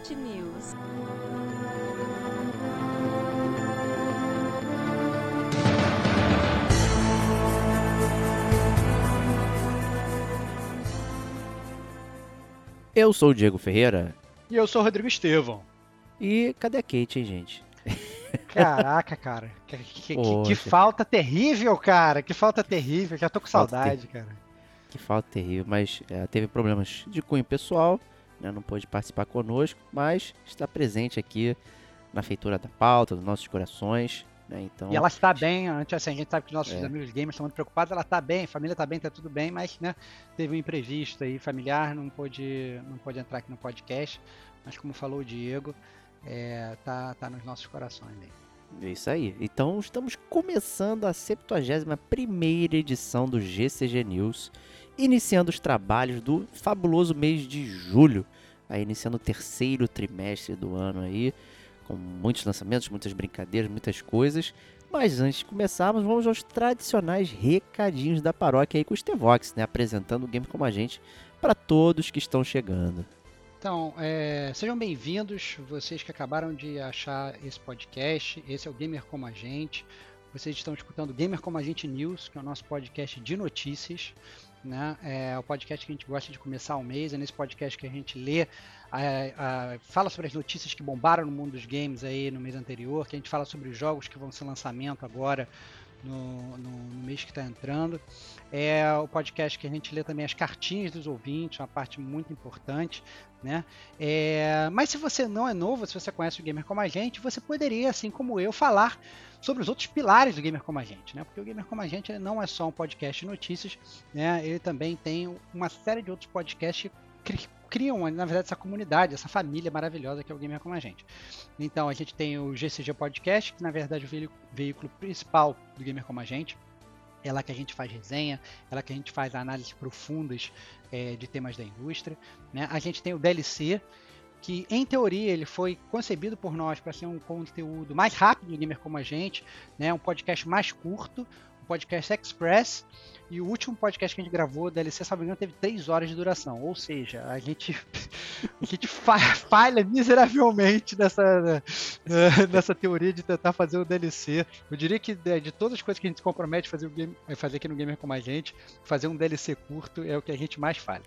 Agente News. Eu sou o Diego Ferreira. E eu sou o Rodrigo Estevão. E cadê a Kate, hein, gente? Caraca, cara. Que, que, que, que, falta terrível, cara. Que falta terrível. Já tô com saudade, ter... cara. Que falta terrível. Mas é, teve problemas de cunho pessoal né, não pôde participar conosco, mas está presente aqui na feitura da pauta, dos nossos corações. Né, então, e ela está bem, antes assim, a gente sabe que nossos é. amigos gamers estão muito preocupados, ela está bem, a família está bem, está tudo bem, mas né, teve um imprevisto aí familiar, não pôde, não pôde entrar aqui no podcast, mas como falou o Diego, é, tá, tá nos nossos corações aí. É isso aí. Então estamos começando a 71 primeira edição do GCG News iniciando os trabalhos do fabuloso mês de julho, aí iniciando o terceiro trimestre do ano aí, com muitos lançamentos, muitas brincadeiras, muitas coisas. Mas antes de começarmos, vamos aos tradicionais recadinhos da paróquia aí com o Stevox, né, apresentando o game como a gente para todos que estão chegando. Então, é, sejam bem-vindos, vocês que acabaram de achar esse podcast. Esse é o Gamer Como a Gente. Vocês estão escutando Gamer Como a Gente News, que é o nosso podcast de notícias né? É o podcast que a gente gosta de começar o mês, é nesse podcast que a gente lê, a, a, fala sobre as notícias que bombaram no mundo dos games aí no mês anterior, que a gente fala sobre os jogos que vão ser lançamento agora no, no, no mês que está entrando. É o podcast que a gente lê também as cartinhas dos ouvintes, uma parte muito importante. Né? É, mas se você não é novo, se você conhece o Gamer como a gente, você poderia, assim como eu, falar sobre os outros pilares do Gamer como a gente, né? Porque o Gamer como a gente não é só um podcast de notícias, né? Ele também tem uma série de outros podcasts que criam, na verdade, essa comunidade, essa família maravilhosa que é o Gamer como a gente. Então, a gente tem o GCG Podcast, que na verdade é o veículo principal do Gamer como a gente. É lá que a gente faz resenha, é lá que a gente faz análises profundas é, de temas da indústria. Né? A gente tem o DLC, que em teoria ele foi concebido por nós para ser um conteúdo mais rápido do gamer como a gente, né? um podcast mais curto, um podcast express, e o último podcast que a gente gravou, não me engano, teve 3 horas de duração. Ou seja, a gente, a gente falha miseravelmente nessa, nessa teoria de tentar fazer o DLC. Eu diria que de, de todas as coisas que a gente se compromete a fazer, fazer aqui no Gamer com mais gente, fazer um DLC curto é o que a gente mais falha.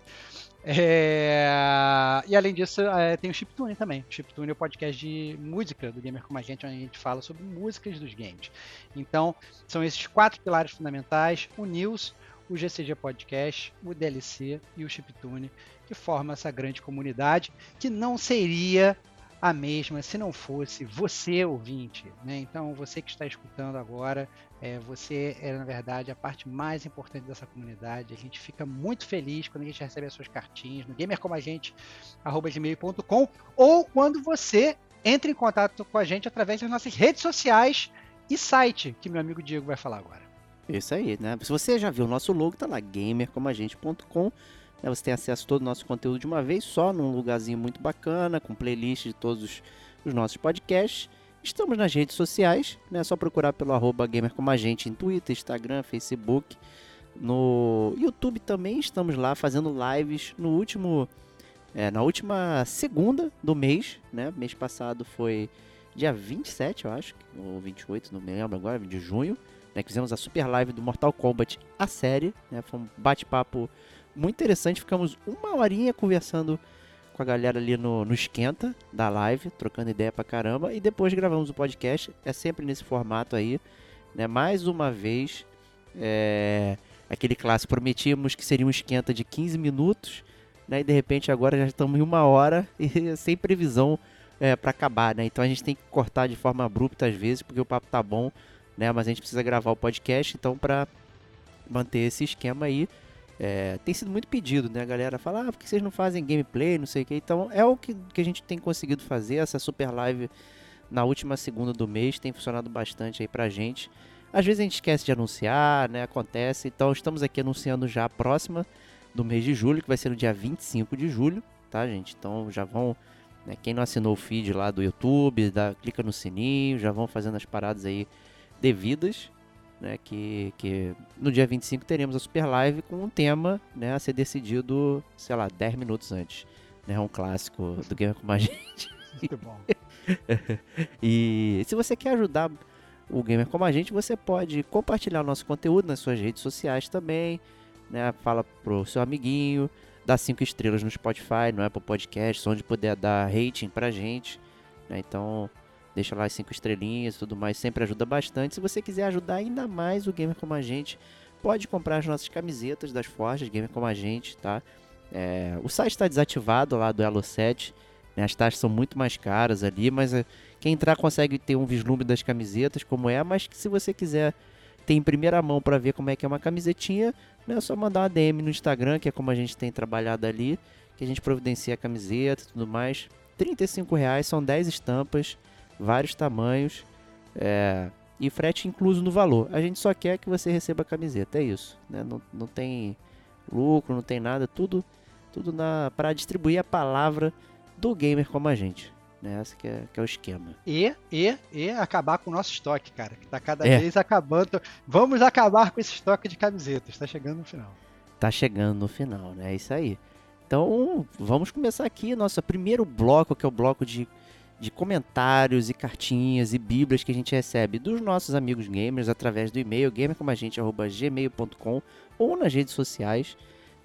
É... E além disso, é, tem o Chiptune também. Chiptune é o podcast de música do Gamer com a gente, onde a gente fala sobre músicas dos games. Então, são esses quatro pilares fundamentais: o News, o GCG Podcast, o DLC e o Chiptune, que formam essa grande comunidade que não seria a mesma se não fosse você, ouvinte. Né? Então, você que está escutando agora, é, você é, na verdade, a parte mais importante dessa comunidade. A gente fica muito feliz quando a gente recebe as suas cartinhas no gamercomagente.com ou quando você entra em contato com a gente através das nossas redes sociais e site, que meu amigo Diego vai falar agora. Isso aí, né? Se você já viu o nosso logo, tá lá, gamercomagente.com. Né? Você tem acesso a todo o nosso conteúdo de uma vez só, num lugarzinho muito bacana, com playlist de todos os, os nossos podcasts. Estamos nas redes sociais, né? É só procurar pelo arroba gamercomagente em Twitter, Instagram, Facebook. No YouTube também estamos lá fazendo lives no último... É, na última segunda do mês, né? Mês passado foi dia 27, eu acho, ou 28, não me lembro agora, de junho né, fizemos a super live do Mortal Kombat, a série, né, foi um bate-papo muito interessante, ficamos uma horinha conversando com a galera ali no, no esquenta da live, trocando ideia pra caramba, e depois gravamos o podcast, é sempre nesse formato aí, né, mais uma vez, é, aquele clássico, prometíamos que seria um esquenta de 15 minutos, né, e de repente agora já estamos em uma hora e sem previsão é, para acabar, né, então a gente tem que cortar de forma abrupta às vezes, porque o papo tá bom, né? Mas a gente precisa gravar o podcast, então para manter esse esquema aí, é, tem sido muito pedido, né? A galera fala, ah, por que vocês não fazem gameplay, não sei o que. Então é o que, que a gente tem conseguido fazer, essa super live na última segunda do mês, tem funcionado bastante aí pra gente. Às vezes a gente esquece de anunciar, né? Acontece. Então estamos aqui anunciando já a próxima do mês de julho, que vai ser no dia 25 de julho, tá, gente? Então já vão. Né, quem não assinou o feed lá do YouTube, dá, clica no sininho, já vão fazendo as paradas aí devidas, né, que, que no dia 25 teremos a Super Live com um tema né, a ser decidido, sei lá, 10 minutos antes. Né, um clássico do Gamer com a gente. Muito bom. e se você quer ajudar o Gamer como a gente, você pode compartilhar o nosso conteúdo nas suas redes sociais também, né? Fala pro seu amiguinho, dá cinco estrelas no Spotify, no Apple Podcast, onde puder dar rating pra gente, né? Então, deixa lá as cinco estrelinhas e tudo mais, sempre ajuda bastante. Se você quiser ajudar ainda mais o Gamer Como a Gente, pode comprar as nossas camisetas das Forjas Gamer Como a Gente, tá? É, o site está desativado lá do Elo 7, né? as taxas são muito mais caras ali, mas é, quem entrar consegue ter um vislumbre das camisetas, como é, mas se você quiser ter em primeira mão para ver como é que é uma camisetinha, né, é só mandar uma DM no Instagram, que é como a gente tem trabalhado ali, que a gente providencia a camiseta e tudo mais. 35 reais, são 10 estampas, vários tamanhos é, e frete incluso no valor. A gente só quer que você receba a camiseta, é isso. Né? Não, não tem lucro, não tem nada, tudo tudo para distribuir a palavra do gamer como a gente. Né? Esse que é, que é o esquema. E, e, e acabar com o nosso estoque, cara, que tá cada é. vez acabando. Vamos acabar com esse estoque de camisetas, tá chegando no final. Tá chegando no final, né? É isso aí. Então, vamos começar aqui nosso primeiro bloco, que é o bloco de de comentários e cartinhas e bíblias que a gente recebe dos nossos amigos gamers através do e-mail gamercomagente.gmail.com ou nas redes sociais.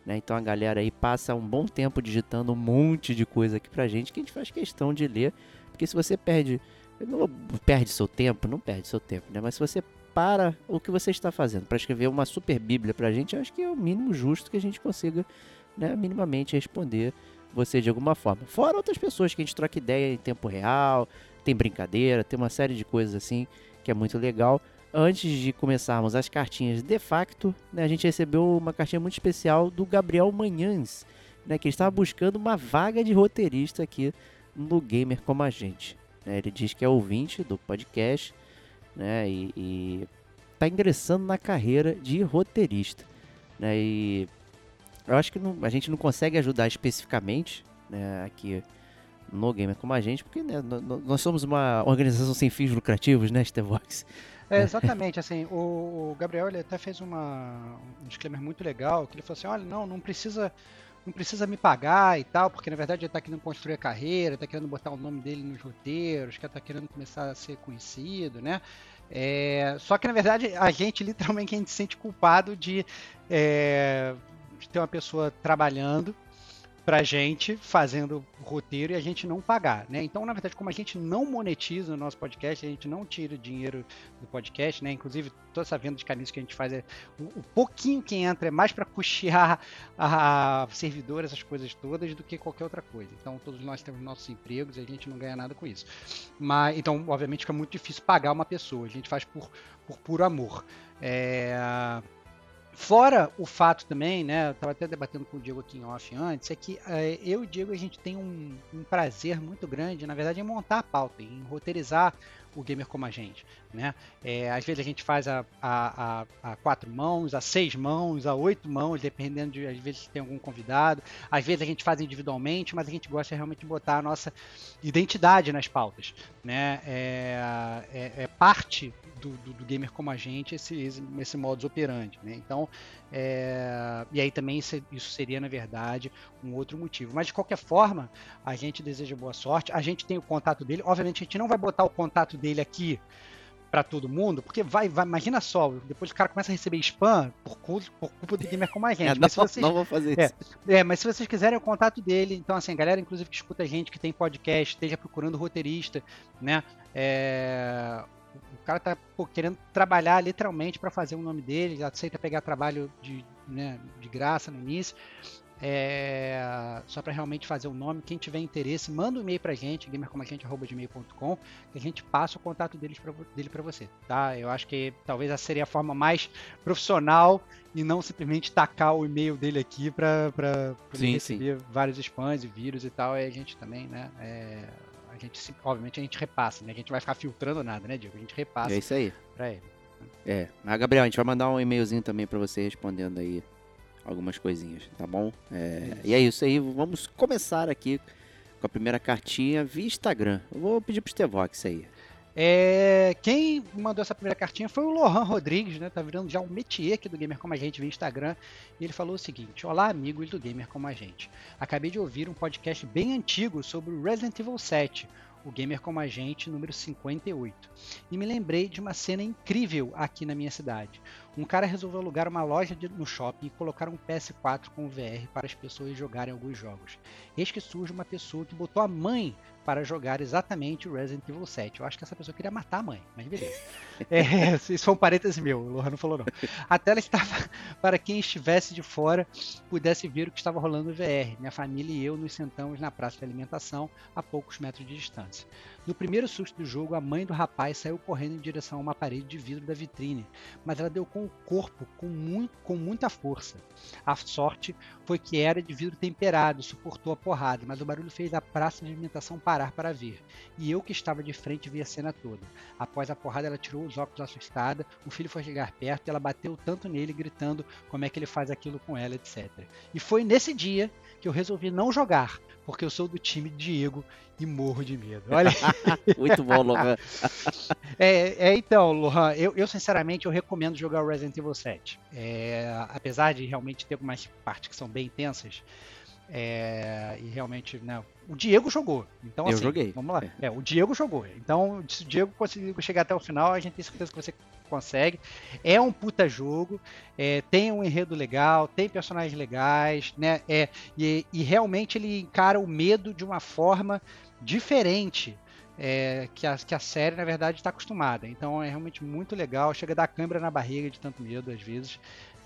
Né? Então a galera aí passa um bom tempo digitando um monte de coisa aqui pra gente que a gente faz questão de ler. Porque se você perde. Não perde seu tempo, não perde seu tempo, né? Mas se você para o que você está fazendo para escrever uma super bíblia pra gente, acho que é o mínimo justo que a gente consiga né, minimamente responder você de alguma forma. Fora outras pessoas que a gente troca ideia em tempo real, tem brincadeira, tem uma série de coisas assim que é muito legal. Antes de começarmos as cartinhas de facto, né, a gente recebeu uma cartinha muito especial do Gabriel Manhães, né, que estava buscando uma vaga de roteirista aqui no Gamer Como a Gente. Né, ele diz que é ouvinte do podcast né, e está ingressando na carreira de roteirista. Né, e eu acho que não, a gente não consegue ajudar especificamente né, aqui no Gamer como a gente, porque né, nós somos uma organização sem fins lucrativos, né, Stevox? É, exatamente, assim, o, Gabriel ele até fez uma, um disclaimer muito legal, que ele falou assim, olha, não, não precisa não precisa me pagar e tal, porque na verdade ele está querendo construir a carreira, está querendo botar o nome dele nos roteiros, que está querendo começar a ser conhecido, né? É, só que na verdade a gente literalmente a gente se sente culpado de é, de ter uma pessoa trabalhando pra gente, fazendo roteiro e a gente não pagar, né? Então, na verdade, como a gente não monetiza o nosso podcast, a gente não tira dinheiro do podcast, né? Inclusive, toda essa venda de caniço que a gente faz é o, o pouquinho que entra é mais para custear a, a servidor, essas coisas todas, do que qualquer outra coisa. Então, todos nós temos nossos empregos e a gente não ganha nada com isso. Mas, então, obviamente, fica muito difícil pagar uma pessoa. A gente faz por, por puro amor. É Fora o fato também, né, eu estava até debatendo com o Diego aqui em off antes, é que é, eu e o Diego a gente tem um, um, prazer muito grande, na verdade, em montar a pauta, em roteirizar o gamer como a gente, né? É, às vezes a gente faz a, a, a, a, quatro mãos, a seis mãos, a oito mãos, dependendo de às vezes se tem algum convidado. Às vezes a gente faz individualmente, mas a gente gosta realmente de botar a nossa identidade nas pautas, né? É, é, é parte do, do, do, gamer como a gente esse, esse, esse modus operandi, né? Então, é, e aí também isso, isso seria na verdade um outro motivo. Mas de qualquer forma, a gente deseja boa sorte. A gente tem o contato dele. Obviamente a gente não vai botar o contato dele aqui para todo mundo, porque vai, vai, imagina só, depois o cara começa a receber spam por culpa, por culpa do gamer como a gente. É, não, vocês, não vou fazer é, isso. É, mas se vocês quiserem o contato dele, então assim, galera, inclusive que escuta a gente, que tem podcast, esteja procurando roteirista, né? É, cara tá pô, querendo trabalhar literalmente para fazer o nome dele, aceita pegar trabalho de, né, de graça no início. É, só para realmente fazer o nome. Quem tiver interesse, manda um e-mail para a gente, gamercomagente.gmail.com, que a gente passa o contato deles pra, dele para você. Tá? Eu acho que talvez essa seria a forma mais profissional e não simplesmente tacar o e-mail dele aqui para receber sim. vários spams e vírus e tal. E a gente também, né? É, gente, obviamente, a gente repassa, né? A gente vai ficar filtrando nada, né, Diego? A gente repassa é isso aí. para ele. É, mas Gabriel, a gente vai mandar um e-mailzinho também para você respondendo aí algumas coisinhas, tá bom? É, e é isso aí, vamos começar aqui com a primeira cartinha via Instagram. Eu vou pedir pro Stevox aí. É, quem mandou essa primeira cartinha foi o Lohan Rodrigues, né? Tá virando já um métier aqui do Gamer Como a Gente via Instagram. E ele falou o seguinte: Olá, amigos do Gamer Como a Gente. Acabei de ouvir um podcast bem antigo sobre Resident Evil 7 o Gamer Como a Gente número 58. E me lembrei de uma cena incrível aqui na minha cidade. Um cara resolveu alugar uma loja de, no shopping e colocar um PS4 com VR para as pessoas jogarem alguns jogos. Eis que surge uma pessoa que botou a mãe para jogar exatamente o Resident Evil 7. Eu acho que essa pessoa queria matar a mãe, mas beleza. é, isso foi um parênteses meu, o Lohan não falou não. A tela estava para quem estivesse de fora pudesse ver o que estava rolando no VR. Minha família e eu nos sentamos na praça de alimentação a poucos metros de distância. No primeiro susto do jogo, a mãe do rapaz saiu correndo em direção a uma parede de vidro da vitrine, mas ela deu com o corpo com, muito, com muita força. A sorte foi que era de vidro temperado, suportou a porrada, mas o barulho fez a praça de alimentação parar para ver. E eu que estava de frente vi a cena toda. Após a porrada, ela tirou os óculos assustada, o filho foi chegar perto e ela bateu tanto nele, gritando como é que ele faz aquilo com ela, etc. E foi nesse dia que eu resolvi não jogar, porque eu sou do time Diego e morro de medo. Olha. Muito bom, Lohan. é, é, então, Lohan, eu, eu, sinceramente eu recomendo jogar o Resident Evil 7. É, apesar de realmente ter algumas partes que são bem intensas, é, e realmente, né, o Diego jogou. Então, eu assim, joguei. Vamos lá. É. é. o Diego jogou. Então, se o Diego conseguiu chegar até o final, a gente tem certeza que você consegue. É um puta jogo, é, tem um enredo legal, tem personagens legais, né? É, e, e realmente ele encara o medo de uma forma diferente. É, que, a, que a série, na verdade, está acostumada. Então é realmente muito legal. Chega a dar câimbra na barriga de tanto medo, às vezes.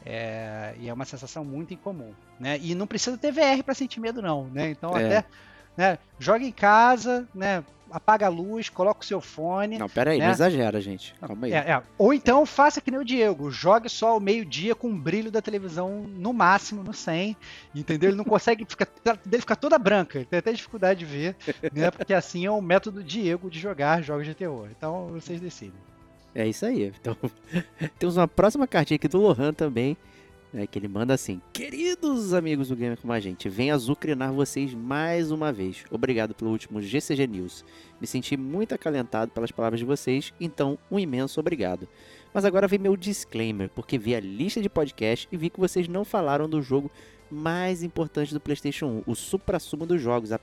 É, e é uma sensação muito incomum. Né? E não precisa ter VR para sentir medo, não. Né? Então, é. até né, joga em casa, né, apaga a luz, coloca o seu fone. Não, pera aí, né? não exagera, gente. Calma aí. É, é. Ou então faça que nem o Diego, jogue só o meio-dia com o brilho da televisão no máximo, no 100, entendeu? Ele não consegue, fica, dele fica toda branca, ele tem até dificuldade de ver, né? Porque assim é o método Diego de jogar jogos de terror. Então vocês decidem. É isso aí. Então, temos uma próxima cartinha aqui do Lohan também, né, que ele manda assim: Queridos amigos do Gamer como a gente, venho azucrinar vocês mais uma vez. Obrigado pelo último GCG News. Me senti muito acalentado pelas palavras de vocês, então um imenso obrigado. Mas agora vem meu disclaimer, porque vi a lista de podcast e vi que vocês não falaram do jogo mais importante do PlayStation 1, o supra-sumo dos jogos, a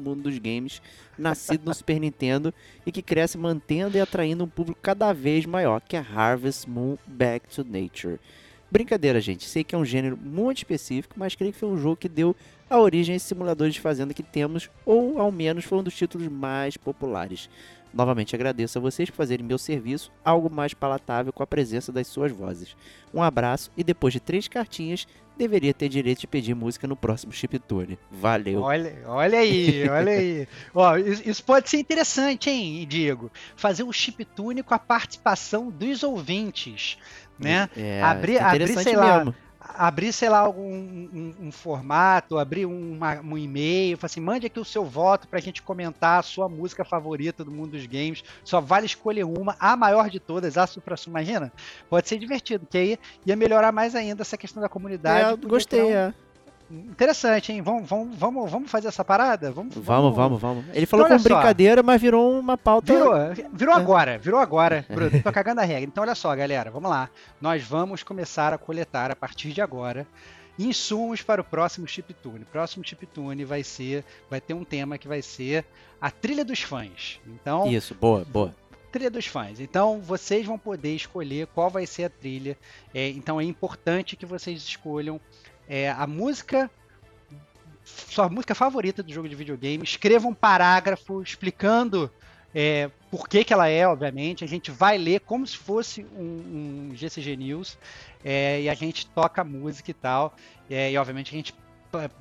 mundo dos games, nascido no Super Nintendo e que cresce mantendo e atraindo um público cada vez maior, que é Harvest Moon Back to Nature. Brincadeira, gente. Sei que é um gênero muito específico, mas creio que foi um jogo que deu a origem a esses simuladores de fazenda que temos, ou ao menos foi um dos títulos mais populares. Novamente agradeço a vocês por fazerem meu serviço algo mais palatável com a presença das suas vozes. Um abraço e depois de três cartinhas, deveria ter direito de pedir música no próximo Chiptune. Valeu. Olha, olha aí, olha aí. Ó, isso pode ser interessante, hein, Diego? Fazer um Chiptune com a participação dos ouvintes, né? É, abrir, abrir sei lá, abrir, sei lá, algum um, um formato, abrir uma, um e-mail, assim, mande aqui o seu voto pra gente comentar a sua música favorita do mundo dos games. Só vale escolher uma, a maior de todas, a supra Imagina? Pode ser divertido, que aí ia melhorar mais ainda essa questão da comunidade. É, gostei, é. Interessante, hein? Vamos, vamos, vamos, vamos fazer essa parada? Vamos, vamos, vamos. vamos. Ele falou então, com brincadeira, mas virou uma pauta. Virou, virou é. agora, virou agora, Bruno. Tô cagando a regra. Então, olha só, galera, vamos lá. Nós vamos começar a coletar a partir de agora insumos para o próximo Chiptune. O próximo Chiptune vai ser, vai ter um tema que vai ser a trilha dos fãs. Então, isso, boa, boa trilha dos fãs. Então vocês vão poder escolher qual vai ser a trilha. É, então é importante que vocês escolham é, a música sua música favorita do jogo de videogame, escreva um parágrafo explicando é, por que, que ela é, obviamente. A gente vai ler como se fosse um, um GCG News é, e a gente toca música e tal. É, e obviamente a gente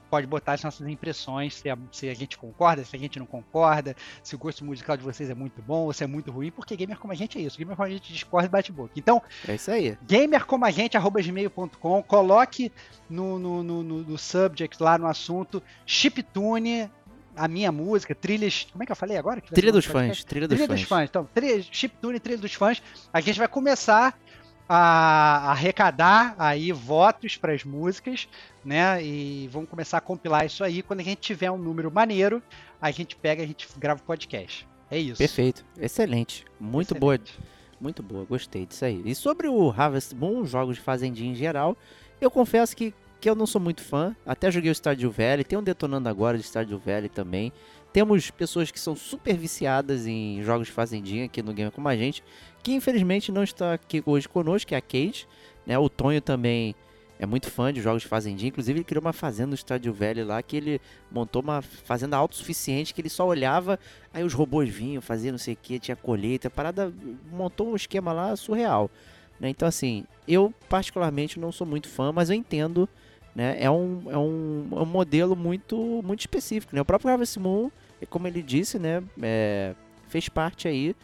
pode botar as nossas impressões, se a, se a, gente concorda, se a gente não concorda, se o gosto musical de vocês é muito bom ou se é muito ruim, porque gamer como a gente é isso. Gamer como a gente discorda e bate boca. Então, é isso aí. Gamer como a gente, arroba gmail.com, coloque no, no, no, no, subject lá no assunto chiptune, a minha música, trilhas. Como é que eu falei agora? Trilha dos fãs. Trilha dos trilha fãs. Dos fãs. Então, trilha, chiptune, trilha dos fãs. A gente vai começar a arrecadar aí votos para as músicas, né? E vamos começar a compilar isso aí. Quando a gente tiver um número maneiro, a gente pega e a gente grava o podcast. É isso. Perfeito. Excelente. Muito Excelente. boa. Muito boa. Gostei disso aí. E sobre o Harvest Moon, jogos de fazendinha em geral, eu confesso que, que eu não sou muito fã. Até joguei o Stardew Valley. Tem um detonando agora de Stardew Valley também. Temos pessoas que são super viciadas em jogos de fazendinha aqui no Game como a gente que infelizmente não está aqui hoje conosco, que é a Kate. Né? O Tonho também é muito fã de jogos de fazendinha. Inclusive, ele criou uma fazenda no Estádio Velho lá, que ele montou uma fazenda autossuficiente, que ele só olhava, aí os robôs vinham, faziam não sei o que, tinha colheita, parada, montou um esquema lá surreal. Né? Então, assim, eu particularmente não sou muito fã, mas eu entendo, né? É um, é um, é um modelo muito, muito específico, né? O próprio Harvest Moon, como ele disse, né? É, fez parte aí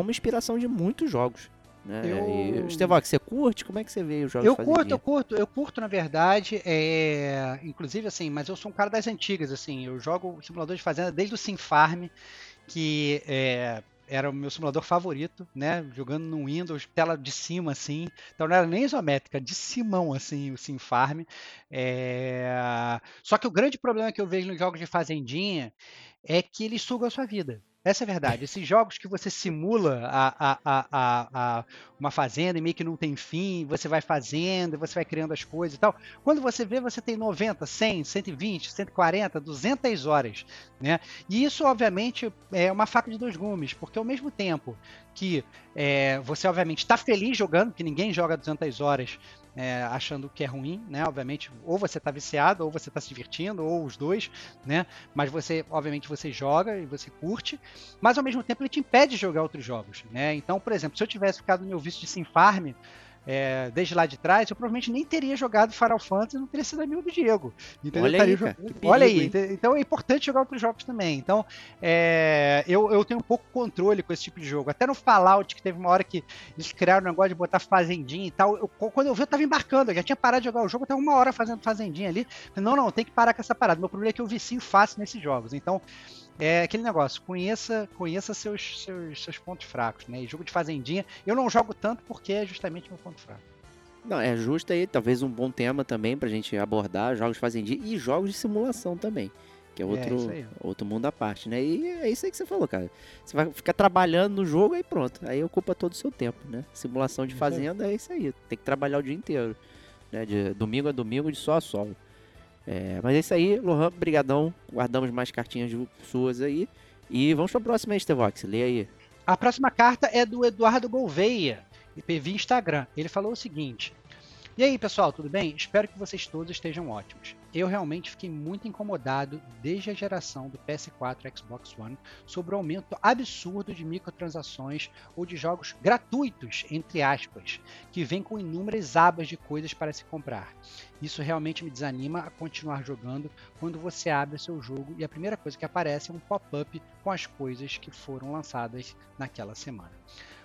como inspiração de muitos jogos. Né? Eu... E, você curte? Como é que você vê os jogos Eu curto, eu curto, eu curto, na verdade, é... inclusive assim, mas eu sou um cara das antigas, assim, eu jogo simulador de fazenda desde o Sim Farm, que é, era o meu simulador favorito, né? Jogando no Windows, tela de cima, assim. Então não era nem isométrica, de cimão, assim, o Sim Farm. É... Só que o grande problema que eu vejo nos jogos de fazendinha é que eles sugam a sua vida. Essa é a verdade. Esses jogos que você simula a, a, a, uma fazenda e meio que não tem fim, você vai fazendo, você vai criando as coisas e tal. Quando você vê, você tem 90, 100, 120, 140, 200 horas. Né? E isso, obviamente, é uma faca de dois gumes, porque ao mesmo tempo que é, você, obviamente, está feliz jogando, que ninguém joga 200 horas é, achando que é ruim, né? Obviamente, ou você está viciado, ou você está se divertindo, ou os dois, né? Mas você, obviamente, você joga e você curte, mas ao mesmo tempo ele te impede de jogar outros jogos, né? Então, por exemplo, se eu tivesse ficado no meu vício de Sim Farm, é, desde lá de trás, eu provavelmente nem teria jogado Final Fantasy, não teria sido amigo do Diego. Então, Olha, aí, perigo, Olha aí, hein? então é importante jogar outros jogos também. Então, é, eu, eu tenho um pouco controle com esse tipo de jogo. Até no Fallout, que teve uma hora que eles criaram um negócio de botar fazendinha e tal. Eu, quando eu vi, eu tava embarcando, eu já tinha parado de jogar o jogo, eu tava uma hora fazendo fazendinha ali. Não, não, tem que parar com essa parada. Meu problema é que eu vicio fácil nesses jogos. Então, é aquele negócio, conheça, conheça seus, seus, seus pontos fracos, né? E jogo de fazendinha, eu não jogo tanto porque é justamente meu ponto fraco. Não, é justo aí, talvez um bom tema também pra gente abordar, jogos de fazendinha e jogos de simulação também. Que é, é outro, é outro mundo à parte, né? E é isso aí que você falou, cara. Você vai ficar trabalhando no jogo aí pronto. Aí ocupa todo o seu tempo, né? Simulação de fazenda é isso aí. Tem que trabalhar o dia inteiro. Né? De domingo a domingo, de sol a sol. É, mas é isso aí, Lohan, brigadão. Guardamos mais cartinhas suas aí. E vamos para a próxima, Estevox. Lê aí. A próxima carta é do Eduardo Gouveia, via Instagram. Ele falou o seguinte: E aí, pessoal, tudo bem? Espero que vocês todos estejam ótimos eu realmente fiquei muito incomodado desde a geração do PS4 e Xbox One sobre o aumento absurdo de microtransações ou de jogos gratuitos, entre aspas, que vem com inúmeras abas de coisas para se comprar. Isso realmente me desanima a continuar jogando quando você abre seu jogo e a primeira coisa que aparece é um pop-up com as coisas que foram lançadas naquela semana.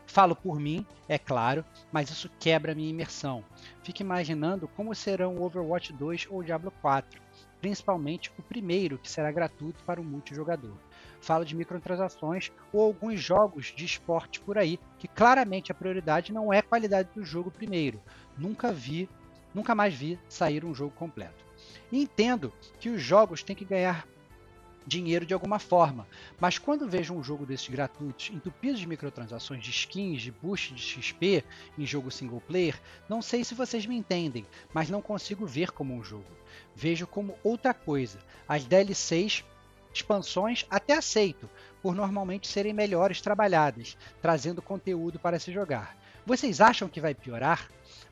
Falo por mim, é claro, mas isso quebra a minha imersão. Fico imaginando como serão Overwatch 2 ou Diablo 4, principalmente o primeiro, que será gratuito para o multijogador. Falo de microtransações ou alguns jogos de esporte por aí, que claramente a prioridade não é a qualidade do jogo primeiro. Nunca vi, nunca mais vi sair um jogo completo. E entendo que os jogos têm que ganhar dinheiro de alguma forma. Mas quando vejo um jogo desses gratuitos, entupidos de microtransações, de skins, de boost de XP em jogo single player, não sei se vocês me entendem, mas não consigo ver como um jogo. Vejo como outra coisa. As DLCs, expansões, até aceito, por normalmente serem melhores trabalhadas, trazendo conteúdo para se jogar. Vocês acham que vai piorar?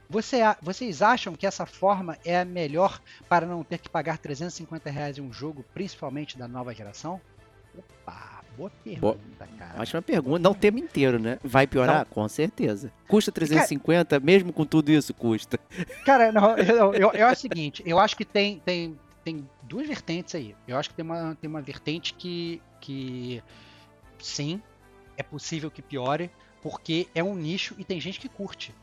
Você, vocês acham que essa forma é a melhor para não ter que pagar 350 reais em um jogo, principalmente da nova geração? Opa, boa pergunta, boa. cara. Ótima pergunta. Não o tema inteiro, né? Vai piorar? Não. Com certeza. Custa 350, cara, mesmo com tudo isso, custa. Cara, não, eu, eu, eu acho o seguinte, eu acho que tem, tem, tem duas vertentes aí. Eu acho que tem uma, tem uma vertente que, que sim, é possível que piore, porque é um nicho e tem gente que curte.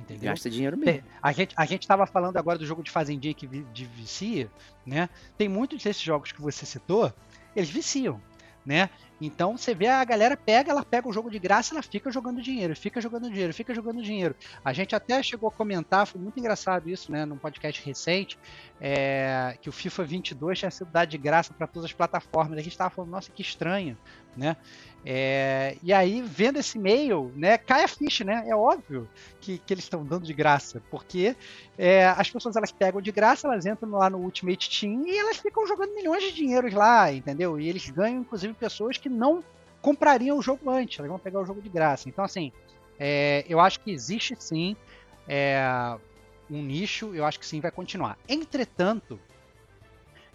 Entendeu? Gasta dinheiro mesmo. A gente, a gente tava falando agora do jogo de fazendinha que de vicia, né? Tem muitos desses jogos que você citou, eles viciam, né? Então você vê a galera pega, ela pega o jogo de graça, ela fica jogando dinheiro, fica jogando dinheiro, fica jogando dinheiro. A gente até chegou a comentar, foi muito engraçado isso, né, num podcast recente, é, que o FIFA 22 tinha sido dado de graça para todas as plataformas. A gente estava falando, nossa, que estranho, né? É, e aí, vendo esse e-mail, né, cai a ficha, né? É óbvio que, que eles estão dando de graça, porque é, as pessoas elas pegam de graça, elas entram lá no Ultimate Team e elas ficam jogando milhões de dinheiros lá, entendeu? E eles ganham, inclusive, pessoas que não comprariam o jogo antes, elas vão pegar o jogo de graça. Então, assim, é, eu acho que existe sim é, um nicho, eu acho que sim vai continuar. Entretanto,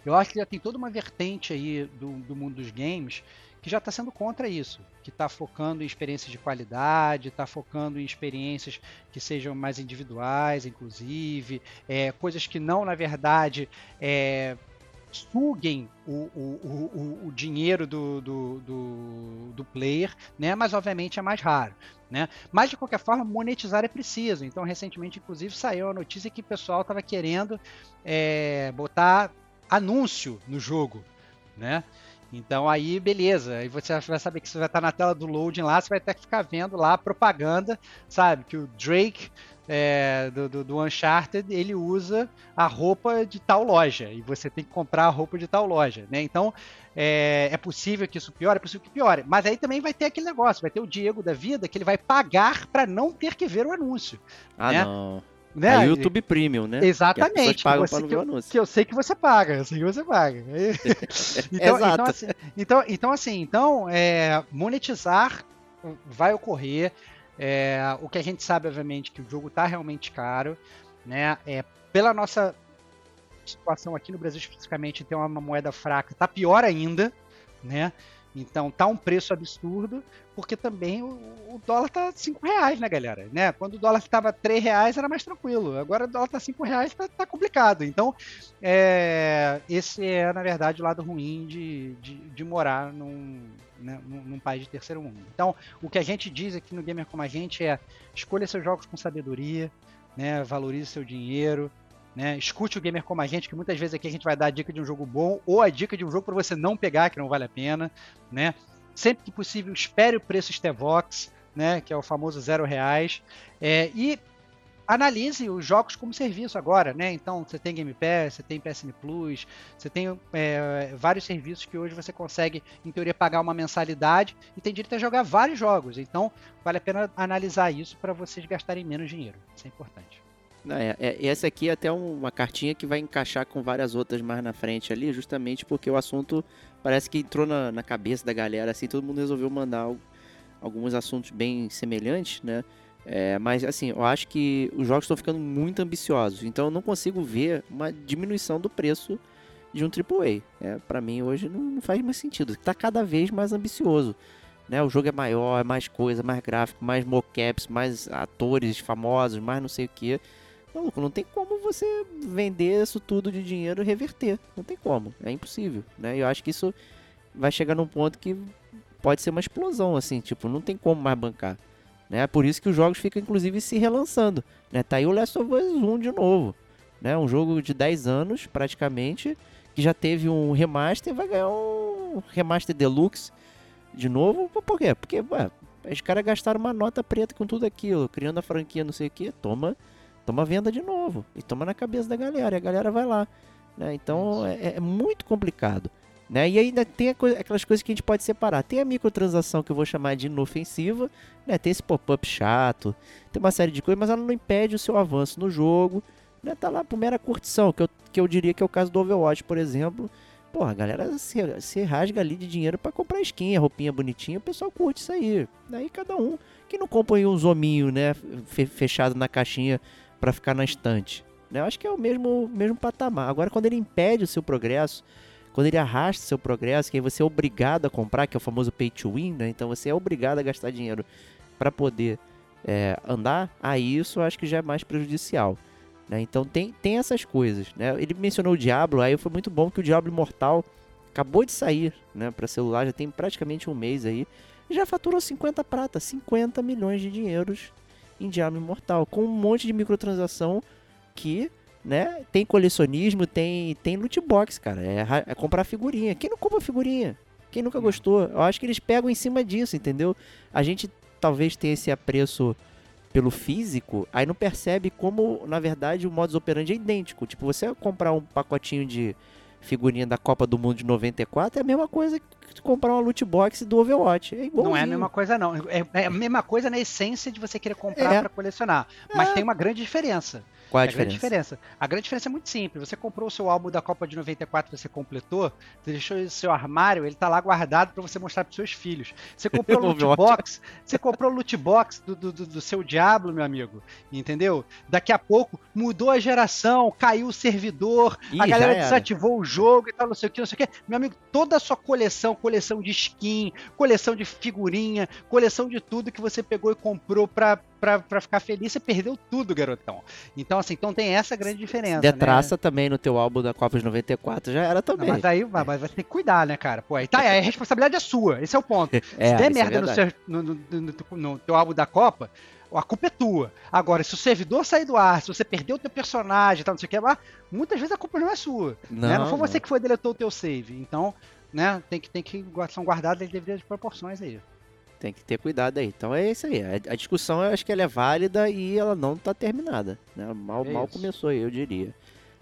eu acho que já tem toda uma vertente aí do, do mundo dos games que já está sendo contra isso, que está focando em experiências de qualidade, está focando em experiências que sejam mais individuais, inclusive, é, coisas que não, na verdade, é, suguem o, o, o, o dinheiro do, do, do, do, player, né? mas obviamente é mais raro. Né? Mas de qualquer forma, monetizar é preciso. Então, recentemente, inclusive, saiu a notícia que o pessoal estava querendo é, botar anúncio no jogo. Né? Então aí, beleza. Aí você vai saber que você vai estar na tela do loading lá, você vai ter que ficar vendo lá a propaganda, sabe? Que o Drake é, do, do, do, Uncharted, ele usa a roupa de tal loja. E você tem que comprar a roupa de tal loja, né? Então, é, é possível que isso piore, é possível que piore. Mas aí também vai ter aquele negócio, vai ter o Diego da vida que ele vai pagar para não ter que ver o anúncio. Ah, né? não. Né? YouTube Premium, né? Exatamente. Que, você, que, eu, que, eu, sei que você paga, eu sei que você paga. então, Exato. Então assim, então, então, assim, então é, monetizar vai ocorrer. É, o que a gente sabe, obviamente, que o jogo está realmente caro, né? É, pela nossa situação aqui no Brasil especificamente, tem uma moeda fraca, tá pior ainda, né? Então tá um preço absurdo, porque também o, o dólar tá 5 reais, né, galera? Né? Quando o dólar estava 3 reais era mais tranquilo. Agora o dólar tá 5 reais, tá, tá complicado. Então, é, esse é, na verdade, o lado ruim de, de, de morar num, né, num, num, país de terceiro mundo. Então, o que a gente diz aqui no Gamer Como a Gente é escolha seus jogos com sabedoria, né, valorize seu dinheiro, né? Escute o gamer como a gente, que muitas vezes aqui a gente vai dar a dica de um jogo bom ou a dica de um jogo para você não pegar, que não vale a pena. Né? Sempre que possível, espere o preço Stevox, né? que é o famoso zero reais. É, e analise os jogos como serviço agora, né? Então você tem Game Pass, você tem PSN Plus, você tem é, vários serviços que hoje você consegue, em teoria, pagar uma mensalidade e tem direito a jogar vários jogos. Então vale a pena analisar isso para vocês gastarem menos dinheiro. Isso é importante. É, é, essa aqui é até uma cartinha que vai encaixar com várias outras mais na frente ali, justamente porque o assunto parece que entrou na, na cabeça da galera, assim, todo mundo resolveu mandar alguns assuntos bem semelhantes, né? É, mas assim, eu acho que os jogos estão ficando muito ambiciosos, então eu não consigo ver uma diminuição do preço de um AAA. É, para mim hoje não, não, faz mais sentido. Está cada vez mais ambicioso. Né? O jogo é maior, é mais coisa, mais gráfico, mais mocaps, mais atores famosos, mais não sei o que. Maluco, não tem como você vender isso tudo de dinheiro e reverter. Não tem como. É impossível. Né? Eu acho que isso vai chegar num ponto que pode ser uma explosão, assim, tipo, não tem como mais bancar. Né? Por isso que os jogos ficam, inclusive, se relançando. Né? Tá aí o Last of Us 1 de novo. Né? Um jogo de 10 anos, praticamente, que já teve um remaster, vai ganhar um remaster deluxe de novo. Por quê? Porque ué, os caras gastaram uma nota preta com tudo aquilo, criando a franquia, não sei o que. Toma, toma venda de novo. E toma na cabeça da galera. E a galera vai lá. Né? Então é, é, muito complicado. Né? E ainda tem coisa, aquelas coisas que a gente pode separar. Tem a microtransação que eu vou chamar de inofensiva, né? tem esse pop-up chato, tem uma série de coisas, mas ela não impede o seu avanço no jogo. Né? Tá lá por mera curtição, que eu, que eu diria que é o caso do Overwatch, por exemplo. Porra, a galera se, se rasga ali de dinheiro para comprar skin, a roupinha bonitinha, o pessoal curte isso aí. Daí cada um. Que não compra um zominho, né? Fechado na caixinha para ficar na estante. Né? Eu acho que é o mesmo, mesmo patamar. Agora, quando ele impede o seu progresso, quando ele arrasta o seu progresso, que aí você é obrigado a comprar, que é o famoso pay to win, né? Então você é obrigado a gastar dinheiro para poder é, andar, aí isso eu acho que já é mais prejudicial. Né? Então tem, tem essas coisas. Né? Ele mencionou o Diablo, aí foi muito bom que o Diablo Imortal acabou de sair né, para celular, já tem praticamente um mês aí, já faturou 50 prata, 50 milhões de dinheiros em Diablo Imortal, com um monte de microtransação que né, tem colecionismo, tem, tem loot box, cara, é, é comprar figurinha. Quem não compra figurinha? Quem nunca gostou? Eu acho que eles pegam em cima disso, entendeu? A gente talvez tenha esse apreço pelo físico, aí não percebe como, na verdade, o modus operandi é idêntico. Tipo, você comprar um pacotinho de figurinha da Copa do Mundo de 94 é a mesma coisa que comprar uma loot box do Overwatch. É. Não é a mesma coisa, não. É, é a mesma coisa na essência de você querer comprar é. para colecionar. Mas é. tem uma grande diferença. Qual é a, a diferença? diferença? A grande diferença é muito simples. Você comprou o seu álbum da Copa de 94, você completou, você deixou o seu armário, ele tá lá guardado para você mostrar pros seus filhos. Você comprou o loot box, você comprou o loot box do, do, do, seu Diablo, meu amigo, entendeu? Daqui a pouco mudou a geração, caiu o servidor, Ih, a galera desativou o jogo e tal, não sei o que, não sei o que. Meu amigo, toda a sua coleção, coleção de skin, coleção de figurinha, coleção de tudo que você pegou e comprou pra, pra, pra ficar feliz, você perdeu tudo, garotão. Então, assim, então tem essa grande diferença. Detraça né? também no teu álbum da Copa de 94, já era também. Não, mas aí vai, vai ter que cuidar, né, cara? Pô, aí tá, aí a responsabilidade é sua, esse é o ponto. É, se der é merda é no, seu, no, no, no, teu álbum da Copa, a culpa é tua. Agora, se o servidor sair do ar, se você perdeu o teu personagem, tal, não sei o que, muitas vezes a culpa não é sua. Não, né? não foi você que foi deletou o teu save. Então, né, tem que, tem que são guardadas as devidas proporções aí. Tem que ter cuidado aí. Então é isso aí. A, discussão eu acho que ela é válida e ela não está terminada. Né? Mal, é mal começou aí, eu diria.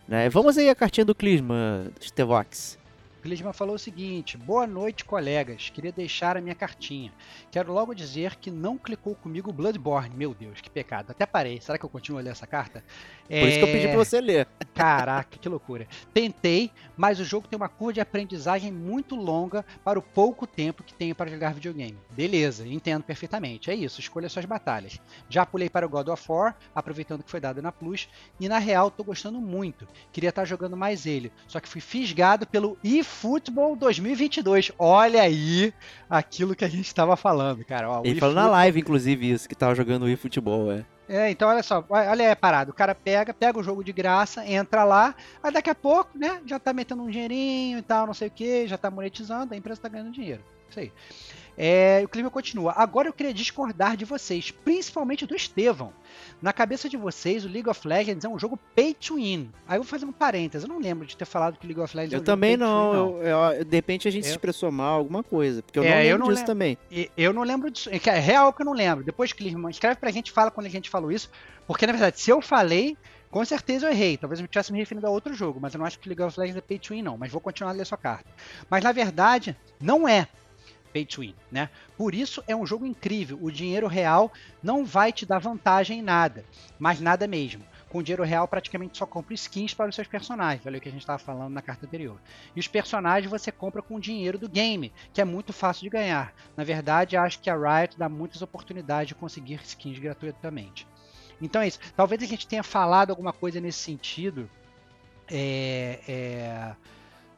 Né? Vamos aí a cartinha do Clisma, Stevox. Clisma falou o seguinte: Boa noite, colegas. Queria deixar a minha cartinha. Quero logo dizer que não clicou comigo Bloodborne. Meu Deus, que pecado. Até parei. Será que eu continuo a ler essa carta? Por é... isso que eu pedi pra você ler. Caraca, que loucura. Tentei, mas o jogo tem uma curva de aprendizagem muito longa para o pouco tempo que tenho para jogar videogame. Beleza, entendo perfeitamente. É isso, escolha suas batalhas. Já pulei para o God of War, aproveitando que foi dado na Plus, e na real tô gostando muito. Queria estar jogando mais ele, só que fui fisgado pelo If eFootball 2022. Olha aí aquilo que a gente estava falando, cara. Ó, Ele falou na live, inclusive, isso, que tava jogando o eFootball, é. É, então olha só, olha aí parado. O cara pega, pega o jogo de graça, entra lá, aí daqui a pouco, né, já tá metendo um dinheirinho e tal, não sei o que, já tá monetizando, a empresa tá ganhando dinheiro. Isso aí. É, o clima continua. Agora eu queria discordar de vocês, principalmente do Estevão. Na cabeça de vocês, o League of Legends é um jogo pay to win. Aí eu vou fazer um parênteses. Eu não lembro de ter falado que o League of Legends eu é um também não. Win, não. Eu, eu, de repente a gente eu... se expressou mal, alguma coisa. Porque eu é, não lembro eu não disso lembro. também. Eu não lembro disso. É real que eu não lembro. Depois, Clima, escreve pra gente, fala quando a gente falou isso. Porque, na verdade, se eu falei, com certeza eu errei. Talvez eu estivesse me referindo a outro jogo, mas eu não acho que League of Legends é pay to win, não. Mas vou continuar a ler sua carta. Mas na verdade, não é pay to win, né? Por isso é um jogo incrível. O dinheiro real não vai te dar vantagem em nada, mas nada mesmo. Com dinheiro real, praticamente só compra skins para os seus personagens. Olha o que a gente estava falando na carta anterior. E os personagens você compra com o dinheiro do game, que é muito fácil de ganhar. Na verdade, acho que a Riot dá muitas oportunidades de conseguir skins gratuitamente. Então é isso. Talvez a gente tenha falado alguma coisa nesse sentido. É, é,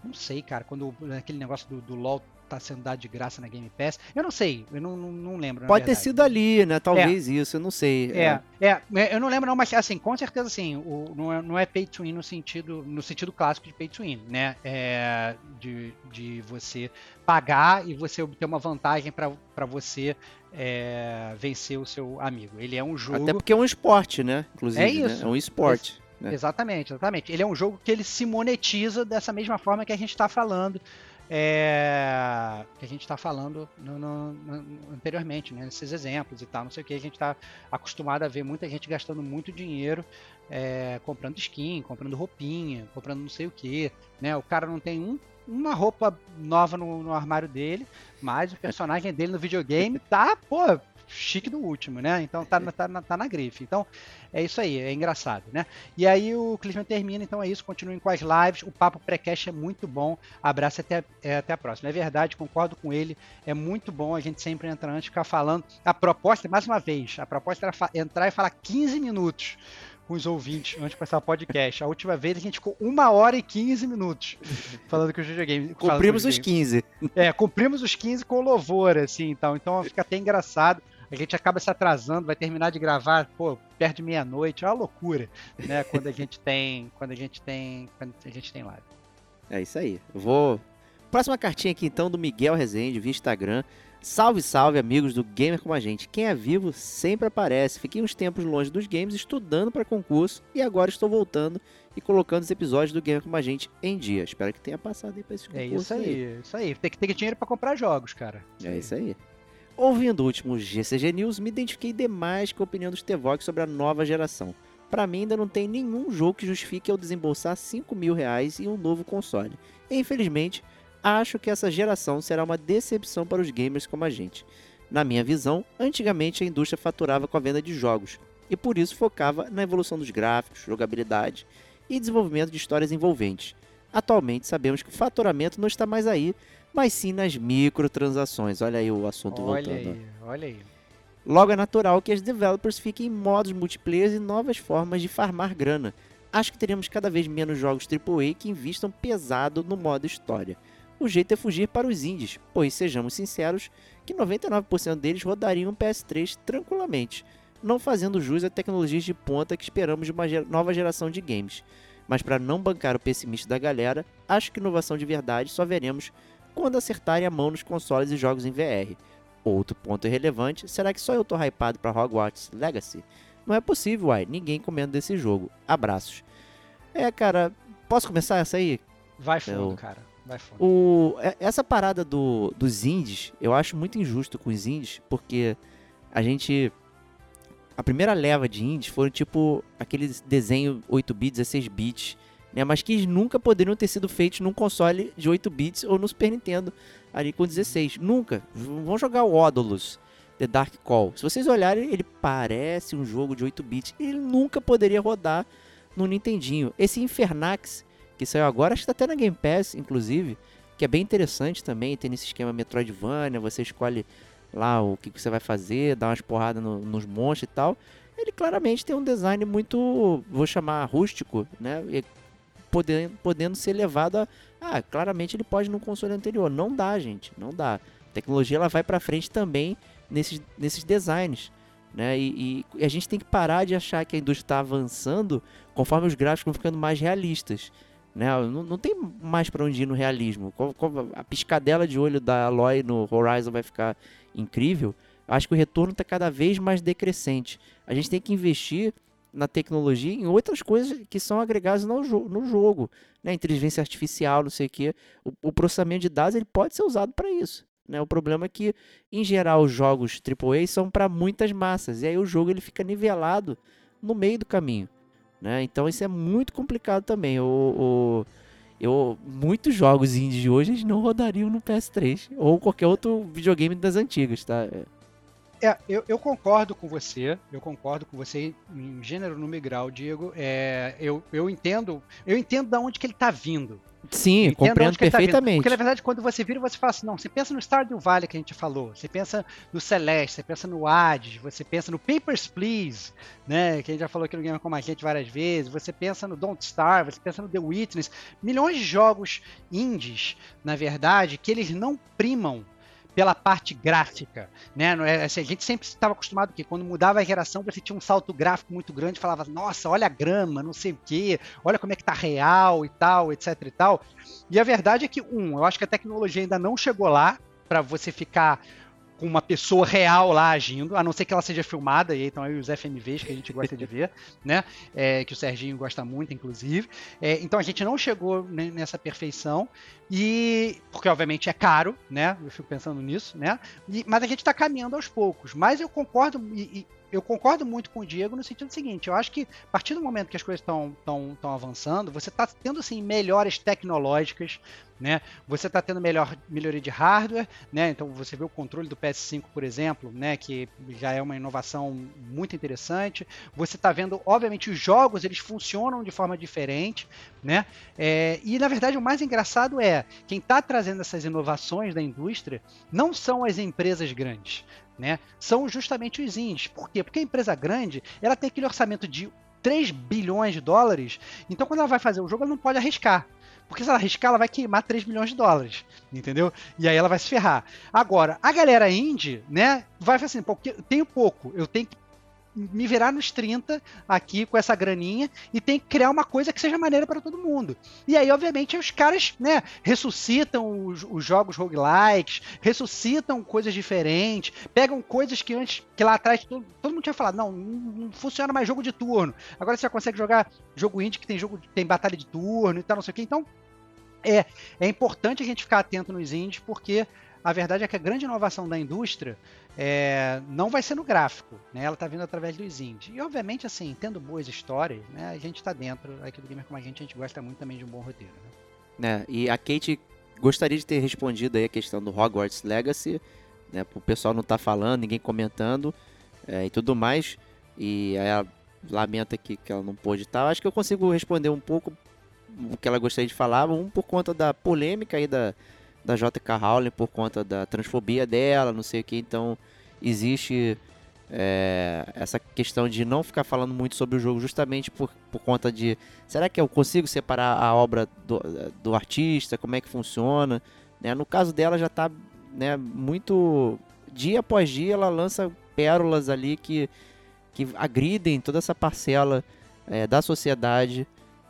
não sei, cara, quando aquele negócio do, do LoL tá sendo dado de graça na Game Pass. Eu não sei, eu não, não, não lembro. Pode ter sido ali, né? Talvez é. isso, eu não sei. É, é, é, eu não lembro não, mas assim, com certeza assim, o, não, é, não é pay to win no sentido, no sentido clássico de pay to win, né? É, de, de você pagar e você obter uma vantagem para você é, vencer o seu amigo. Ele é um jogo. Até porque é um esporte, né? Inclusive, É isso. Né? É um esporte. né? Exatamente, exatamente. Ele é um jogo que ele se monetiza dessa mesma forma que a gente está falando. É, que a gente está falando no- no- no- anteriormente, né, nesses exemplos e tal, não sei o que, a gente está acostumado a ver muita gente gastando muito dinheiro é, comprando skin, comprando roupinha, comprando não sei o que, né, o cara não tem um- uma roupa nova no, no armário dele, mas o personagem dele no videogame tá, pô, chique do último, né, então tá, na- tá, na- tá na grife, então é isso aí, é engraçado, né, e aí o Clisman termina, então é isso, continuem com as lives, o papo pré-cast é muito bom, abraço e até, é, até a próxima. É verdade, concordo com ele, é muito bom a gente sempre entrar antes ficar falando. A proposta, mais uma vez, a proposta era entrar e falar 15 minutos com os ouvintes antes de começar o podcast. A última vez a gente ficou uma hora e 15 minutos falando com os videogames. falando com Cumprimos os videogames. 15. É, cumprimos os 15 com louvor, assim, então. Então fica até engraçado. A gente acaba se atrasando, vai terminar de gravar, pô, perto de meia-noite, é uma loucura, né? Quando a gente tem. Quando a gente tem. Quando a gente tem live. É isso aí. Eu vou. Próxima cartinha aqui então do Miguel Rezende via Instagram. Salve, salve, amigos do Gamer Como a Gente. Quem é vivo sempre aparece. Fiquei uns tempos longe dos games estudando para concurso e agora estou voltando e colocando os episódios do Gamer Como a Gente em dia. Espero que tenha passado aí para esse concurso. É isso aí, isso aí. Tem que ter dinheiro pra comprar jogos, cara. É isso aí. Ouvindo o último GCG News, me identifiquei demais com a opinião dos Tevox sobre a nova geração. Pra mim, ainda não tem nenhum jogo que justifique eu desembolsar 5 mil reais em um novo console. Infelizmente, acho que essa geração será uma decepção para os gamers como a gente. Na minha visão, antigamente a indústria faturava com a venda de jogos, e por isso focava na evolução dos gráficos, jogabilidade e desenvolvimento de histórias envolventes. Atualmente sabemos que o faturamento não está mais aí, mas sim nas microtransações. Olha aí o assunto Olha voltando. aí, olha aí. Logo é natural que as developers fiquem em modos multiplayer e novas formas de farmar grana. Acho que teremos cada vez menos jogos AAA que investam pesado no modo história. O jeito é fugir para os indies, pois sejamos sinceros que 99% deles rodariam um PS3 tranquilamente, não fazendo jus a tecnologias de ponta que esperamos de uma nova geração de games. Mas para não bancar o pessimista da galera, acho que inovação de verdade só veremos quando acertarem a mão nos consoles e jogos em VR. Outro ponto relevante, será que só eu tô hypado para Hogwarts Legacy? Não é possível, uai, ninguém comendo desse jogo. Abraços. É, cara, posso começar essa aí? Vai fundo, Eu- cara. Vai fundo. O, é- essa parada do, dos indies, eu acho muito injusto com os indies, porque a gente. A primeira leva de indies foram tipo aqueles desenho 8 bits, 16 bits, né? Mas que nunca poderiam ter sido feitos num console de 8 bits ou no Super Nintendo ali com 16. Nunca. Vão jogar o Odalus, The Dark Call. Se vocês olharem, ele parece um jogo de 8 bits. Ele nunca poderia rodar no Nintendinho. Esse Infernax, que saiu agora, acho que tá até na Game Pass, inclusive, que é bem interessante também, tem nesse esquema Metroidvania, você escolhe lá o que, você vai fazer, dá umas porradas no- nos monstros e tal. Ele claramente tem um design muito, vou chamar rústico, né? Podendo, podendo ser levado a. Ah, claramente ele pode no console anterior. Não dá, gente, não dá. A tecnologia ela vai pra frente também nesses, nesses designs. Né? E, e a gente tem que parar de achar que a indústria está avançando conforme os gráficos vão ficando mais realistas. Né? Não, não tem mais para onde ir no realismo. A piscadela de olho da Aloy no Horizon vai ficar incrível. Acho que o retorno está cada vez mais decrescente. A gente tem que investir na tecnologia em outras coisas que são agregadas no, jo- no jogo. Né? Inteligência artificial, não sei o quê. O, o processamento de dados ele pode ser usado para isso. Né? O problema é que, em geral, os jogos AAA são para muitas massas. E aí o jogo ele fica nivelado no meio do caminho. Né? Então isso é muito complicado também. O, o- eu, muitos jogos indies de hoje não rodariam no PS3 ou qualquer outro videogame das antigas, tá? É, eu, eu concordo com você, eu concordo com você em gênero, número e grau, Diego. É, eu, eu entendo, eu entendo da onde que ele tá vindo. Sim, compreendo tá perfeitamente. Porque na verdade, quando você vira, você fala assim, não, você pensa no Stardew Valley que a gente falou, você pensa no Celeste, você pensa no Hades, você pensa no Papers, Please, né, que a gente já falou aqui no Game com a gente várias vezes, você pensa no Don't Starve, você pensa no The Witness, milhões de jogos indies, na verdade, que eles não primam pela parte gráfica, né? É- assim, a gente sempre estava acostumado que quando mudava a geração você tinha um salto gráfico muito grande, falava, nossa, olha a grama, não sei o quê, olha como é que tá real e tal, etc e tal. E a verdade é que um, eu acho que a tecnologia ainda não chegou lá para você ficar com uma pessoa real lá agindo, a não ser que ela seja filmada, e então aí os FMVs que a gente gosta de ver, né? É, que o Serginho gosta muito, inclusive. É, então a gente não chegou nessa perfeição, e porque obviamente é caro, né? Eu fico pensando nisso, né? E, mas a gente está caminhando aos poucos. Mas eu concordo, e, e eu concordo muito com o Diego no sentido seguinte: eu acho que a partir do momento que as coisas estão tão, tão avançando, você está tendo assim melhores tecnológicas, né? Você está tendo melhor melhoria de hardware, né? Então você vê o controle do PS5, por exemplo, né? Que já é uma inovação muito interessante. Você está vendo, obviamente, os jogos eles funcionam de forma diferente, né? É, e na verdade o mais engraçado é quem está trazendo essas inovações da indústria não são as empresas grandes, né? São justamente os indies. Por quê? Porque a empresa grande ela tem aquele orçamento de 3 bilhões de dólares, então quando ela vai fazer o jogo ela não pode arriscar. Porque se ela arriscar, ela vai queimar 3 milhões de dólares. Entendeu? E aí ela vai se ferrar. Agora, a galera indie, né? Vai assim, porque eu tenho pouco, eu tenho que me virar nos 30 aqui com essa graninha e tem que criar uma coisa que seja maneira para todo mundo. E aí, obviamente, os caras, né, ressuscitam os, os, jogos roguelikes, ressuscitam coisas diferentes, pegam coisas que antes, que lá atrás todo, todo mundo tinha falado, não, não, funciona mais jogo de turno. Agora você já consegue jogar jogo indie que tem jogo tem batalha de turno e tal, não sei o que. Então, é, é importante a gente ficar atento nos indies porque a verdade é que a grande inovação da indústria é, não vai ser no gráfico, né? Ela está vindo através dos indies. E obviamente, assim, tendo boas histórias, né? A gente está dentro aqui do Gamer como a gente, a gente gosta muito também de um bom roteiro. Né? É, e a Kate gostaria de ter respondido aí a questão do Hogwarts Legacy, né? O pessoal não tá falando, ninguém comentando é, e tudo mais. E aí ela lamenta que, que ela não pôde estar. Acho que eu consigo responder um pouco o que ela gostaria de falar, um por conta da polêmica aí da da J.K. Rowling por conta da transfobia dela, não sei o que. Então existe é, essa questão de não ficar falando muito sobre o jogo justamente por, por conta de será que eu consigo separar a obra do, do artista, como é que funciona? Né? No caso dela já está né, muito dia após dia ela lança pérolas ali que, que agridem toda essa parcela é, da sociedade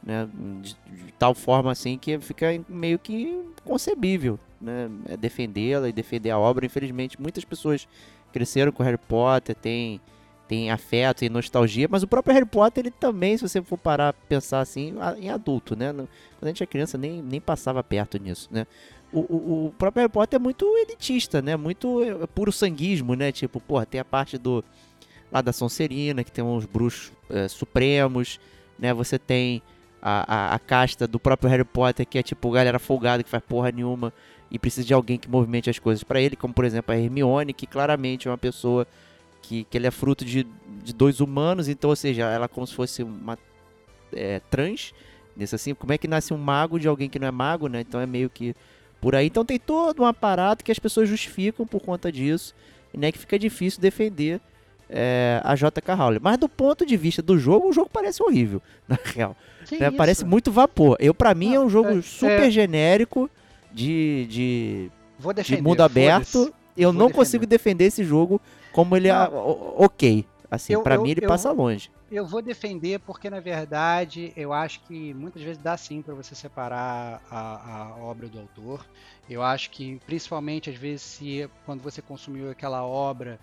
né, de, de, tal forma assim que fica meio que inconcebível né, é defendê-la e defender a obra. Infelizmente, muitas pessoas cresceram com Harry Potter, tem, tem afeto e nostalgia, mas o próprio Harry Potter, ele também, se você for parar pensar assim, em adulto, né? Quando a gente é criança, nem, nem passava perto nisso, né? O, o, o próprio Harry Potter é muito elitista, né? Muito é, puro sanguismo, né? Tipo, porra, tem a parte do lá da Sonserina, que tem uns bruxos é, supremos, né? Você tem a, a, a, casta do próprio Harry Potter, que é tipo galera folgada que faz porra nenhuma e precisa de alguém que movimente as coisas para ele, como por exemplo a Hermione, que claramente é uma pessoa que, que ele é fruto de, de dois humanos, então, ou seja, ela é como se fosse uma é, trans, nesse assim, como é que nasce um mago de alguém que não é mago, né? Então é meio que por aí. Então tem todo um aparato que as pessoas justificam por conta disso, e né, que fica difícil defender é, a JK Rowling. Mas do ponto de vista do jogo, o jogo parece horrível, na real. Né? Parece muito vapor. Eu, para mim, é um jogo é, super é... genérico de, de, defender, de mundo aberto. Eu não defender. consigo defender esse jogo como ele é ok. Assim, para mim ele eu, passa longe. Eu vou defender porque, na verdade, eu acho que muitas vezes dá sim para você separar a, a, obra do autor. Eu acho que, principalmente, às vezes, se quando você consumiu aquela obra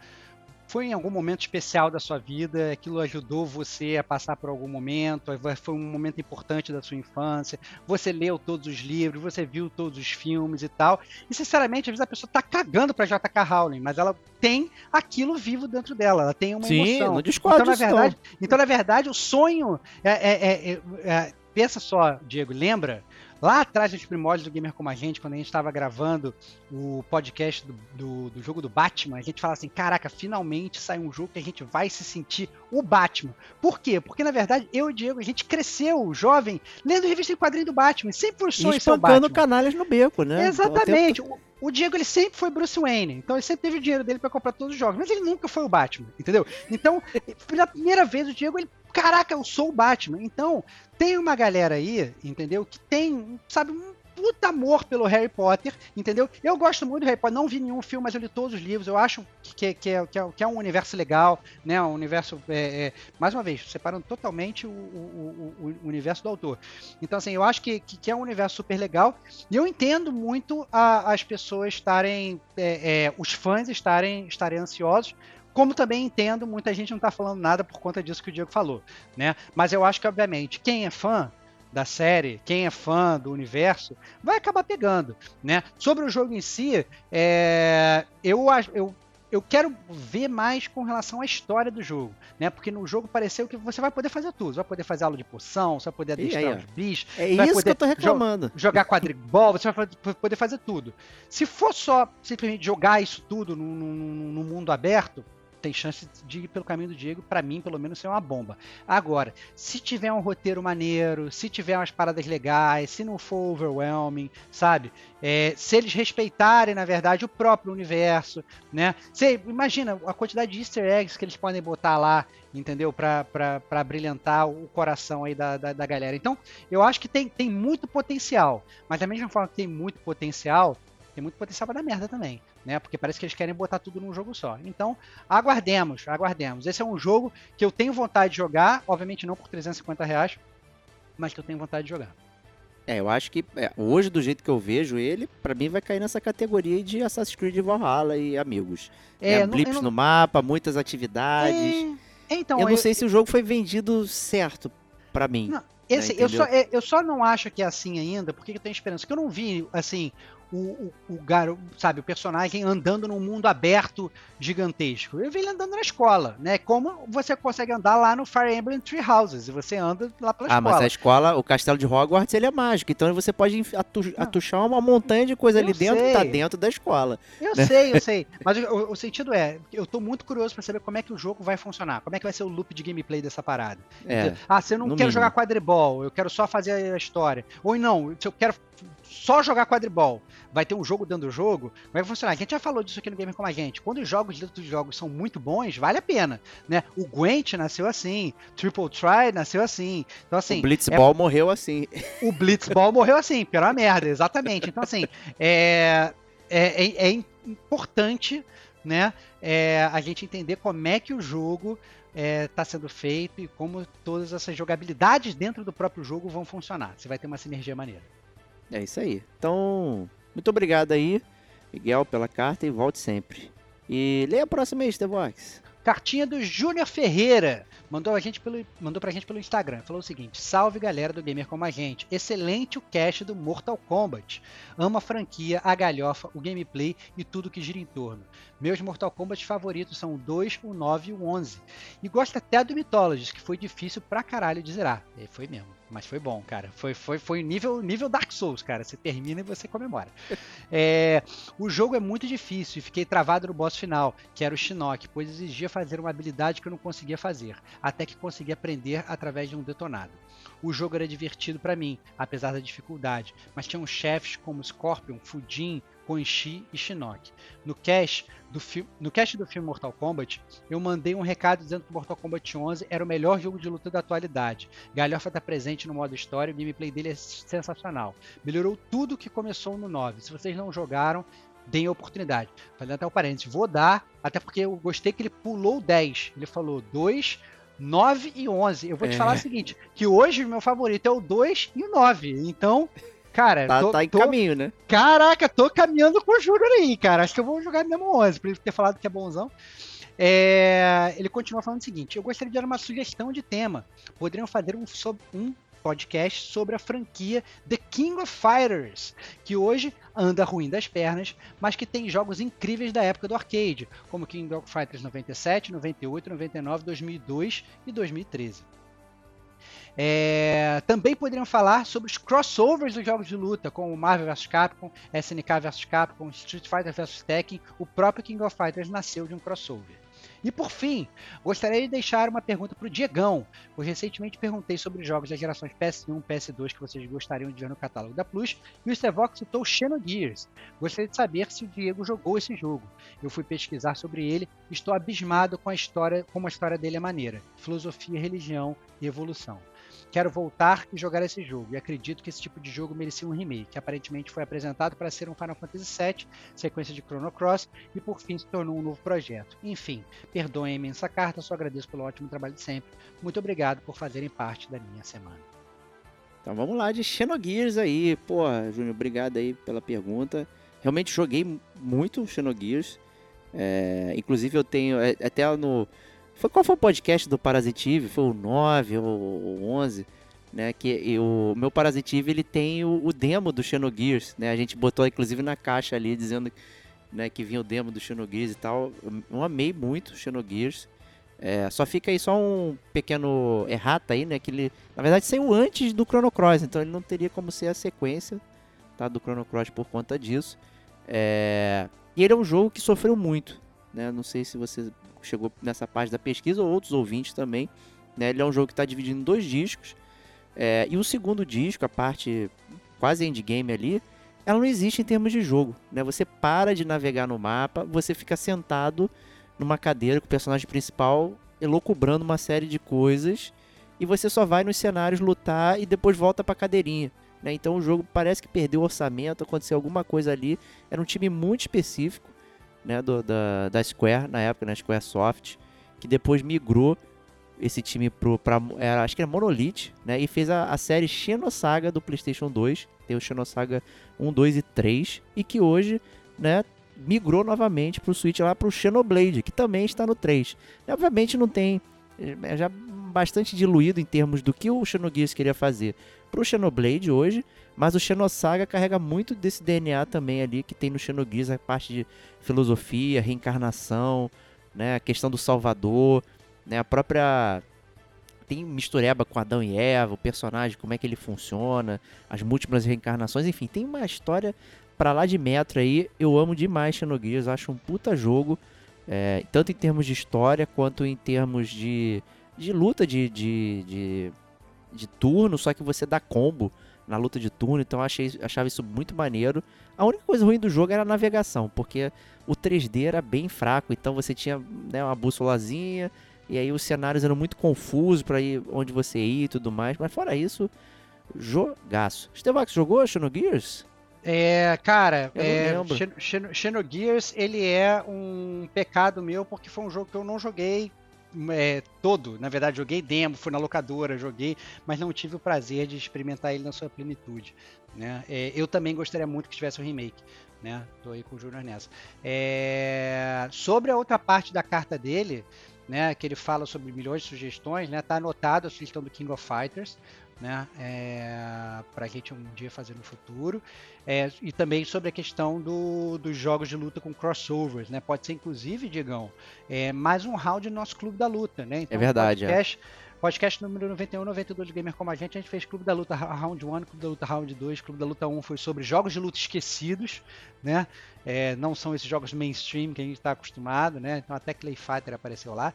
foi em algum momento especial da sua vida, aquilo ajudou você a passar por algum momento, foi um momento importante da sua infância, você leu todos os livros, você viu todos os filmes e tal. E sinceramente, às vezes a pessoa tá cagando pra J.K. Rowling, mas ela tem aquilo vivo dentro dela, ela tem uma Sim, emoção. Não discordo então, na verdade, então, na verdade, o sonho é, é, é, é pensa só, Diego, lembra lá atrás nos primórdios do Gamer Como a Gente, quando a gente estava gravando o podcast do, do, do, jogo do Batman, a gente fala assim: caraca, finalmente sai um jogo que a gente vai se sentir o Batman. Por quê? Porque na verdade eu e o Diego, a gente cresceu jovem lendo revista em quadrinho do Batman, sempre foi sonho ser o Batman. canalhas no beco, né? Exatamente. O, o Diego ele sempre foi Bruce Wayne, então ele sempre teve o dinheiro dele para comprar todos os jogos, mas ele nunca foi o Batman, entendeu? Então, pela primeira vez o Diego ele caraca, eu sou o Batman. Então, tem uma galera aí, entendeu? Que tem, sabe, um puta amor pelo Harry Potter, entendeu? Eu gosto muito do Harry Potter, não vi nenhum filme, mas eu li todos os livros. Eu acho que, que, é, que, é, que é um universo legal, né? Um universo, é, é, mais uma vez, separando totalmente o, o, o, o universo do autor. Então, assim, eu acho que, que, que é um universo super legal. E eu entendo muito a, as pessoas estarem, é, é, os fãs estarem, estarem ansiosos, como também entendo, muita gente não está falando nada por conta disso que o Diego falou, né? Mas eu acho que, obviamente, quem é fã da série, quem é fã do universo, vai acabar pegando, né? Sobre o jogo em si, é, eu, eu, eu quero ver mais com relação à história do jogo, né? Porque no jogo pareceu que você vai poder fazer tudo. Você vai poder fazer aula de poção, você vai poder adestrar aí, os bichos. É isso que eu tô reclamando. Jo jogar quadribol, você vai poder fazer tudo. Se for só simplesmente jogar isso tudo no, no, no mundo aberto, tem chance de ir pelo caminho do Diego, para mim, pelo menos, ser uma bomba. Agora, se tiver um roteiro maneiro, se tiver umas paradas legais, se não for overwhelming, sabe? É, se eles respeitarem, na verdade, o próprio universo, né? Você imagina a quantidade de easter eggs que eles podem botar lá, entendeu? Para brilhantar o coração aí da, da, da galera. Então, eu acho que tem, tem muito potencial, mas da mesma forma que tem muito potencial, tem muito potencial para dar merda também, né? Porque parece que eles querem botar tudo num jogo só. Então, aguardemos, aguardemos. Esse é um jogo que eu tenho vontade de jogar, obviamente não por 350 reais, mas que eu tenho vontade de jogar. É, eu acho que é, hoje, do jeito que eu vejo ele, para mim vai cair nessa categoria de Assassin's Creed Valhalla e amigos. É, é blips não... no mapa, muitas atividades. É... Então, eu não eu... sei se o jogo foi vendido certo para mim. Não, esse, né, eu, só, é, eu só não acho que é assim ainda, porque eu tenho esperança. Porque eu não vi, assim, o, o, o garoto, sabe, o personagem andando num mundo aberto gigantesco. Eu vi ele andando na escola, né? Como você consegue andar lá no Fire Emblem Tree Houses, e você anda lá pela ah, escola. Ah, mas a escola, o castelo de Hogwarts, ele é mágico, então você pode atu atuchar uma montanha de coisa eu ali dentro, sei. tá dentro da escola. Eu né? sei, eu sei. Mas o, o, sentido é, eu tô muito curioso para saber como é que o jogo vai funcionar, como é que vai ser o loop de gameplay dessa parada. É, ah, se eu não quero mínimo. jogar quadribol, eu quero só fazer a história. Ou não, se eu quero só jogar quadribol, vai ter um jogo dando jogo, como é que vai funcionar? A gente já falou disso aqui no Gamer Como a Gente. Quando os jogos dentro dos jogos são muito bons, vale a pena, né? O Gwent nasceu assim, Triple Try nasceu assim. Então, assim... O Blitzball é... morreu assim. O Blitzball morreu assim, uma merda, exatamente. Então, assim, é, é, é, é importante, né, é, a gente entender como é que o jogo está é, tá sendo feito e como todas essas jogabilidades dentro do próprio jogo vão funcionar. Você vai ter uma sinergia maneira. É isso aí. Então, muito obrigado aí, Miguel, pela carta e volte sempre. E leia a próxima aí, Stevox. Cartinha do Júnior Ferreira. Mandou, a gente pelo, mandou pra gente pelo Instagram. Falou o seguinte: Salve galera do Gamer Como a Gente. Excelente o cast do Mortal Kombat. Amo a franquia, a galhofa, o gameplay e tudo que gira em torno. Meus Mortal Kombat favoritos são o 2, o 9 e o 11. E gosto até do Mythologies, que foi difícil pra caralho de zerar. E foi mesmo. Mas foi bom, cara. Foi, foi, foi nível, nível Dark Souls, cara. Você termina e você comemora. é, o jogo é muito difícil e fiquei travado no boss final, que era o Shinnok, pois exigia fazer uma habilidade que eu não conseguia fazer, até que consegui aprender através de um detonado. O jogo era divertido para mim, apesar da dificuldade, mas tinha chefes como Scorpion, Fujin, Konshi e Shinnok. No cast, do no cast do filme Mortal Kombat, eu mandei um recado dizendo que Mortal Kombat 11 era o melhor jogo de luta da atualidade. Galhofa está presente no modo história, o gameplay dele é sensacional. Melhorou tudo que começou no 9. Se vocês não jogaram, deem a oportunidade. Fazendo até o parênteses, vou dar, até porque eu gostei que ele pulou 10. Ele falou 2, 9 e 11. Eu vou te é. falar o seguinte, que hoje o meu favorito é o 2 e o 9. Então, Cara, tá, tô, tá em tô... caminho, né? Caraca, tô caminhando com o Júnior aí, cara. Acho que eu vou jogar mesmo 11, por ele ter falado que é bonzão. É... Ele continua falando o seguinte: Eu gostaria de dar uma sugestão de tema. Poderiam fazer um, um podcast sobre a franquia The King of Fighters, que hoje anda ruim das pernas, mas que tem jogos incríveis da época do arcade, como King of Fighters 97, 98, 99, 2002 e 2013. É, também poderiam falar sobre os crossovers dos jogos de luta, como Marvel vs Capcom, SNK vs Capcom, Street Fighter vs Tekken. O próprio King of Fighters nasceu de um crossover. E por fim, gostaria de deixar uma pergunta para o Diegão, pois recentemente perguntei sobre jogos das gerações PS1 e PS2 que vocês gostariam de ver no catálogo da Plus, e o Stevox citou Xenogears. Gostaria de saber se o Diego jogou esse jogo. Eu fui pesquisar sobre ele e estou abismado com a história, como a história dele é maneira. Filosofia, religião e evolução quero voltar e jogar esse jogo. E acredito que esse tipo de jogo merecia um remake, que aparentemente foi apresentado para ser um Final Fantasy VII, sequência de Chrono Cross, e por fim se tornou um novo projeto. Enfim, perdoem a imensa carta, só agradeço pelo ótimo trabalho de sempre. Muito obrigado por fazerem parte da minha semana. Então vamos lá de Xenogears aí. Pô, Júnior, obrigado aí pela pergunta. Realmente joguei muito Xenogears. É, inclusive eu tenho é, até no... Foi, qual foi o podcast do Parasitive? Foi o 9 ou o 11? Né, que o meu Parasitive ele tem o, o, demo do Xenogears, né? A gente botou inclusive na caixa ali dizendo né, que vinha o demo do Xenogears e tal. Eu amei muito Xenogears. É, só fica aí só um pequeno errata aí, né? Que ele, na verdade, saiu antes do Chrono Cross, então ele não teria como ser a sequência tá, do Chrono Cross por conta disso. É, e ele é um jogo que sofreu muito, né? Não sei se você chegou nessa parte da pesquisa ou outros ouvintes também. Né? Ele é um jogo que está dividido em dois discos. É, e o segundo disco, a parte quase endgame ali, ela não existe em termos de jogo. Né? Você para de navegar no mapa, você fica sentado numa cadeira com o personagem principal elocubrando uma série de coisas e você só vai nos cenários lutar e depois volta para a cadeirinha. Né? Então o jogo parece que perdeu o orçamento, aconteceu alguma coisa ali. Era um time muito específico né, do, da, da Square, na época, na né, Square Soft, que depois migrou esse time pro, pra, era, acho que era Monolith, né, e fez a, a série Xenosaga do PlayStation 2, tem o Xenosaga 1, 2 e 3, e que hoje, né, migrou novamente para o Switch lá para o Xenoblade, que também está no 3. E, obviamente não tem é já bastante diluído em termos do que o Xenogears queria fazer para o Xenoblade hoje, mas o Xenosaga carrega muito desse DNA também ali que tem no Xenogears, a parte de filosofia, reencarnação, né, a questão do Salvador, né, a própria tem mistureba com Adão e Eva, o personagem, como é que ele funciona, as múltiplas reencarnações, enfim, tem uma história para lá de metro aí, eu amo demais Xenogears, acho um puta jogo, é, tanto em termos de história quanto em termos de, de luta de, de, de, de turno, só que você dá combo na luta de turno, então eu achei, achava isso muito maneiro. A única coisa ruim do jogo era a navegação, porque o 3D era bem fraco, então você tinha né, uma bússolazinha, e aí os cenários eram muito confusos para ir onde você ia e tudo mais, mas fora isso, jogaço. Estevax jogou Xenogears? É, cara, é, Xenogears, ele é um pecado meu porque foi um jogo que eu não joguei é, todo. Na verdade, joguei demo, fui na locadora, joguei, mas não tive o prazer de experimentar ele na sua plenitude. Né? É, eu também gostaria muito que tivesse um remake. Né? Tô aí com o Júnior nessa. É, sobre a outra parte da carta dele, né, que ele fala sobre milhões de sugestões, né, tá anotado a sugestão do King of Fighters né, é, para a gente um dia fazer no futuro. É, e também sobre a questão do, dos jogos de luta com crossovers, né? Pode ser inclusive, Digão, é, mais um round do nosso Clube da Luta, né? Então, é verdade. Podcast, é. podcast número 91, 92 de Gamer como a gente, a gente fez Clube da Luta Round 1, Clube da Luta Round 2, Clube da Luta 1 foi sobre jogos de luta esquecidos, né? É, não são esses jogos mainstream que a gente está acostumado, né? Então até Clay Fighter apareceu lá.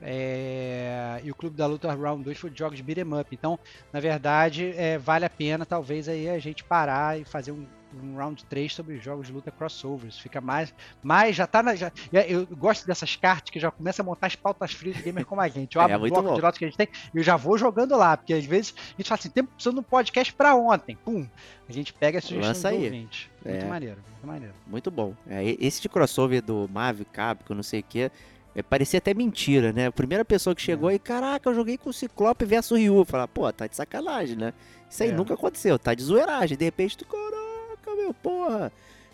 É, e o Clube da Luta Round 2 foi de jogos de beat'em up. Então, na verdade, é, vale a pena talvez aí a gente parar e fazer um, um round 3 sobre jogos de luta crossovers. Fica mais. mais já tá na. Já, eu gosto dessas cartas que já começa a montar as pautas frias de gamer como a gente. Eu é, abro é, o bloco bom. de notas que a gente tem e eu já vou jogando lá, porque às vezes a gente fala assim, tem precisando de um podcast pra ontem. Pum! A gente pega essa sugestão do ouvinte. Muito é. maneiro, muito maneiro. Muito bom. É, esse de crossover do Marvel, Capcom, não sei o que é, parecia até mentira, né? A primeira pessoa que chegou é. e, caraca, eu joguei com o Ciclope versus Ryu. Falar, pô, tá de sacanagem, né? Isso aí é. nunca aconteceu, tá de zoeiragem. De repente, tu, caraca, meu, porra.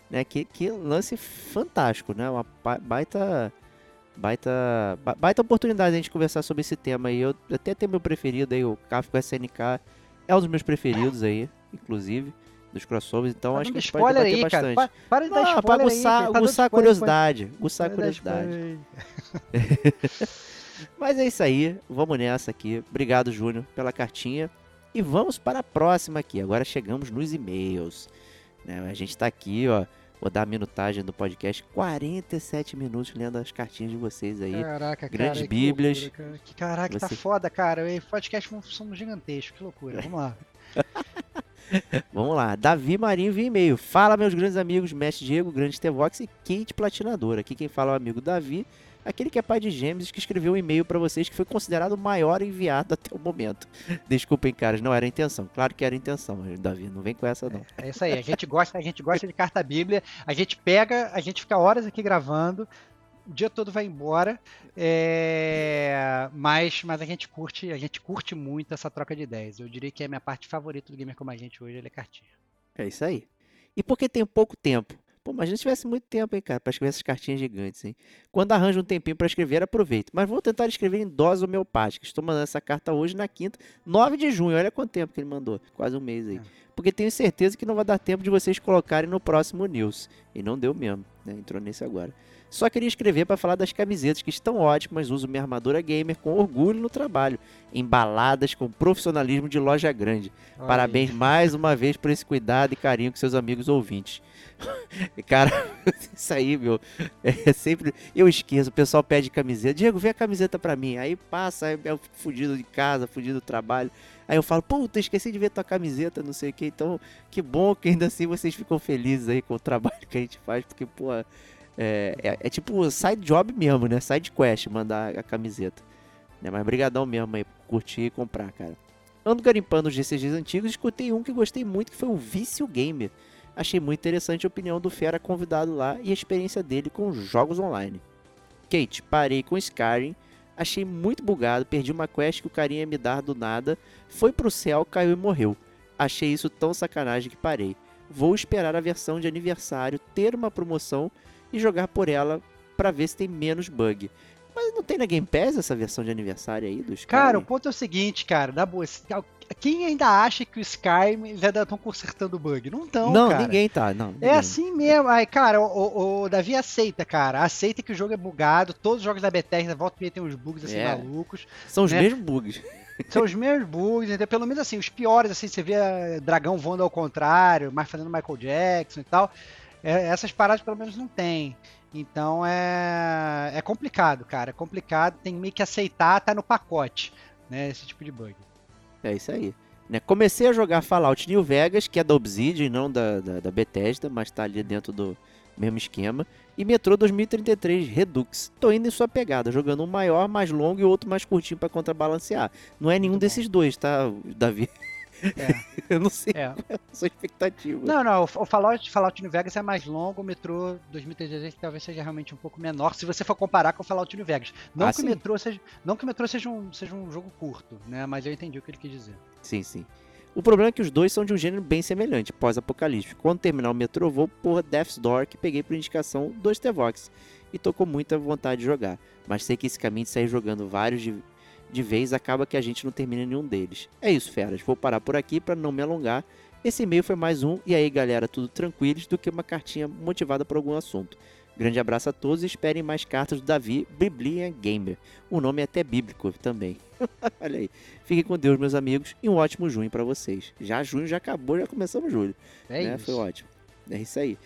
Né? Que, que lance fantástico, né? Uma baita. Baita, baita oportunidade a gente conversar sobre esse tema aí. Eu até tenho meu preferido aí, o Kafka SNK é um dos meus preferidos aí, inclusive dos crossovers, então tá acho que a gente pode debater aí, bastante. Cara. Para, para de dar spoiler pra guçar, aí, tá guçar a curiosidade. Guçar a curiosidade. Mas é isso aí, vamos nessa aqui. Obrigado, Júnior, pela cartinha. E vamos para a próxima aqui. Agora chegamos nos e-mails. Né? A gente está aqui, ó. Vou dar a minutagem do podcast. 47 minutos lendo as cartinhas de vocês aí. Caraca, Grandes cara, bíblias. Que, loucura, cara. que caraca, tá Você... tá foda, cara. O podcast somos gigantescos. Que loucura. Vamos lá. Vamos lá. Davi Marinho via e-mail. Fala, meus grandes amigos, Mestre Diego, Grande Tevox e Kate Platinador. Aqui quem fala é o amigo Davi, aquele que é pai de gêmeos que escreveu um e-mail para vocês que foi considerado o maior enviado até o momento. Desculpem, caras, não era intenção. Claro que era intenção, Davi, não vem com essa não. É, é isso aí. A gente gosta, a gente gosta de carta bíblia. A gente pega, a gente fica horas aqui gravando o dia todo vai embora, é, mas, mas a gente curte, a gente curte muito essa troca de ideias. Eu diria que é a minha parte favorita do Gamer Como a Gente hoje, ele é cartinha. É isso aí. E porque tem pouco tempo? Pô, imagina se tivesse muito tempo, hein, cara, pra escrever essas cartinhas gigantes, hein? Quando arranja um tempinho pra escrever, aproveito. Mas vou tentar escrever em dose homeopática. Estou mandando essa carta hoje na quinta, 9 de junho. Olha quanto tempo que ele mandou. Quase um mês aí. É. Porque tenho certeza que não vai dar tempo de vocês colocarem no próximo news. E não deu mesmo, né? Entrou nesse agora. Só queria escrever para falar das camisetas que estão ótimas, uso minha armadura gamer com orgulho no trabalho, embaladas com profissionalismo de loja grande. Olha Parabéns mais uma vez por esse cuidado e carinho com seus amigos ouvintes. Cara, isso aí, meu, é sempre. Eu esqueço, o pessoal pede camiseta. Diego, vê a camiseta pra mim. Aí passa, aí eu fico fudido de casa, fudido do trabalho. Aí eu falo, puta, esqueci de ver tua camiseta, não sei o que. Então, que bom que ainda assim vocês ficam felizes aí com o trabalho que a gente faz, porque, pô, é, é, é tipo side job mesmo, né? Side quest mandar a camiseta. Né? Mas brigadão mesmo aí curtir e comprar, cara. Ando garimpando os GCGs antigos escutei um que gostei muito, que foi o Vício Gamer. Achei muito interessante a opinião do Fera convidado lá e a experiência dele com jogos online. Kate, parei com Skyrim, achei muito bugado, perdi uma quest que o carinha ia me dar do nada, foi pro céu, caiu e morreu. Achei isso tão sacanagem que parei. Vou esperar a versão de aniversário ter uma promoção e jogar por ela pra ver se tem menos bug. Mas não tem na Game Pass essa versão de aniversário aí do Skyrim? Cara, o ponto é o seguinte, cara, na boa, quem ainda acha que o Skyrim eles ainda estão consertando o bug? Não estão, não, cara. ninguém tá, não. ninguém. É assim mesmo. Aí, cara, o, o- o Davi aceita, cara. Aceita que o jogo é bugado. Todos os jogos da Bethesda volta e tem uns bugs assim É. malucos. São os né? mesmos bugs. São os mesmos bugs, entendeu? Pelo menos assim, os piores, assim, você vê eh, dragão voando ao contrário, mas fazendo Michael Jackson e tal. É, essas paradas pelo menos não tem. Então é, é complicado, cara. É complicado, tem meio que aceitar, tá no pacote, né? Esse tipo de bug. É isso aí. Né, Comecei a jogar Fallout New Vegas, que é da Obsidian, não da, da, da Bethesda, mas tá ali dentro do mesmo esquema. E Metro 2033 Redux. Tô indo em sua pegada, jogando um maior, mais longo e outro mais curtinho pra contrabalancear. Não é nenhum Muito bom. desses dois, tá, Davi? É. Eu não sei É. sua expectativa. Não, não, o Fallout, Fallout New Vegas é mais longo, o Metro 2033 talvez seja realmente um pouco menor, se você for comparar com o Fallout New Vegas. Não, Ah, que, o. Metro seja, não que o Metro seja um, seja um jogo curto, né? Mas eu entendi o que ele quis dizer. Sim, sim. O problema é que os dois são de um gênero bem semelhante, pós-apocalíptico. Quando terminar o metrô, vou por Death's Door, que peguei por indicação do Stevox. E tô com muita vontade de jogar. Mas sei que esse caminho de sair jogando vários de, de vez acaba que a gente não termina nenhum deles. É isso, feras. Vou parar por aqui para não me alongar. Esse e-mail foi mais um. E aí, galera, tudo tranquilos do que uma cartinha motivada por algum assunto. Grande abraço a todos e esperem mais cartas do Davi Biblia Gamer. O nome é até bíblico também. Olha aí. Fiquem com Deus, meus amigos, e um ótimo junho pra vocês. Já junho já acabou, já começamos julho. É né? isso. Foi ótimo. É isso aí.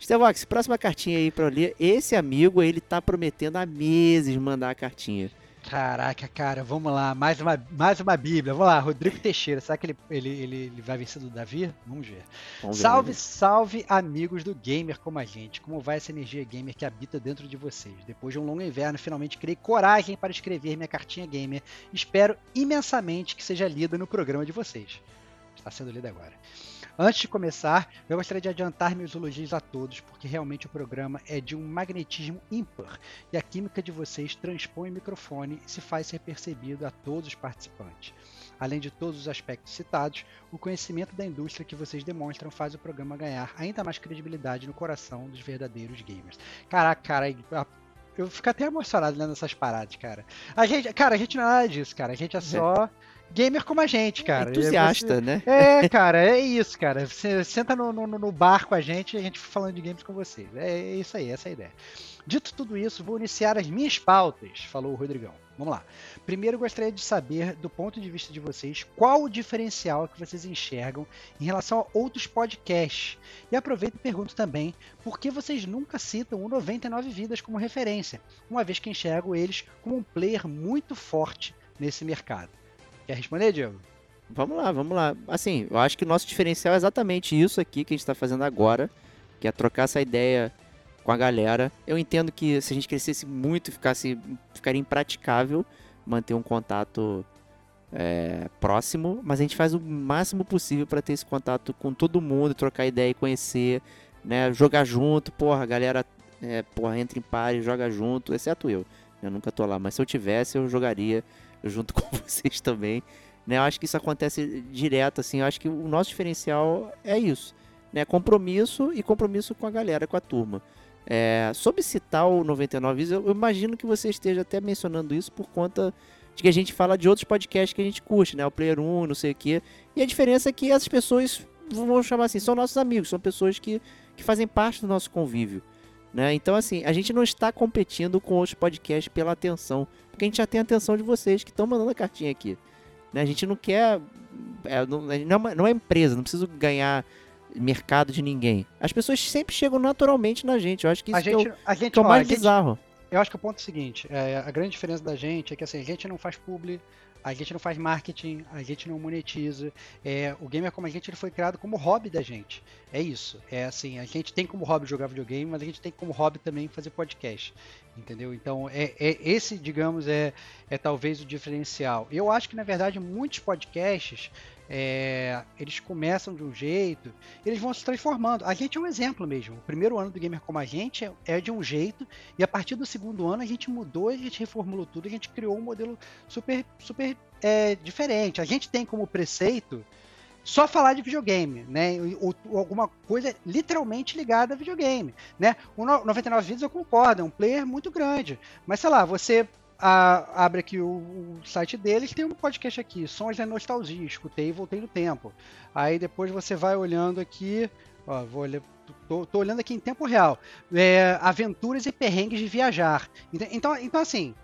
Stevox, próxima cartinha aí eu ler. Esse amigo, ele tá prometendo há meses mandar a cartinha. Caraca, cara, vamos lá, mais uma, mais uma bíblia. Vamos lá, Rodrigo Teixeira, será que ele, ele, ele, ele vai vencer do Davi? Vamos ver. Vamos ver, salve, salve, amigos do gamer como a gente. Como vai essa energia gamer que habita dentro de vocês? Depois de um longo inverno, finalmente criei coragem para escrever minha cartinha gamer. Espero imensamente que seja lida no programa de vocês. Está sendo lida agora. Antes de começar, eu gostaria de adiantar meus elogios a todos, porque realmente o programa é de um magnetismo ímpar e a química de vocês transpõe o microfone e se faz ser percebido a todos os participantes. Além de todos os aspectos citados, o conhecimento da indústria que vocês demonstram faz o programa ganhar ainda mais credibilidade no coração dos verdadeiros gamers. Caraca, cara, eu fico até emocionado lendo essas paradas, cara. A gente, cara, a gente não é nada disso, cara. A gente é só gamer como a gente, cara. Entusiasta, né? É, cara, é isso, cara. Você senta no, no, no bar com a gente e a gente fica falando de games com vocês. É isso aí, essa é a ideia. Dito tudo isso, vou iniciar as minhas pautas, falou o Rodrigão. Vamos lá. Primeiro, gostaria de saber, do ponto de vista de vocês, qual o diferencial que vocês enxergam em relação a outros podcasts. E aproveito e pergunto também, por que vocês nunca citam o 99 Vidas como referência, uma vez que enxergo eles como um player muito forte nesse mercado. Quer responder, Diego? Vamos lá, vamos lá. Assim, eu acho que o nosso diferencial é exatamente isso aqui que a gente está fazendo agora, que é trocar essa ideia com a galera. Eu entendo que se a gente crescesse muito, ficasse, ficaria impraticável manter um contato é, próximo, mas a gente faz o máximo possível para ter esse contato com todo mundo, trocar ideia e conhecer, né? Jogar junto, porra, a galera é, porra, entra em pare, joga junto, exceto eu. Eu nunca tô lá, mas se eu tivesse, eu jogaria junto com vocês também. Né? Eu acho que isso acontece direto, assim. Eu acho que o nosso diferencial é isso. Né? Compromisso e compromisso com a galera, com a turma. É, sobre citar o 99 Vidas, eu imagino que você esteja até mencionando isso por conta de que a gente fala de outros podcasts que a gente curte, né? O Player 1, não sei o quê. E a diferença é que essas pessoas, vamos chamar assim, são nossos amigos, são pessoas que, que fazem parte do nosso convívio. Né? Então, assim, a gente não está competindo com outros podcasts pela atenção, porque a gente já tem a atenção de vocês que estão mandando a cartinha aqui. Né? A gente não quer. É, não, não, é uma, não é empresa, não precisa ganhar mercado de ninguém. As pessoas sempre chegam naturalmente na gente. Eu acho que isso A gente, é o, a gente, que é o ó, mais gente- bizarro. eu acho que o ponto é o seguinte: é, a grande diferença da gente é que assim, a gente não faz publi, a gente não faz marketing, a gente não monetiza. É, o gamer como a gente ele foi criado como hobby da gente. É isso. É assim, a gente tem como hobby jogar videogame, mas a gente tem como hobby também fazer podcast. Entendeu? Então, é, é- esse, digamos, é, é talvez o diferencial. Eu acho que, na verdade, muitos podcasts é, eles começam de um jeito, eles vão se transformando. A gente é um exemplo mesmo. O primeiro ano do Gamer como a gente é, é de um jeito, e a partir do segundo ano a gente mudou, a gente reformulou tudo, a gente criou um modelo super, super é, diferente. A gente tem como preceito só falar de videogame, né? Ou, ou alguma coisa literalmente ligada a videogame, né? O no- 99 Vídeos eu concordo, é um player muito grande, mas sei lá, você a- abre aqui o, o site deles, tem um podcast aqui, Sons da Nostalgia, escutei e voltei no tempo. Aí depois você vai olhando aqui, ó, vou olhar, tô, tô olhando aqui em tempo real, é, aventuras e perrengues de viajar. Ent- Então, então assim,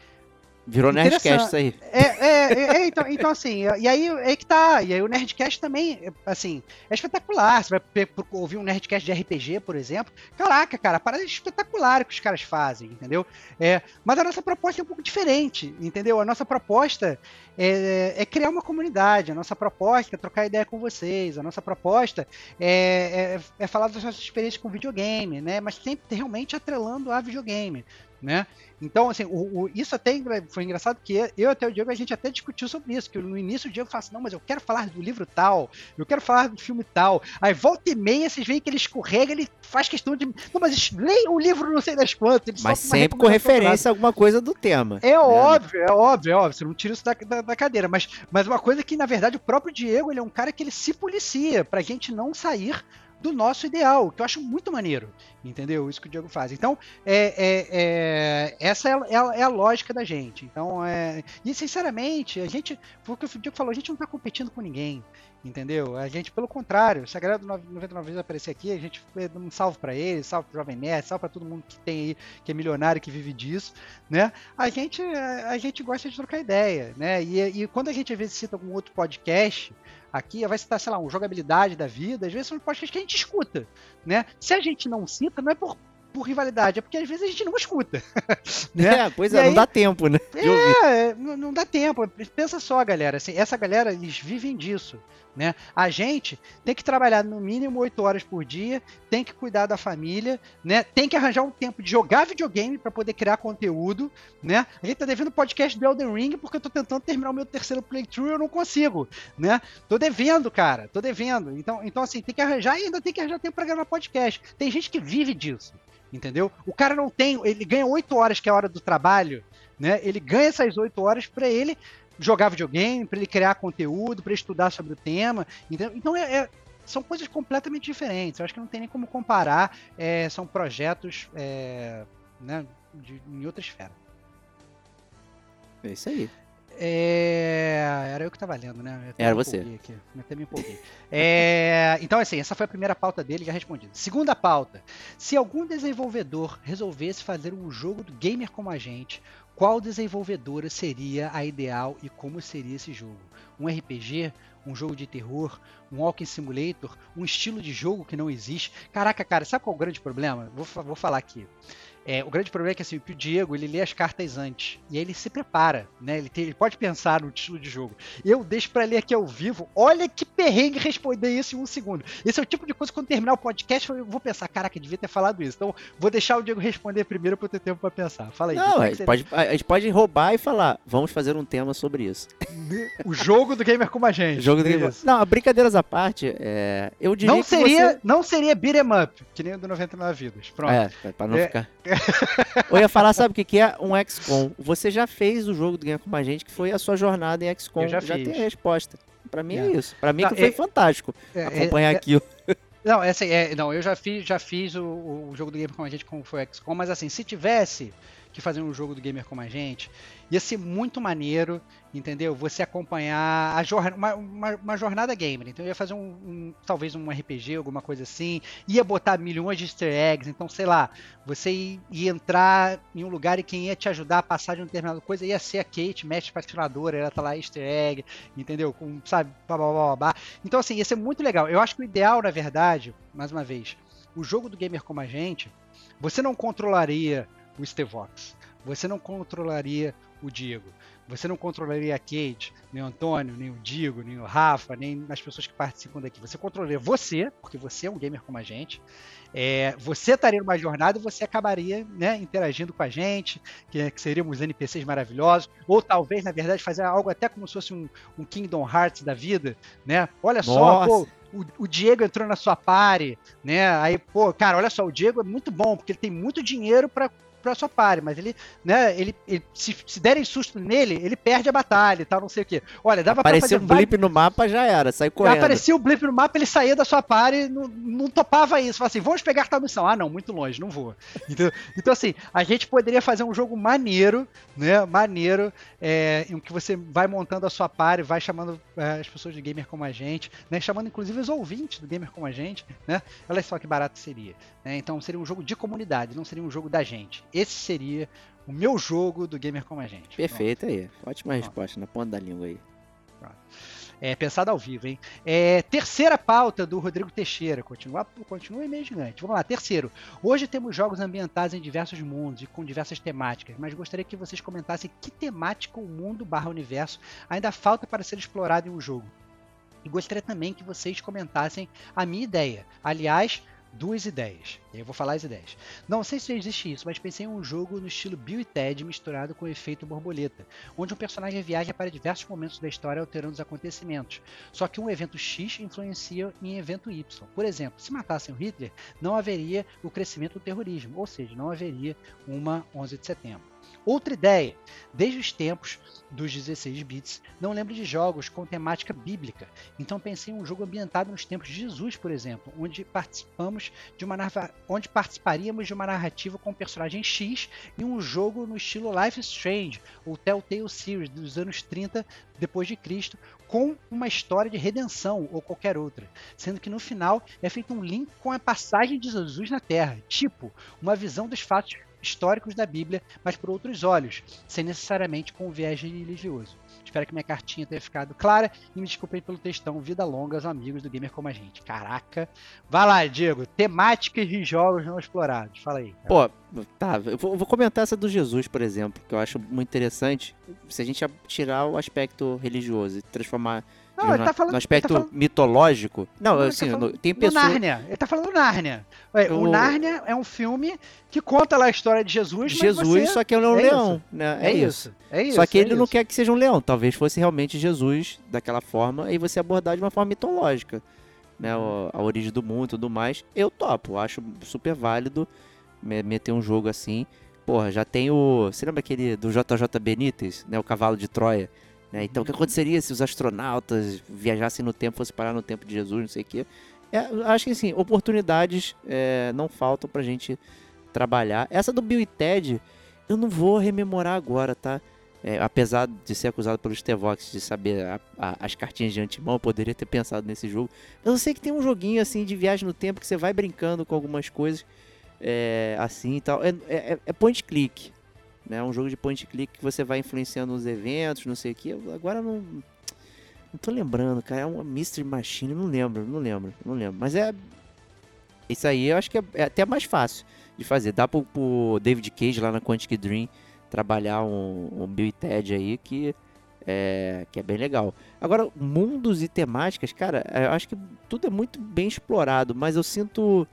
Virou Nerdcast isso aí. é, é, é, é, então, então, assim, e aí é que tá. E aí o Nerdcast também, assim, é espetacular. Você vai ouvir um Nerdcast de RPG, por exemplo. Caraca, cara, parada é espetacular que os caras fazem, entendeu? É, mas a nossa proposta é um pouco diferente, entendeu? A nossa proposta é, é criar uma comunidade, a nossa proposta é trocar ideia com vocês, a nossa proposta é, é, é falar das nossas experiências com videogame, né? Mas sempre realmente atrelando a videogame, né? Então, assim, o, o- isso até foi engraçado que eu até o Diego a gente até discutiu sobre isso, que no início o Diego fala assim, não, mas eu quero falar do livro tal, eu quero falar do filme tal. Aí volta e meia vocês veem que ele escorrega, ele faz questão de, não, mas leia o livro não sei das quantas. Mas sempre com referência a alguma coisa do tema. É né? óbvio, é óbvio, é óbvio. Você não tira isso da, da, da cadeira. Mas, mas uma coisa que, na verdade, o próprio Diego ele é um cara que ele se policia pra gente não sair do nosso ideal, que eu acho muito maneiro. Entendeu? Isso que o Diego faz. Então, é, é- é- essa é, a- é a- é a lógica da gente. Então, é, e sinceramente, a gente, foi o o Diego falou, a gente não tá competindo com ninguém. Entendeu? A gente, pelo contrário, se a galera do 99 vezes aparecer aqui, a gente dá um salve pra eles, salve pro Jovem Nerd, salve pra todo mundo que tem aí, que é milionário, que vive disso, né? A gente, a gente gosta de trocar ideia, né? E, e quando a gente às vezes cita algum outro podcast aqui, vai citar, sei lá, um jogabilidade da vida, às vezes são podcasts que a gente escuta, né? Se a gente não cita, não é por, por rivalidade, é porque às vezes a gente não escuta, né? É, pois E é, não aí- dá tempo, né? É, não, não dá tempo. Pensa só, galera. Assim, essa galera, eles vivem disso. Né? A gente tem que trabalhar no mínimo 8 horas por dia, tem que cuidar da família, né? tem que arranjar um tempo de jogar videogame para poder criar conteúdo. Né? A gente tá devendo podcast do Elden Ring porque eu tô tentando terminar o meu terceiro playthrough e eu não consigo. Né? Tô devendo, cara. Tô devendo. Então, então assim, tem que arranjar e ainda tem que arranjar tempo para gravar podcast. Tem gente que vive disso. Entendeu? O cara não tem. Ele ganha 8 horas, que é a hora do trabalho né? Ele ganha essas oito horas para ele jogar videogame, para ele criar conteúdo, para estudar sobre o tema. Então, então é, é- são coisas completamente diferentes. Eu acho que não tem nem como comparar. é, são projetos é, né, de, em outra esfera. É isso aí. É, era eu que estava lendo, né? Era você. Aqui, eu até me empolguei. É, então, assim, essa foi a primeira pauta dele, já respondi. Segunda pauta. Se algum desenvolvedor resolvesse fazer um jogo do gamer como a gente, qual desenvolvedora seria a ideal e como seria esse jogo? Um RPG? Um jogo de terror? Um Walking Simulator? Um estilo de jogo que não existe? Caraca, cara, sabe qual é o grande problema? Vou, vou falar aqui. É, o grande problema é que, assim, o Diego ele lê as cartas antes e aí ele se prepara, né? Ele, tem- ele pode pensar no estilo de jogo. Eu deixo pra ler aqui ao vivo. Olha que perrengue responder isso em um segundo. Esse é o tipo de coisa que quando terminar o podcast eu vou pensar, caraca, devia ter falado isso. Então vou deixar o Diego responder primeiro pra eu ter tempo pra pensar. Fala aí. Não, é a gente, pode, a gente pode roubar e falar, vamos fazer um tema sobre isso. O jogo do gamer como a gente. Jogo do Isso. Não, brincadeiras à parte, é, eu diria Não seria, você... não seria beat 'em up, que nem o do 99 vidas. Pronto. É, pra não É. ficar... eu ia falar, sabe o que que é? Um XCOM. Você já fez o jogo do Game com a gente, que foi a sua jornada em XCOM. Eu já fiz. tem a resposta. Pra mim é, É. isso. Pra mim Não, que foi é- fantástico É, é- acompanhar é- aquilo. Não, essa é, não, eu já fiz, já fiz o, o jogo do Gamer como a gente como foi o XCOM, mas assim, se tivesse fazer um jogo do Gamer como a gente, ia ser muito maneiro, entendeu? Você acompanhar a uma, uma, uma jornada gamer. Então ia fazer um, um- talvez um RPG, alguma coisa assim, ia botar milhões de easter eggs, então sei lá, você ia, ia entrar em um lugar e quem ia te ajudar a passar de uma determinada coisa ia ser a Kate, mestre patinadora, ela tá lá easter egg, entendeu? Com, sabe, blá, blá, blá, blá. Então, assim, ia ser muito legal. Eu acho que o ideal, na verdade, mais uma vez, o jogo do gamer como a gente, você não controlaria o Stevox, você não controlaria o Diego, você não controlaria a Kate, nem o Antônio, nem o Diego, nem o Rafa, nem as pessoas que participam daqui. Você controlaria você, porque você é um gamer como a gente. É, você estaria numa jornada e você acabaria né, interagindo com a gente, que, que seríamos NPCs maravilhosos, ou talvez, na verdade, fazer algo até como se fosse um, um Kingdom Hearts da vida, né? Olha só, pô, o, o Diego entrou na sua party, né? Aí, pô, cara, olha só, o Diego é muito bom, porque ele tem muito dinheiro pra sua party, mas ele, né, ele, ele- se, se derem susto nele, ele perde a batalha e tal, não sei o quê. Olha, dava pra Apareceu fazer um blip no mapa, já era, sai correndo. Aparecia o blip no mapa, ele saía da sua party, não, não topava isso. Falava assim, vamos pegar tal missão. Ah, não, muito longe, não vou. Então, então, assim, a gente poderia fazer um jogo maneiro, né? Maneiro, é, em que você vai montando a sua party, vai chamando é, as pessoas de gamer como a gente, né? Chamando inclusive os ouvintes do gamer como a gente, né? Olha só que barato seria. né? Então seria um jogo de comunidade, não seria um jogo da gente. Esse seria o meu jogo do gamer como a gente. Perfeito aí. Ótima resposta, na ponta da língua aí. É, pensado ao vivo, hein? É, terceira pauta do Rodrigo Teixeira. Continua, continua e-mail gigante. Vamos lá, terceiro. Hoje temos jogos ambientados em diversos mundos e com diversas temáticas, mas gostaria que vocês comentassem que temática o mundo barra universo ainda falta para ser explorado em um jogo. E gostaria também que vocês comentassem a minha ideia. Aliás, duas ideias. Eu vou falar as ideias. Não sei se existe isso, mas pensei em um jogo no estilo Bill e Ted misturado com o efeito borboleta, onde um personagem viaja para diversos momentos da história alterando os acontecimentos. Só que um evento X influencia em evento Y. Por exemplo, se matassem o Hitler, não haveria o crescimento do terrorismo, ou seja, não haveria uma 11 de setembro. Outra ideia, desde os tempos dos 16 bits, não lembro de jogos com temática bíblica. Então pensei em um jogo ambientado nos tempos de Jesus, por exemplo, onde participamos de uma onde participaríamos de uma narrativa com o personagem X e um jogo no estilo Life Strange ou Telltale Series dos anos 30 depois de Cristo, com uma história de redenção ou qualquer outra, sendo que no final é feito um link com a passagem de Jesus na Terra, tipo uma visão dos fatos históricos da Bíblia, mas por outros olhos, sem necessariamente com um viés religioso. Espero que minha cartinha tenha ficado clara e me desculpem pelo textão. Vida longa aos amigos do Gamer como a gente. Caraca. Vai lá, Diego. Temáticas de jogos não explorados. Fala aí. Pô, tá, eu vou, eu vou comentar essa do Jesus, por exemplo, que eu acho muito interessante. Se a gente tirar o aspecto religioso e transformar não, no, ele tá falando, no aspecto tá falando, mitológico. Não, Não, ele assim, tá falando tem pessoas. Nárnia. Ele tá falando do Nárnia. Ué, O O- Nárnia é um filme que conta lá a história de Jesus, Jesus, você... só que ele é um é leão, né? É isso. É isso. Só que é ele não isso. quer que seja um leão. Talvez fosse realmente Jesus daquela forma e você abordar de uma forma mitológica, né? a origem do mundo e tudo mais. Eu topo, acho super válido me- meter um jogo assim. Porra, já tem o. Você lembra aquele do JJ Benítez, né? O cavalo de Troia. Né? Então, o que aconteceria se os astronautas viajassem no tempo, fossem parar no tempo de Jesus, não sei o quê. É, acho que assim, oportunidades é, não faltam pra gente trabalhar. Essa do Bill e Ted, eu não vou rememorar agora, tá? É, apesar de ser acusado pelo Stevox de saber a- a- as cartinhas de antemão, eu poderia ter pensado nesse jogo. Mas eu sei que tem um joguinho assim de viagem no tempo que você vai brincando com algumas coisas é, assim e tal. É, é- é point click. Né? Um jogo de point click que você vai influenciando os eventos, não sei o que. Agora não. Não tô lembrando, cara. É uma Mystery Machine, não lembro, não lembro, não lembro. Mas é. Isso aí eu acho que é, é até mais fácil de fazer. Dá pro, pro David Cage lá na Quantic Dream trabalhar um, um Bill e Ted aí que é, que é bem legal. Agora, mundos e temáticas, cara, é, eu acho que tudo é muito bem explorado, mas eu sinto,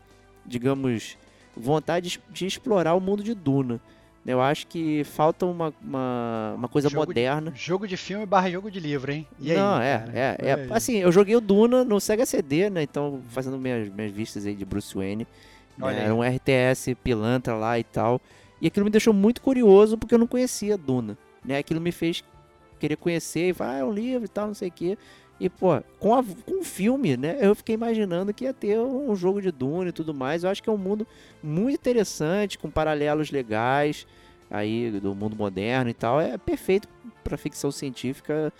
digamos, vontade de, de explorar o mundo de Duna. Eu acho que falta uma, uma, uma coisa Jogo de- moderna. Jogo de filme barra jogo de livro, hein? E aí, Não, é, cara? é, é. Olha aí. Assim, eu joguei o Duna no Sega CD, né? Então, fazendo minhas, minhas vistas aí de Bruce Wayne. Né, aí. Era um RTS pilantra lá e tal. E aquilo me deixou muito curioso porque eu não conhecia Duna. Né? Aquilo me fez querer conhecer e vai, ah, é um livro e tal, não sei o quê. E, pô, com, a, com o filme, né? Eu fiquei imaginando que ia ter um jogo de Duna e tudo mais. Eu acho que é um mundo muito interessante, com paralelos legais aí do mundo moderno e tal. É perfeito para ficção científica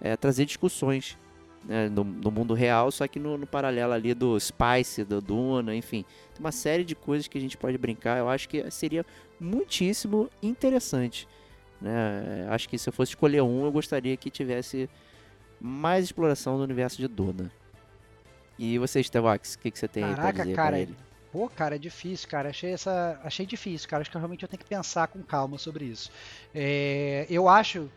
é, trazer discussões né, no, no mundo real, só que no, no paralelo ali do Spice, do Duna, enfim. Tem uma série de coisas que a gente pode brincar. Eu acho que seria muitíssimo interessante. Né? Acho que se eu fosse escolher um, eu gostaria que tivesse mais exploração do universo de Duna. E você, Stevox, o que, que você tem aí pra Caraca, dizer cara, pra ele? Pô, cara, é difícil, cara. Achei essa, achei difícil, cara. Acho que realmente eu tenho que pensar com calma sobre isso. É, eu acho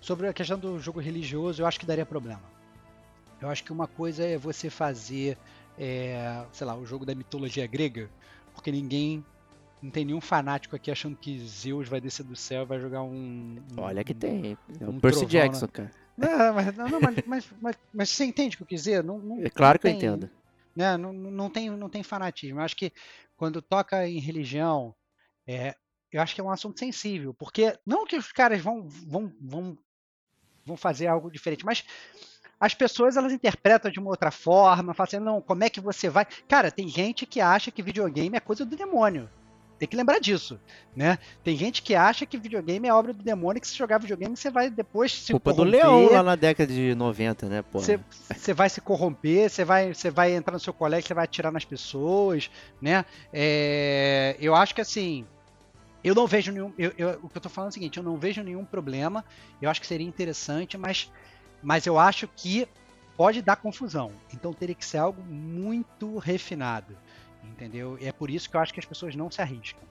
sobre a questão do jogo religioso, eu acho que daria problema. Eu acho que uma coisa é você fazer, é, sei lá, o jogo da mitologia grega, porque ninguém não tem nenhum fanático aqui achando que Zeus vai descer do céu e vai jogar um. um- Olha que tem. É o um Percy trovão, Jackson, né? cara. Não, mas, não, mas, mas, mas- mas você entende o que eu quis dizer? Não, não- É claro que eu tem- entendo. né? Não, não não tem, não tem fanatismo. Eu acho que quando toca em religião, é, eu acho que é um assunto sensível, porque não que os caras vão, vão, vão, vão fazer algo diferente, mas as pessoas elas interpretam de uma outra forma, falam assim, não, como é que você vai? Cara, tem gente que acha que videogame é coisa do demônio. Tem que lembrar disso, né? Tem gente que acha que videogame é obra do demônio, que se jogar videogame você vai depois se Culpa do corromper, Leão lá na década de 90, né, pô? você, você vai se corromper, você vai, você vai entrar no seu colégio, você vai atirar nas pessoas, né? É, eu acho que assim, eu não vejo nenhum. eu- eu- o que eu tô falando é o seguinte, eu não vejo nenhum problema. Eu acho que seria interessante, mas, mas eu acho que pode dar confusão. Então teria que ser algo muito refinado, entendeu? E é por isso que eu acho que as pessoas não se arriscam.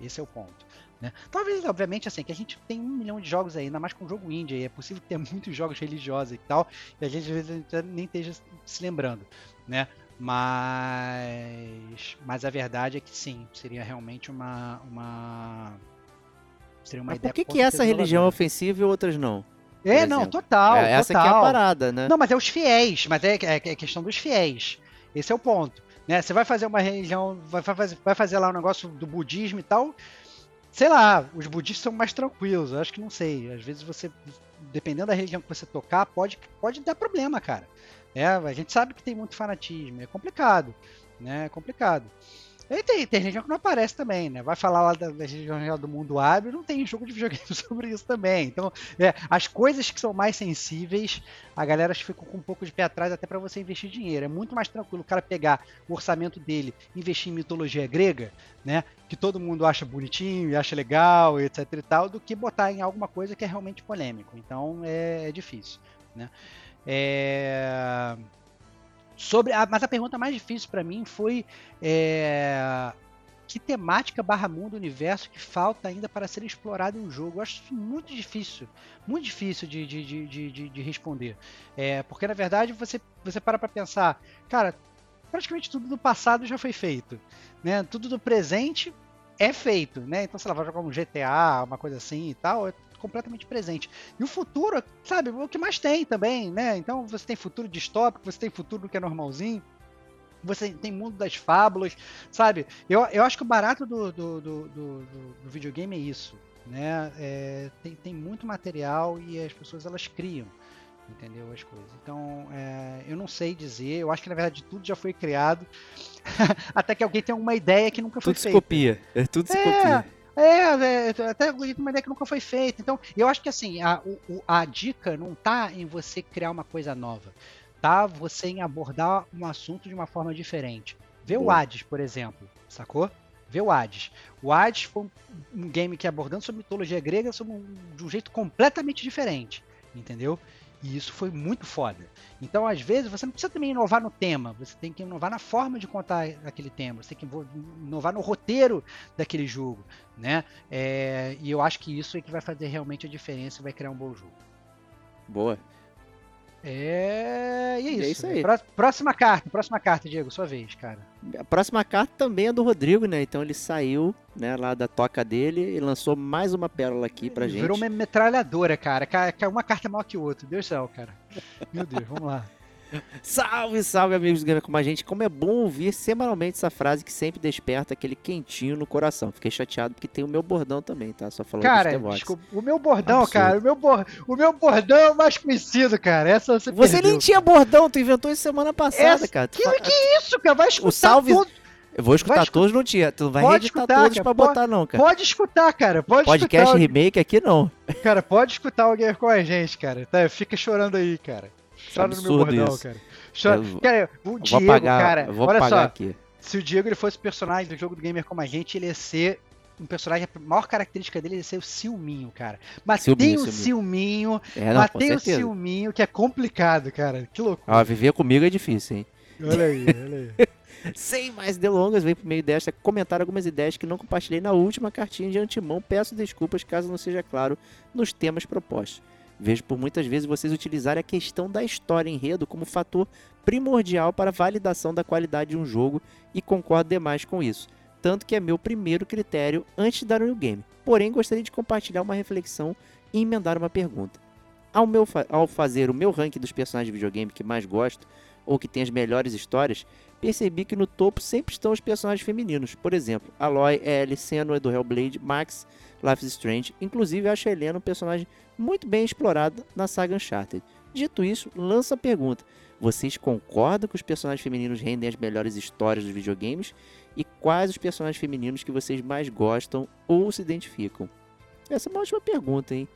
Esse é o ponto. Né? Talvez, obviamente, assim, que a gente tem um milhão de jogos aí, ainda mais com jogo indie, é possível que tenha muitos jogos religiosos e tal, e a gente às vezes nem esteja se lembrando, né? Mas, mas a verdade é que sim, seria realmente uma, uma seria uma Mas ideia por que, que essa religião é ofensiva e outras não? É, por não, exemplo? total, É, essa aqui é a total. parada, né? Não, mas é os fiéis, mas é, é, é questão dos fiéis. Esse é o ponto. Né? Você vai fazer uma religião, vai fazer, vai fazer lá um negócio do budismo e tal. Sei lá, os budistas são mais tranquilos, eu acho que não sei. Às vezes você, dependendo da religião que você tocar, pode, pode dar problema, cara. É, a gente sabe que tem muito fanatismo, é complicado, né? É complicado. E tem, tem religião que não aparece também, né? Vai falar lá da, da religião do mundo hábil, não tem jogo de videogame sobre isso também. Então, é, as coisas que são mais sensíveis, a galera fica com um pouco de pé atrás até para você investir dinheiro. É muito mais tranquilo o cara pegar o orçamento dele, investir em mitologia grega, né? Que todo mundo acha bonitinho e acha legal, etc e tal, do que botar em alguma coisa que é realmente polêmico. Então é, é difícil, né? É... Sobre, a- mas a pergunta mais difícil para mim foi é, que temática barra mundo universo que falta ainda para ser explorado em um jogo? Eu acho isso muito difícil, muito difícil de, de, de, de, de- de responder. É, porque na verdade você, você para para pensar, cara, praticamente tudo do passado já foi feito, né? Tudo do presente é feito, né? Então, sei lá, vai jogar um GTA, uma coisa assim e tal, completamente presente. E o futuro, sabe, o que mais tem também, né? Então você tem futuro distópico, você tem futuro do que é normalzinho, você tem mundo das fábulas, sabe? Eu, eu acho que o barato do, do, do, do, do- videogame é isso, né? É, tem, tem muito material e as pessoas elas criam, entendeu? As coisas. Então, é, eu não sei dizer, eu acho que na verdade tudo já foi criado, até que alguém tenha uma ideia que nunca foi Tudo se feita. copia. É, tudo se É, copia. É, é, até uma ideia que nunca foi feita. Então, eu acho que assim, a, o- o- a dica não tá em você criar uma coisa nova. Tá você em abordar um assunto de uma forma diferente. Vê o Boa. Hades, por exemplo, sacou? Vê o Hades. O Hades foi um, um game que abordando sobre mitologia grega sobre um- de um jeito completamente diferente, entendeu? E isso foi muito foda. Então, às vezes, você não precisa também inovar no tema, você tem que inovar na forma de contar aquele tema, você tem que inovar no roteiro daquele jogo, né? É, e eu acho que isso é que vai fazer realmente a diferença e vai criar um bom jogo. Boa. É. E é isso. É isso aí. Pró- Próxima carta, próxima carta, Diego, sua vez, cara. A próxima carta também é do Rodrigo, né? Então ele saiu, né, lá da toca dele e lançou mais uma pérola aqui pra gente. Virou uma metralhadora, cara. Ca- ca- Uma carta é maior que outra. Deus do céu, cara. Meu Deus, vamos lá. Salve, salve, amigos do Gamer Como a Gente. Como é bom ouvir semanalmente essa frase que sempre desperta aquele quentinho no coração. Fiquei chateado porque tem o meu bordão também, tá? Só falando Cara, desculpa, o meu bordão, Absurdo. cara, o meu, bor... o meu bordão é o mais conhecido, cara. Essa você, Você nem tinha bordão, tu inventou isso semana passada, Essa- cara. Tu Que, fa- que isso, cara? Vai escutar salve- todo- Eu vou escutar escu- todos, não tinha. Tu não vai Pode editar escutar, todos cara, pra pode- botar, não, cara. Pode escutar, cara. Pode Podcast escutar. remake aqui não. o- Cara, pode escutar o Gamer com a gente, cara. Tá, fica chorando aí, cara. Chora no meu bordão, isso. cara. Chora. Eu Cara, o Diego, vou apagar, cara, vou olha só. aqui. Se o Diego ele fosse personagem do jogo do Gamer como a gente, ele ia ser um personagem, a maior característica dele ia ser o ciúminho, cara. Mas tem o ciúminho, É, não, mas tem o certeza. ciúminho que é complicado, cara. Que loucura. Ó, viver comigo é difícil, hein? Olha aí, olha aí. Sem mais delongas, venho por meio desta comentar algumas ideias que não compartilhei na última cartinha de antemão. Peço desculpas caso não seja claro nos temas propostos. Vejo por muitas vezes vocês utilizarem a questão da história enredo como fator primordial para a validação da qualidade de um jogo e concordo demais com isso. Tanto que é meu primeiro critério antes de dar um game. Porém, gostaria de compartilhar uma reflexão e emendar uma pergunta. Ao, meu fa- ao fazer o meu ranking dos personagens de videogame que mais gosto, ou que tem as melhores histórias, percebi que no topo sempre estão os personagens femininos. Por exemplo, Aloy, Ellie, Senua do Hellblade, Max, Life is Strange. Inclusive, acho a Helena um personagem muito bem explorado na saga Uncharted. Dito isso, lança a pergunta. Vocês concordam que os personagens femininos rendem as melhores histórias dos videogames? E quais os personagens femininos que vocês mais gostam ou se identificam? Essa é uma ótima pergunta, hein?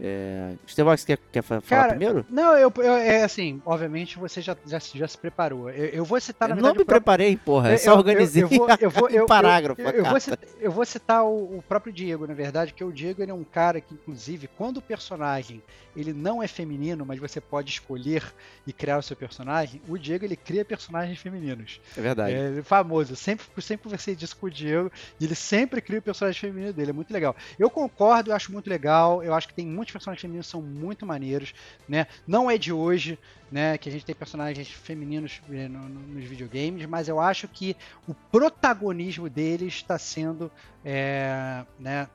É... Stevox, quer, quer fa- falar Cara, primeiro? Não, eu, eu- é assim, obviamente você já, já, já se preparou. Eu, eu vou citar, na Eu não verdade, me o próprio- preparei, porra. Eu, Eu- só organizei eu vou- eu vou- um parágrafo. Eu, vou citar, eu vou citar o, o próprio Diego, na verdade, que o Diego ele é um cara que, inclusive, quando o personagem ele não é feminino, mas você pode escolher e criar o seu personagem, o Diego ele cria personagens femininos. É verdade. É ele é famoso. Sempre, sempre conversei disso com o Diego e ele sempre cria o personagem feminino dele. É muito legal. Eu concordo, eu acho muito legal. Eu acho que tem muitos personagens femininos são muito maneiros, né? Não é de hoje, né, que a gente tem personagens femininos eh, no- no- nos videogames, mas eu acho que o protagonismo deles está sendo, é, né,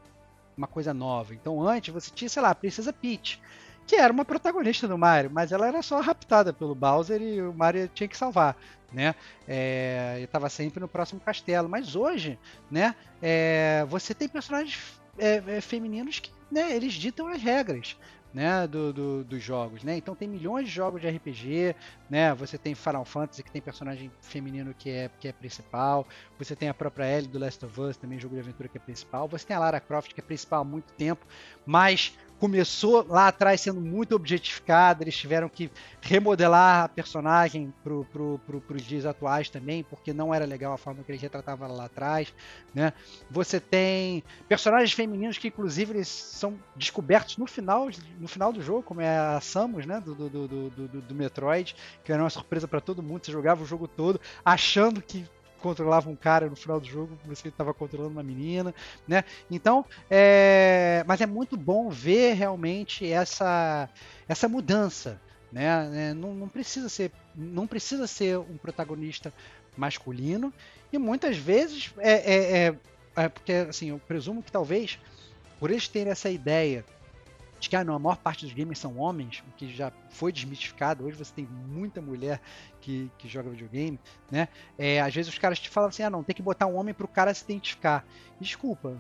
uma coisa nova. Então antes você tinha, sei lá, a Princesa Peach, que era uma protagonista do Mario, mas ela era só raptada pelo Bowser e o Mario tinha que salvar, né? É, e estava sempre no próximo castelo. Mas hoje, né, é, você tem personagens é, femininos que, né, eles ditam as regras. Né, do, do- dos jogos, né? Então tem milhões de jogos de RPG, né? Você tem Final Fantasy que tem personagem feminino que é, que é principal, você tem a própria Ellie do Last of Us, também jogo de aventura que é principal, você tem a Lara Croft que é principal há muito tempo, mas começou lá atrás sendo muito objetificada, eles tiveram que remodelar a personagem pro, pro, pro, pros dias atuais também, porque não era legal a forma que eles retratavam ela lá atrás, né? Você tem personagens femininos que inclusive eles são descobertos no final, no final do jogo, como é a Samus, né, do, do, do, do- do Metroid, que era uma surpresa para todo mundo, você jogava o jogo todo achando que controlava um cara no final do jogo, você estava controlando uma menina, né? Então, é... mas é muito bom ver realmente essa essa mudança, né? É, Não, não precisa ser não precisa ser um protagonista masculino e muitas vezes é, é, é- é porque assim eu presumo que talvez por eles terem essa ideia de que ah, não, a maior parte dos gamers são homens, o que já foi desmitificado. Hoje você tem muita mulher que, que joga videogame, né? É, às vezes os caras te falam assim, ah não, tem que botar um homem para o cara se identificar. Desculpa,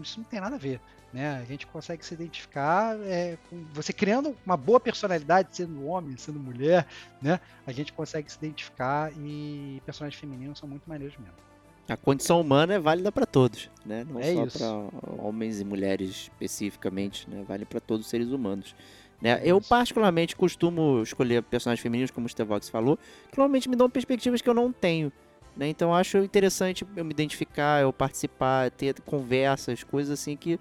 isso não tem nada a ver. Né? A gente consegue se identificar é, você criando uma boa personalidade, sendo homem, sendo mulher, né? A gente consegue se identificar e personagens femininos são muito maneiros mesmo. A condição humana é válida para todos, né? Não É só para homens e mulheres especificamente, né? Vale para todos os seres humanos. Né? Eu particularmente costumo escolher personagens femininos, como o Stevox falou, que normalmente me dão perspectivas que eu não tenho. Né? Então acho interessante eu me identificar, eu participar, ter conversas, coisas assim que,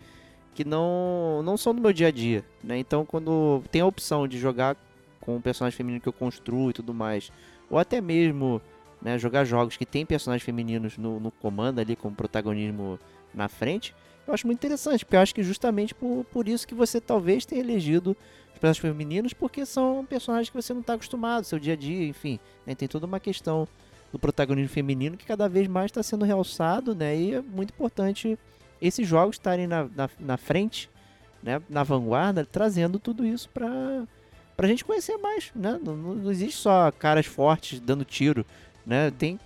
que não, não são do meu dia a dia. Né? Então quando tem a opção de jogar com um personagem feminino que eu construo e tudo mais, ou até mesmo né, jogar jogos que tem personagens femininos no, no comando ali com protagonismo na frente, Eu acho muito interessante, porque eu acho que justamente por, por isso que você talvez tenha elegido os personagens femininos, porque são personagens que você não está acostumado, seu dia a dia, enfim. Né? Tem toda uma questão do protagonismo feminino que cada vez mais está sendo realçado, né? E é muito importante esses jogos estarem na, na, na frente, né? na vanguarda, trazendo tudo isso para pra gente conhecer mais, né? Não, não, existe só caras fortes dando tiro, né? Tem,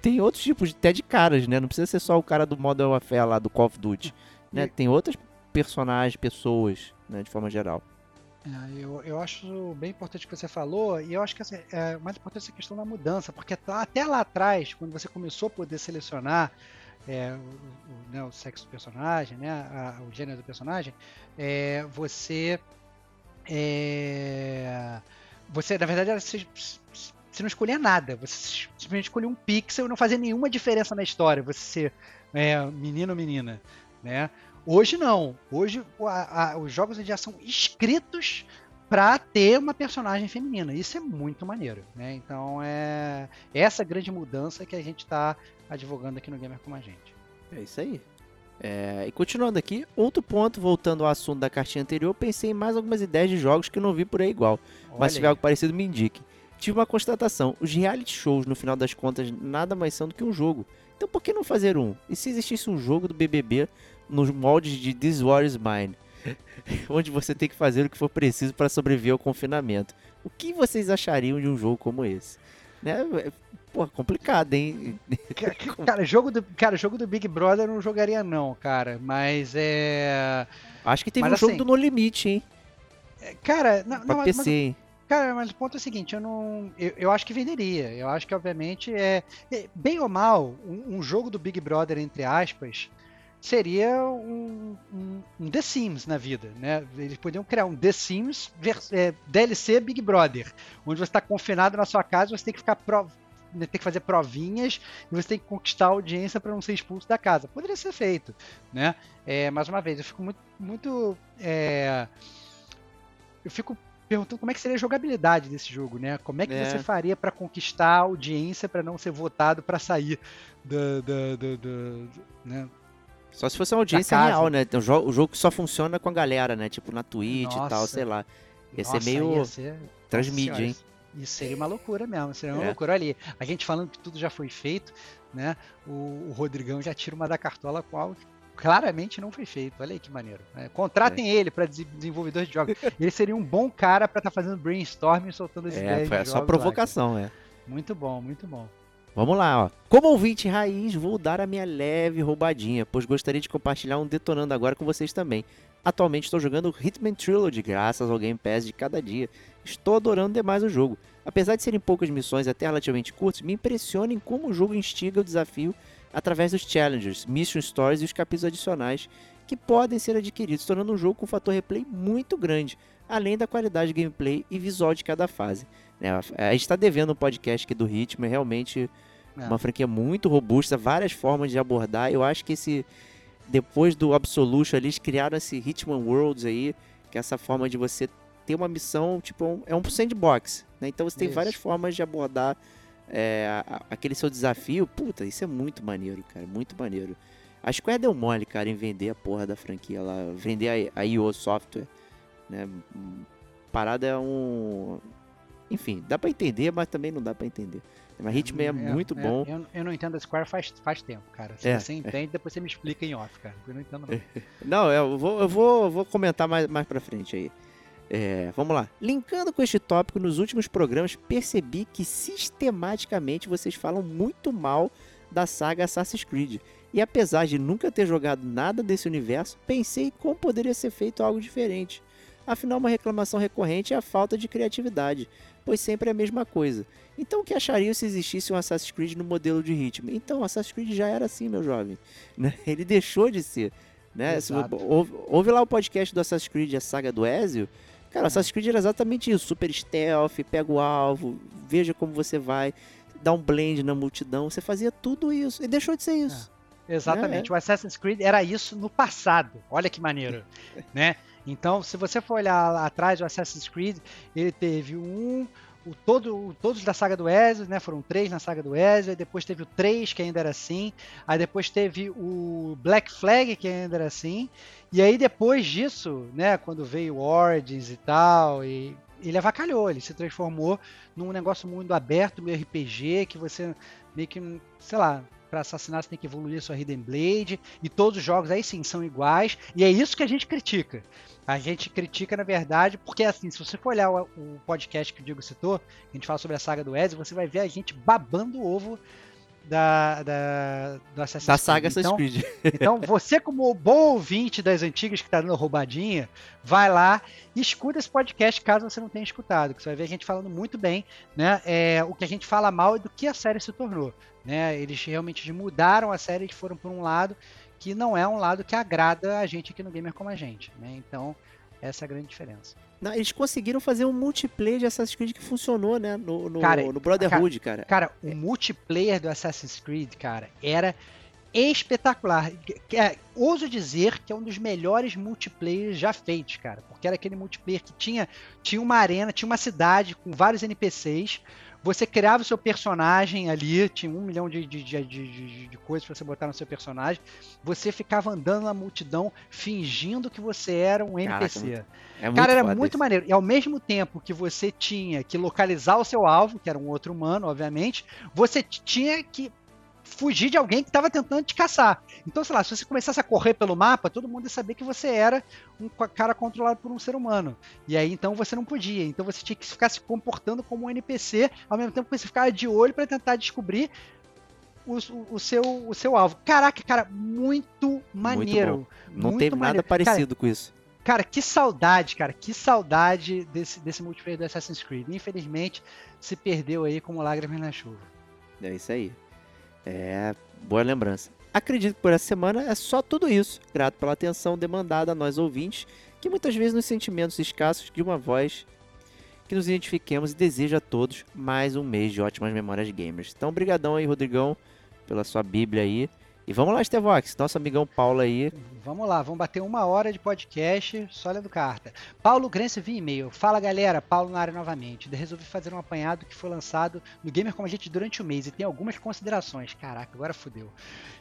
tem outros tipos até de caras, né? Não precisa ser só o cara do Modern Warfare lá, do Call of Duty, né? Tem outras personagens, pessoas, né? De forma geral. É, eu, eu acho bem importante o que você falou, e eu acho que assim, é mais importante essa questão da mudança, porque tá, até lá atrás, quando você começou a poder selecionar é, o, o, né, o, sexo do personagem, né, a, o gênero do personagem, é, você. É, você, na verdade, você, você não escolhia nada, você simplesmente escolhia um pixel e não fazia nenhuma diferença na história, você ser é, menino ou menina. Né? Hoje não. Hoje a, a, os jogos já são escritos para ter uma personagem feminina. Isso é muito maneiro, né? Então é essa grande mudança que a gente está advogando aqui no Gamer como a gente. É isso aí. É, e continuando aqui, outro ponto, voltando ao assunto da cartinha anterior, pensei em mais algumas ideias de jogos que não vi por aí igual. Olha mas se tiver algo parecido, me indique. Tive uma constatação: os reality shows, no final das contas, nada mais são do que um jogo. Então por que não fazer um? E se existisse um jogo do BBB nos moldes de This War is Mine, onde você tem que fazer o que for preciso para sobreviver ao confinamento. O que vocês achariam de um jogo como esse? Né? Pô, complicado, hein? Cara, jogo do, cara, jogo do Big Brother eu não jogaria não, cara, mas é... Acho que teve mas, um assim, jogo do No Limite, hein? É, cara, não, pra não, PC, mas, hein? Cara, mas o ponto é o seguinte, eu não. Eu, eu acho que venderia. Eu acho que, obviamente, é. é bem ou mal, um, um, jogo do Big Brother, entre aspas, seria um, um, um, The Sims na vida, né? Eles poderiam criar um The Sims é, DLC Big Brother, onde você está confinado na sua casa, você tem que ficar pro, né, tem que fazer provinhas e você tem que conquistar a audiência para não ser expulso da casa. Poderia ser feito, né? É, mais uma vez, eu fico muito, muito é, eu fico perguntando como é que seria a jogabilidade desse jogo, né? Como é que é. você faria para conquistar a audiência para não ser votado para sair do, do, do, do, né? Só se fosse uma audiência real, né? O jogo, o jogo só funciona com a galera, né? Tipo na Twitch Nossa. e tal, sei lá. Ia Nossa, ser meio ia ser... transmídia, hein? Isso seria uma loucura mesmo, seria uma é. loucura ali. A gente falando que tudo já foi feito, né? O, o Rodrigão já tira uma da cartola qual claramente não foi feito. Olha aí que maneiro. Né? Contratem é. ele para desenvolvedor de jogos. ele seria um bom cara para estar tá fazendo brainstorming e soltando as é, ideias. Foi só provocação, é. Muito bom, muito bom. Vamos lá, ó. Como ouvinte raiz, vou dar a minha leve roubadinha, pois gostaria de compartilhar um detonando agora com vocês também. Atualmente estou jogando Hitman Trilogy, graças ao Game Pass de cada dia. Estou adorando demais o jogo. Apesar de serem poucas missões até relativamente curtas, me impressiona em como o jogo instiga o desafio através dos challengers, mission stories e os capítulos adicionais que podem ser adquiridos, tornando um jogo com um fator replay muito grande, além da qualidade de gameplay e visual de cada fase. Né? A gente está devendo um podcast aqui do Ritmo, é realmente é. uma franquia muito robusta, várias formas de abordar. Eu acho que esse depois do Absolution eles criaram esse Hitman Worlds aí, que é essa forma de você ter uma missão, tipo, é um sandbox, né? Então você tem isso. várias formas de abordar é, aquele seu desafio. Puta, isso é muito maneiro, cara, muito maneiro. A Square deu mole, cara, em vender a porra da franquia lá, vender a, a IO Software, né? Parada é um enfim, dá para entender, mas também não dá para entender. Mas Hitman é, é muito é, bom. Eu, eu, não entendo a Square faz, faz tempo, cara. Se é, você entende, depois você me explica em off, cara. Eu não entendo não. não, eu vou, eu vou, vou comentar mais, mais pra frente aí. É, vamos lá. Linkando com este tópico, nos últimos programas percebi que sistematicamente vocês falam muito mal da saga Assassin's Creed. E apesar de nunca ter jogado nada desse universo, pensei como poderia ser feito algo diferente. Afinal, uma reclamação recorrente é a falta de criatividade pois sempre é a mesma coisa. Então o que achariam se existisse um Assassin's Creed no modelo de ritmo? Então, Assassin's Creed já era assim, meu jovem. Né? Ele deixou de ser. Né? Ouve, ouve, lá o podcast do Assassin's Creed, a saga do Ezio. Cara, Assassin's Creed era exatamente isso. Super stealth, pega o alvo, veja como você vai, dá um blend na multidão. Você fazia tudo isso. E deixou de ser isso. É, exatamente. É. O Assassin's Creed era isso no passado. Olha que maneiro. né? Então, se você for olhar lá atrás, o Assassin's Creed, ele teve um, o todo, todos da saga do Ezio, né? Foram três na saga do Ezio, aí depois teve o 3, que ainda era assim, aí depois teve o Black Flag, que ainda era assim, e aí depois disso, né, quando veio Origins e tal, e ele avacalhou, ele se transformou num negócio muito aberto, meio RPG, que você meio que, sei lá, para assassinar você tem que evoluir sua Hidden Blade, e todos os jogos aí sim são iguais, e é isso que a gente critica. A gente critica, na verdade, porque assim, se você for olhar o, o podcast que o Diego citou, a gente fala sobre a saga do Ezio, você vai ver a gente babando o ovo da, da, do Assassin's Da saga Creed. Assassin's Então, Creed. então, você, como bom ouvinte das antigas que tá dando roubadinha, vai lá e escuta esse podcast caso você não tenha escutado, que você vai ver a gente falando muito bem, né? É, o que a gente fala mal é do que a série se tornou. Né? Eles realmente mudaram a série e foram por um lado que não é um lado que agrada a gente aqui no Gamer como a gente. Né? Então, essa é a grande diferença. Não, eles conseguiram fazer um multiplayer de Assassin's Creed que funcionou, né? No, no, Cara, no Brotherhood, cara. Cara, o multiplayer do Assassin's Creed, cara, era espetacular. É, ouso dizer que é um dos melhores multiplayers já feitos, cara. Porque era aquele multiplayer que tinha, tinha uma arena, tinha uma cidade com vários NPCs. Você criava o seu personagem ali, tinha um milhão de, de, de, de, de coisas para você botar no seu personagem. Você ficava andando na multidão fingindo que você era um NPC. É Cara, era muito isso. maneiro. E ao mesmo tempo que você tinha que localizar o seu alvo, que era um outro humano, obviamente, você tinha que fugir de alguém que estava tentando te caçar. Então, sei lá, se você começasse a correr pelo mapa, todo mundo ia saber que você era um cara controlado por um ser humano. E aí, então, você não podia. Então, você tinha que ficar se comportando como um NPC, ao mesmo tempo que você ficava de olho para tentar descobrir o, o- seu, o seu alvo. Caraca, cara, muito maneiro. Não muito nada maneiro. Cara, parecido com isso. Cara, que saudade, cara, que saudade desse, desse multiplayer do Assassin's Creed. Infelizmente, se perdeu aí como lágrimas na chuva. É isso aí. É, boa lembrança. Acredito que por essa semana é só tudo isso. Grato pela atenção demandada a nós ouvintes, que muitas vezes nos sentimentos escassos de uma voz que nos identifiquemos e desejo a todos mais um mês de ótimas memórias gamers. Então, brigadão aí, Rodrigão, pela sua bíblia aí. E vamos lá, Estevox, nosso amigão Paulo aí. Vamos lá, vamos bater uma hora de podcast só lendo carta. Paulo Grense via e-mail. Fala galera, Paulo na área novamente. Resolvi fazer um apanhado que foi lançado no Gamer Como a gente durante o mês e tem algumas considerações. Caraca, agora fudeu.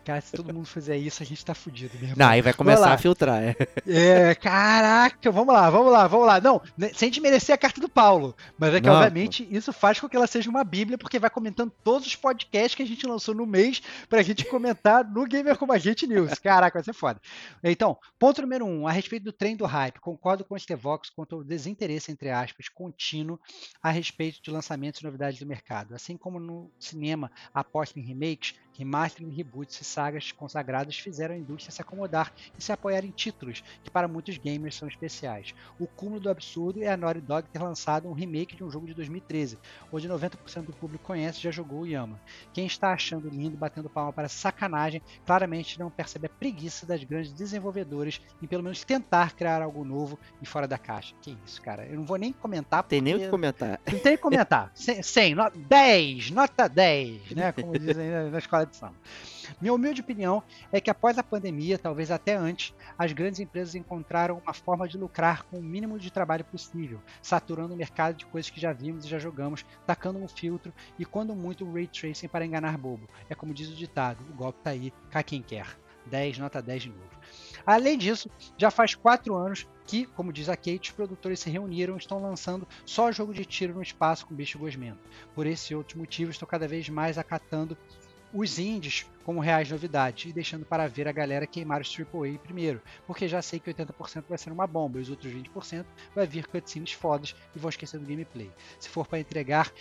Cara, se todo mundo fizer isso, a gente tá fudido mesmo. Não, aí vai começar a filtrar. É. É, caraca, vamos lá, vamos lá, vamos lá. Não, né, sem desmerecer a carta do Paulo, mas é que Não, obviamente isso faz com que ela seja uma bíblia, porque vai comentando todos os podcasts que a gente lançou no mês pra gente comentar no Gamer Como a Gente News. Caraca, vai ser foda. Então, ponto número um, a respeito do trem do hype, concordo com o Stevox quanto ao desinteresse, entre aspas, contínuo a respeito de lançamentos e novidades do mercado. Assim como no cinema, aposta em remakes, remastering, reboots e sagas consagradas fizeram a indústria se acomodar e se apoiar em títulos que para muitos gamers são especiais. O cúmulo do absurdo é a Naughty Dog ter lançado um remake de um jogo de 2013, onde 90% do público conhece e já jogou e ama. Quem está achando lindo, batendo palma para sacanagem, claramente não percebe a preguiça das grandes desenvolvedoras em pelo menos tentar criar algo novo e fora da caixa. Que isso, cara. Eu não vou nem comentar Tem nem o que comentar. não tem o que comentar. 100, 100 no- 10, nota 10, né? Como dizem na- na de. Minha humilde opinião é que após a pandemia, talvez até antes, as grandes empresas encontraram uma forma de lucrar com o mínimo de trabalho possível, saturando o mercado de coisas que já vimos e já jogamos, tacando um filtro e, quando muito, um ray tracing para enganar bobo. É como diz o ditado: o golpe tá aí, cá quem quer. 10, nota 10 de novo. Além disso, já faz quatro anos que, como diz a Kate, os produtores se reuniram e estão lançando só jogo de tiro no espaço com bicho gosmento. Por esse e outros motivos, estou cada vez mais acatando os indies como reais novidades e deixando para ver a galera queimar os AAA primeiro, porque já sei que 80% vai ser uma bomba e os outros 20% vai vir cutscenes fodas e vão esquecer do gameplay. Se for para entregar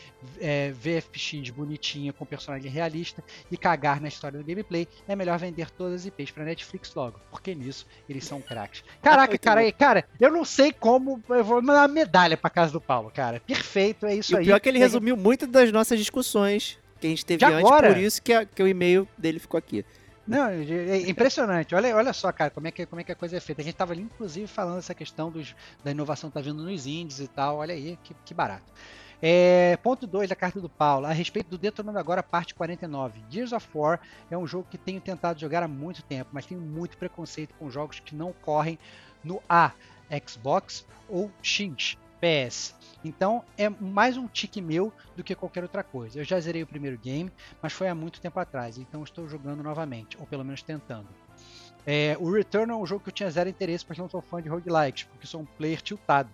é, VFX bonitinha com personagem realista e cagar na história do gameplay, é melhor vender todas as IPs para Netflix logo, porque nisso eles são craques. Caraca, cara, cara, eu não sei como eu vou mandar uma medalha para casa do Paulo, cara. Perfeito, é isso E o aí. pior é que ele resumiu muito das nossas discussões que a gente teve antes, agora? por isso que, a- que o e-mail dele ficou aqui. Não, é impressionante. Olha, olha só, cara, como é, que, como é que a coisa é feita. A gente estava ali, inclusive, falando essa questão dos, da inovação tá vindo nos indies e tal. Olha aí, que, que barato. É, ponto 2 da carta do Paulo, a respeito do Detonando Agora, parte 49. Gears of War é um jogo que tenho tentado jogar há muito tempo, mas tenho muito preconceito com jogos que não correm no A, Xbox ou X, PS. Então é mais um tique meu do que qualquer outra coisa. Eu já zerei o primeiro game, mas foi há muito tempo atrás, então estou jogando novamente, ou pelo menos tentando. É, o Return é um jogo que eu tinha zero interesse, porque não sou fã de roguelikes, porque sou um player tiltado.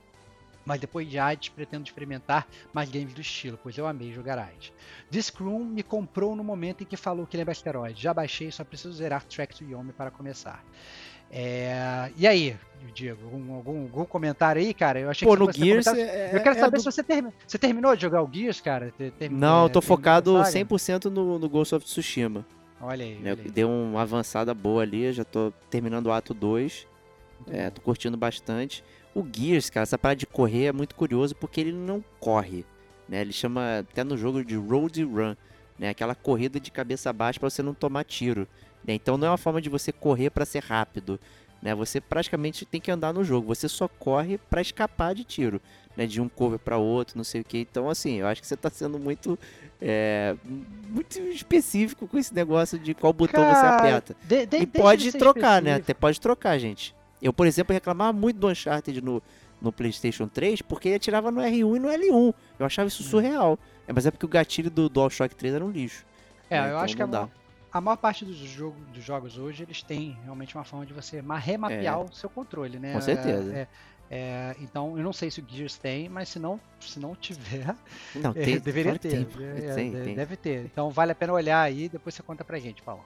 Mas depois de Hades pretendo experimentar mais games do estilo, pois eu amei jogar Hades. Discroom me comprou no momento em que falou que lembra asteroide. Já baixei, só preciso zerar Track to Yomi para começar. É... E aí, Diego, algum, algum, algum, comentário aí, cara? Eu achei Pô, que no Gears. É, eu quero é saber do... se você, termi... você terminou de jogar o Gears, cara? Termin... Não, eu tô focado 100% no, no Ghost of Tsushima. Olha aí. Né? Olha aí. Deu uma avançada boa ali, já tô terminando o ato 2. É, tô curtindo bastante. O Gears, cara, essa parada de correr é muito curioso porque ele não corre. Né? Ele chama até no jogo de road run, né? Aquela corrida de cabeça baixa para você não tomar tiro. Né? Então não é uma forma de você correr para ser rápido. Né? Você praticamente tem que andar no jogo. Você só corre para escapar de tiro, né? De um cover para outro, não sei o que. Então assim, eu acho que você tá sendo muito é, muito específico com esse negócio de qual botão Cara, você aperta. De, de, e pode de trocar, né? específico. Até pode trocar, gente. Eu, por exemplo, reclamava muito do Uncharted no, no PlayStation 3 porque ele atirava no R1 e no L1. Eu achava isso surreal. É, mas é porque o gatilho do DualShock 3 era um lixo. É, né? eu Então acho que a maior, a maior parte dos, jogo, dos jogos hoje, eles têm realmente uma forma de você ma- remapear o seu controle, né? É. Com certeza. É, é, então, eu não sei se o Gears tem, mas se não, se não tiver, Não, é, tem, deveria claro ter. tem, É, tem, de- tem. Deve ter. Então, vale a pena olhar aí e depois você conta pra gente, Paulo.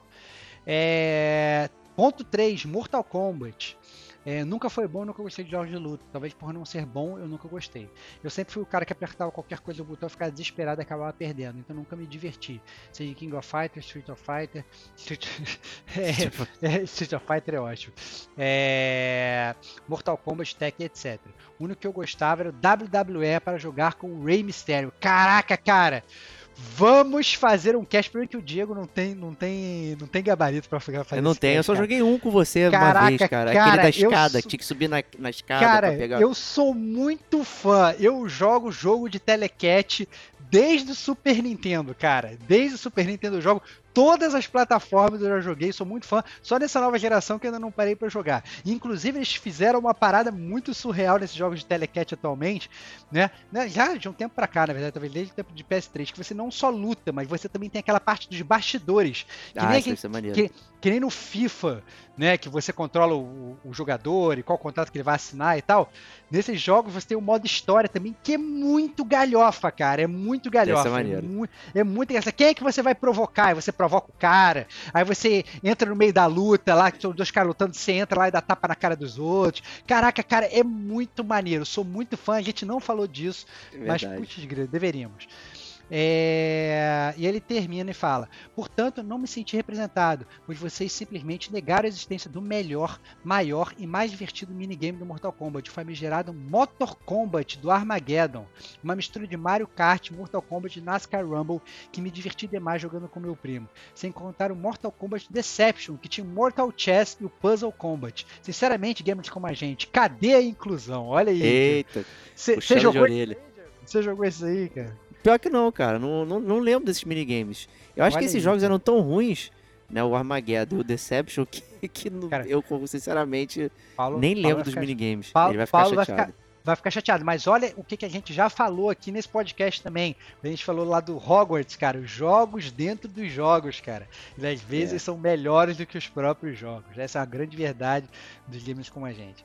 É, ponto 3, Mortal Kombat. É, nunca foi bom, nunca gostei de jogos de luta. Talvez por não ser bom, eu nunca gostei. Eu sempre fui o cara que apertava qualquer coisa no botão, ficava desesperado e acabava perdendo. Então nunca me diverti. Seja King of Fighters, Street of Fighter. Street, é, é, Street of Fighter é ótimo. É, Mortal Kombat, Tekken, etc. O único que eu gostava era o WWE para jogar com o Rey Mysterio. Caraca, cara! Vamos fazer um cast. Primeiro que o Diego não tem, não tem, não tem gabarito pra fazer Eu não tenho, eu cast, só cara. joguei um com você Caraca, uma vez, cara. cara, Aquele da eu escada, sou- tinha que subir na, na escada Cara, pra pegar. eu sou muito fã. Eu jogo jogo de telecat desde o Super Nintendo, cara. Desde o Super Nintendo eu jogo. Todas as plataformas eu já joguei, sou muito fã. Só nessa nova geração que eu ainda não parei pra jogar. Inclusive, eles fizeram uma parada muito surreal nesses jogos de telecat atualmente, né? Né, Já de um tempo pra cá, na verdade, talvez desde o tempo de PS3, que você não só luta, mas você também tem aquela parte dos bastidores. Que ah, nem isso aquele- que- que nem no FIFA, né, que você controla o, o jogador e qual contrato que ele vai assinar e tal. Nesses jogos você tem o modo história também, que é muito galhofa, cara. É muito galhofa. maneiro. É, mu é muito. Quem é que você vai provocar? Aí você provoca o cara, aí você entra no meio da luta lá, que são dois caras lutando, você entra lá e dá tapa na cara dos outros. Caraca, cara, é muito maneiro. Sou muito fã, a gente não falou disso, mas Verdade. putz, deveríamos. É, E ele termina e fala: Portanto, não me senti representado, pois vocês simplesmente negaram a existência do melhor, maior e mais divertido minigame do Mortal Kombat, o famigerado Motor Kombat do Armageddon. Uma mistura de Mario Kart, Mortal Kombat e NASCAR Rumble que me diverti demais jogando com meu primo. Sem contar o Mortal Kombat Deception, que tinha o Mortal Chess e o Puzzle Combat. Sinceramente, gamers como a gente, cadê a inclusão? Olha aí. Eita, puxando jogou, orelha. você jogou isso aí, cara? Pior que não, cara. Não, não, não lembro desses minigames. Eu acho Olha que esses aí, jogos cara. eram tão ruins, né? O Armageddon e o Deception, que, que Cara, eu, sinceramente, Paulo, nem Paulo lembro vai dos ficar- minigames. Paulo- Ele vai ficar Paulo vai chateado. vai ficar chateado. Mas olha o que, que a gente já falou aqui nesse podcast também. A gente falou lá do Hogwarts, cara. Os jogos dentro dos jogos, cara. E às vezes É. são melhores do que os próprios jogos. Essa é a grande verdade dos games como a gente.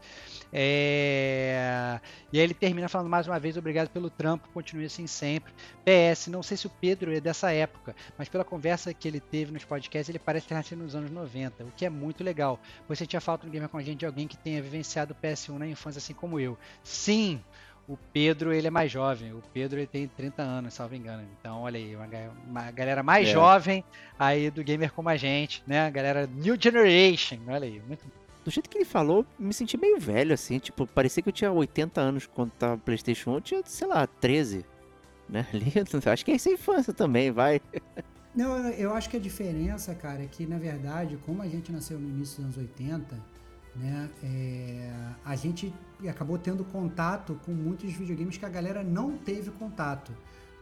É, E aí ele termina falando mais uma vez, obrigado pelo trampo, continue assim sempre. PS, não sei se o Pedro é dessa época, mas pela conversa que ele teve nos podcasts, ele parece ter nascido nos anos 90, o que é muito legal. Você tinha falta no Gamer com a gente de alguém que tenha vivenciado o PS1 na infância, assim como eu. Sim, o Pedro ele é mais jovem. O Pedro ele tem 30 anos, salvo engano. Então, olha aí, uma, uma galera mais É. jovem aí do gamer como a gente, né? A galera New Generation. Olha aí, muito Do jeito que ele falou, me senti meio velho, assim. Tipo, parecia que eu tinha 80 anos quando tava no PlayStation 1. Eu tinha, sei lá, 13. Né? Acho que é essa infância também, vai. Não, eu acho que a diferença, cara, é que na verdade, como a gente nasceu no início dos anos 80, né, é, a gente acabou tendo contato com muitos videogames que a galera não teve contato,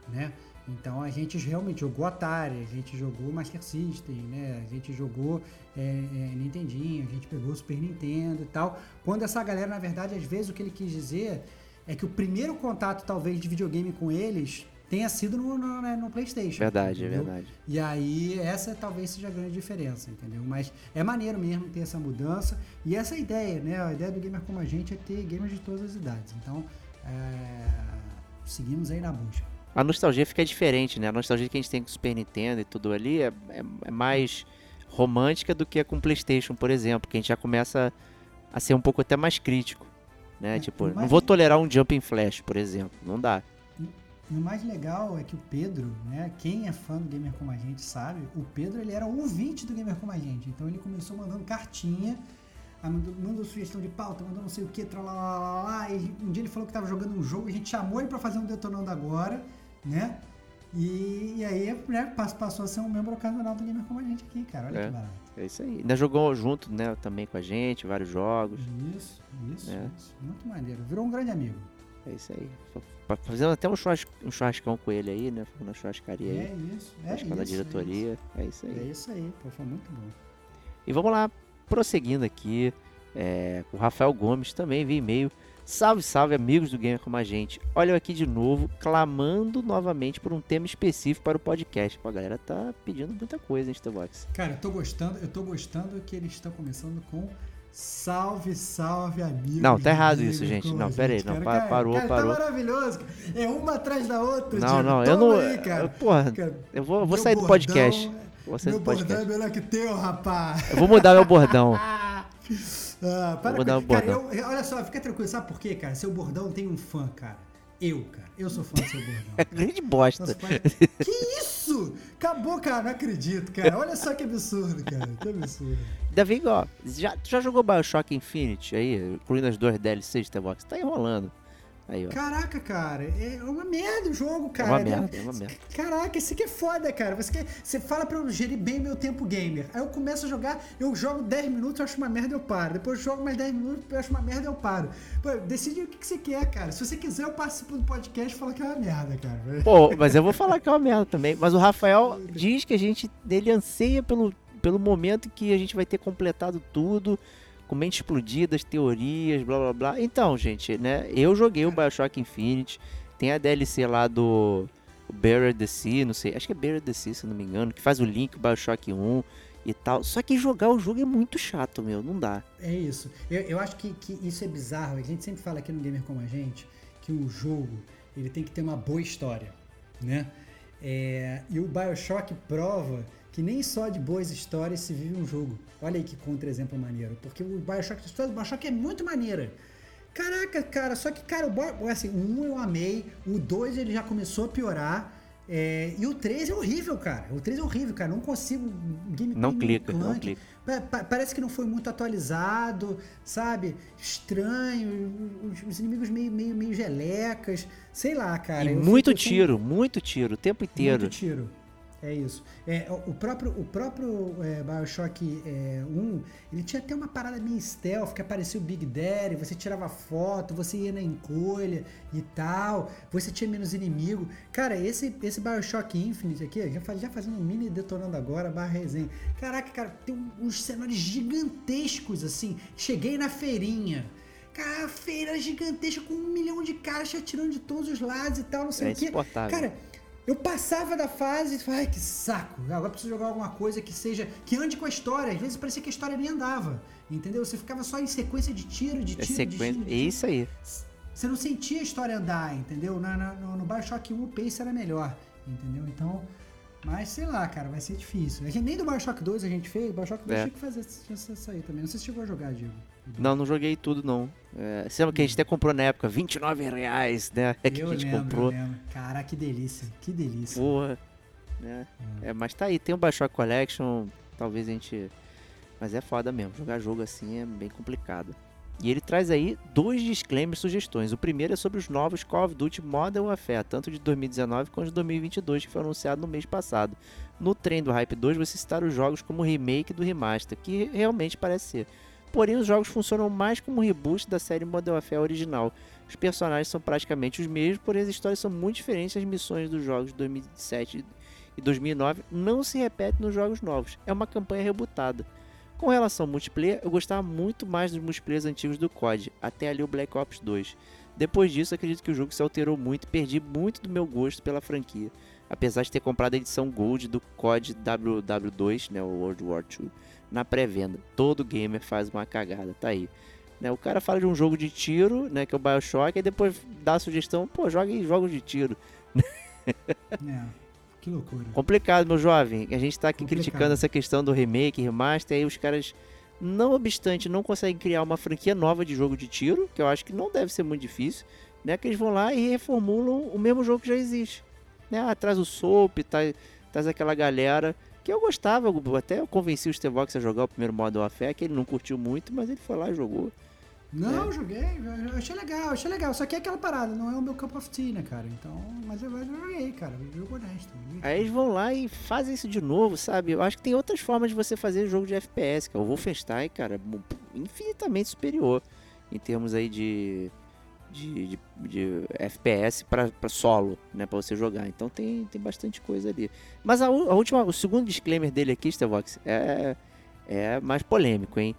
né? Então a gente realmente jogou Atari, a gente jogou Master System, né? A gente jogou é, é, Nintendinho, a gente pegou Super Nintendo e tal. Quando essa galera, na verdade, às vezes o que ele quis dizer é que o primeiro contato, talvez, de videogame com eles tenha sido no, no, né, no PlayStation. Verdade, é entendeu? verdade. E aí, essa talvez seja a grande diferença, entendeu? Mas é maneiro mesmo ter essa mudança. E essa ideia, né? A ideia do gamer como a gente é ter gamers de todas as idades. Então, é, seguimos aí na busca. A nostalgia fica diferente, né? A nostalgia que a gente tem com o Super Nintendo e tudo ali é, é, é mais romântica do que a com o PlayStation, por exemplo, que a gente já começa a ser um pouco até mais crítico, né? É, tipo, não vou tolerar um Jumping Flash, por exemplo, não dá. E o mais legal é que o Pedro, né, quem é fã do Gamer Como a Gente sabe, o Pedro ele era ouvinte do Gamer Como a Gente. Então ele começou mandando cartinha, aí mandou, mandou sugestão de pauta, mandou não sei o que, lá, e um dia ele falou que estava jogando um jogo, a gente chamou ele para fazer um Detonando Agora, né? E, e aí né, pass- passou a ser um membro ocasional do Gamer Como a Gente aqui, cara. Olha É. que barato. É isso aí. Ainda jogou junto, né, também com a gente, vários jogos. Isso, isso, É. isso. Muito maneiro. Virou um grande amigo. É isso aí. Fa- fa- Fazendo até um, churras- um churrascão com ele aí, né? Na churrascaria É aí. isso, é isso. da é diretoria. É isso isso. aí. É isso aí, pô, foi muito bom. E vamos lá, prosseguindo aqui. É, o Rafael Gomes também veio e-mail. Salve, salve, amigos do Gamer Como a Gente. Olha eu aqui de novo, clamando novamente por um tema específico para o podcast. Pô, a galera tá pedindo muita coisa, hein, Starbox? Cara, eu tô gostando, eu tô gostando que eles estão começando com salve, salve, amigos. Não, tá errado do isso, gente. Não, pera aí, não, cara. pa- Cara, parou, cara, parou. Tá maravilhoso. É uma atrás da outra, Não, Diego. não, eu não. Aí, cara. porra, Cara, eu vou, vou sair do bordão- podcast. Vou sair Meu do bordão é podcast. melhor que teu, rapaz. Eu vou mudar meu bordão. Ah, para Vou dar cara, bordão. eu- olha só, fica tranquilo. Sabe por quê, cara? Seu bordão tem um fã, cara. Eu, cara. Eu sou fã do seu bordão. É grande bosta. Nossa, pai- Que isso? Acabou, cara. Não acredito, cara. Olha só que absurdo, cara. Que absurdo. Vem, ó. Já, tu já jogou Bioshock Infinite aí, incluindo as duas DLCs de Starbox? Tá enrolando. Aí. Caraca, cara. É uma merda o jogo, É cara. uma merda, é uma merda. Caraca, isso aqui é foda, cara. Você, quer, você fala pra eu gerir bem meu tempo gamer. Aí eu começo a jogar, eu jogo 10 minutos, eu acho uma merda, eu paro. Depois eu jogo mais 10 minutos, eu acho uma merda, eu paro. Pô, decide o que, que você quer, cara. Se você quiser, eu participo do podcast e falo que é uma merda, cara. Pô, mas eu vou falar que é uma merda também. Mas o Rafael diz que a gente dele anseia pelo, pelo momento que a gente vai ter completado tudo, com mentes explodidas, teorias, blá blá blá. Então, gente, né? Eu joguei o Bioshock Infinite, tem a DLC lá do Buried the Sea, não sei, acho que é Buried the Sea, se não me engano, que faz o link Bioshock 1 e tal. Só que jogar o jogo é muito chato, meu, não dá. É isso. Eu, eu acho que, que isso é bizarro. A gente sempre fala aqui no Gamer Como a Gente que um jogo ele tem que ter uma boa história, né? É, e o Bioshock prova que nem só de boas histórias se vive um jogo. Olha aí que contra-exemplo maneiro. Porque o Bioshock, a história do Bioshock é muito maneira. Caraca, cara, só que, cara, o assim, o 1 eu amei, o 2 ele já começou a piorar. é, e o 3 é horrível, cara. O 3 é horrível, cara. Não consigo. Gameplay Não clica, não clica. Pa- pa- Parece que não foi muito atualizado, sabe? Estranho, os, os inimigos meio, meio, meio gelecas, sei lá, cara. e muito fico- tiro, muito tiro, o tempo inteiro. Muito tiro. É isso. É, o- próprio, o próprio é, Bioshock é, 1, ele tinha até uma parada meio stealth, que aparecia o Big Daddy, você tirava foto, você ia na encolha e tal, você tinha menos inimigo. Cara, esse, esse Bioshock Infinite aqui, já, faz- já fazendo um mini detonando agora, barra resenha. Caraca, cara, tem uns cenários gigantescos, assim. Cheguei na feirinha. Cara, feira gigantesca com um milhão de caras atirando de todos os lados e tal, não sei É o quê. Cara, eu passava da fase e falava, ai que saco, agora preciso jogar alguma coisa que seja, que ande com a história. Às vezes parecia que a história nem andava, entendeu? Você ficava só em sequência de tiro, de É tiro, de sequência. tiro, de É tiro. isso aí. Você não sentia a história andar, entendeu? Na- no, no Bioshock 1 o pace era melhor, entendeu? Então, mas sei lá, cara, vai ser difícil. A gente, nem do Bioshock 2 a gente fez, o Bioshock 2 É. tinha que fazer que sair também. Não sei se chegou a jogar, Diego. Não, não joguei tudo, não. É, você lembra que a gente até comprou na época, 29 reais, né? É que eu a gente lembro, comprou. eu lembro. Caraca, que delícia, que delícia. Porra. Né? É, mas tá aí, tem o Bioshock Collection, talvez a gente. Mas é foda mesmo, jogar jogo assim é bem complicado. E ele traz aí dois disclaimers sugestões. O primeiro é sobre os novos Call of Duty Modern Warfare, tanto de 2019 quanto de 2022, que foi anunciado no mês passado. No trem do Hype 2, você citar os jogos como remake do remaster, que realmente parece ser. Porém, os jogos funcionam mais como reboot da série Modern Warfare original. Os personagens são praticamente os mesmos, porém as histórias são muito diferentes. As missões dos jogos de 2007 e 2009 não se repetem nos jogos novos. É uma campanha rebutada. Com relação ao multiplayer, eu gostava muito mais dos multiplayers antigos do COD, até ali o Black Ops 2. Depois disso, acredito que o jogo se alterou muito e perdi muito do meu gosto pela franquia. Apesar de ter comprado a edição Gold do COD WW2, né, o World War II, na pré-venda. Todo gamer faz uma cagada, tá aí. Né, o cara fala de um jogo de tiro, né, que é o Bioshock, e depois dá a sugestão, pô, jogue jogos de tiro. É, que loucura. Complicado, meu jovem. A gente tá aqui Complicado. criticando essa questão do remake, remaster, e aí os caras, não obstante, não conseguem criar uma franquia nova de jogo de tiro, que eu acho que não deve ser muito difícil, né? Que eles vão lá e reformulam o mesmo jogo que já existe. Né? Ah, traz o Soap, traz, traz aquela galera que eu gostava, até eu convenci o Stevox a jogar o primeiro modo Warfare, que ele não curtiu muito, mas ele foi lá e jogou. Não, É. joguei, achei legal, achei legal. Só que é aquela parada, não é o meu cup of tea, né, cara? Então, mas eu, eu joguei, cara. Eu jogo honesto. Aí eles vão lá e fazem isso de novo, sabe? Eu acho que tem outras formas de você fazer jogo de FPS, que é o Wolfenstein, cara, infinitamente superior em termos aí de, de, de, de FPS para solo, né, para você jogar. Então tem, tem bastante coisa ali. Mas a, a última, o segundo disclaimer dele aqui, Stevox, é, é mais polêmico, hein?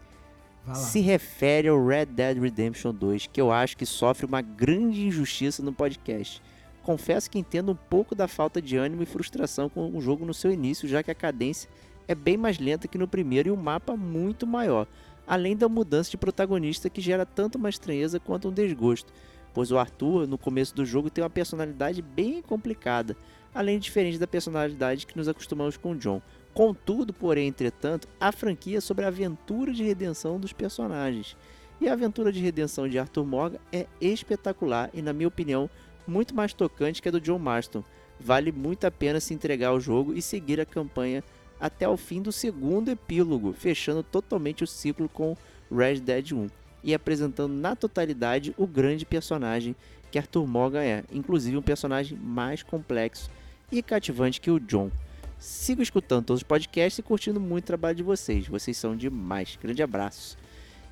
Se refere ao Red Dead Redemption 2, que eu acho que sofre uma grande injustiça no podcast. Confesso que entendo um pouco da falta de ânimo e frustração com o jogo no seu início, já que a cadência é bem mais lenta que no primeiro e o mapa muito maior, além da mudança de protagonista que gera tanto uma estranheza quanto um desgosto, pois o Arthur, no começo do jogo, tem uma personalidade bem complicada, além de diferente da personalidade que nos acostumamos com o John. Contudo, porém, entretanto, a franquia é sobre a aventura de redenção dos personagens. E a aventura de redenção de Arthur Morgan é espetacular e, na minha opinião, muito mais tocante que a do John Marston. Vale muito a pena se entregar ao jogo e seguir a campanha até o fim do segundo epílogo, fechando totalmente o ciclo com Red Dead 1 e apresentando na totalidade o grande personagem que Arthur Morgan é, inclusive um personagem mais complexo e cativante que o John. Sigo escutando todos os podcasts e curtindo muito o trabalho de vocês. Vocês são demais. Grande abraço.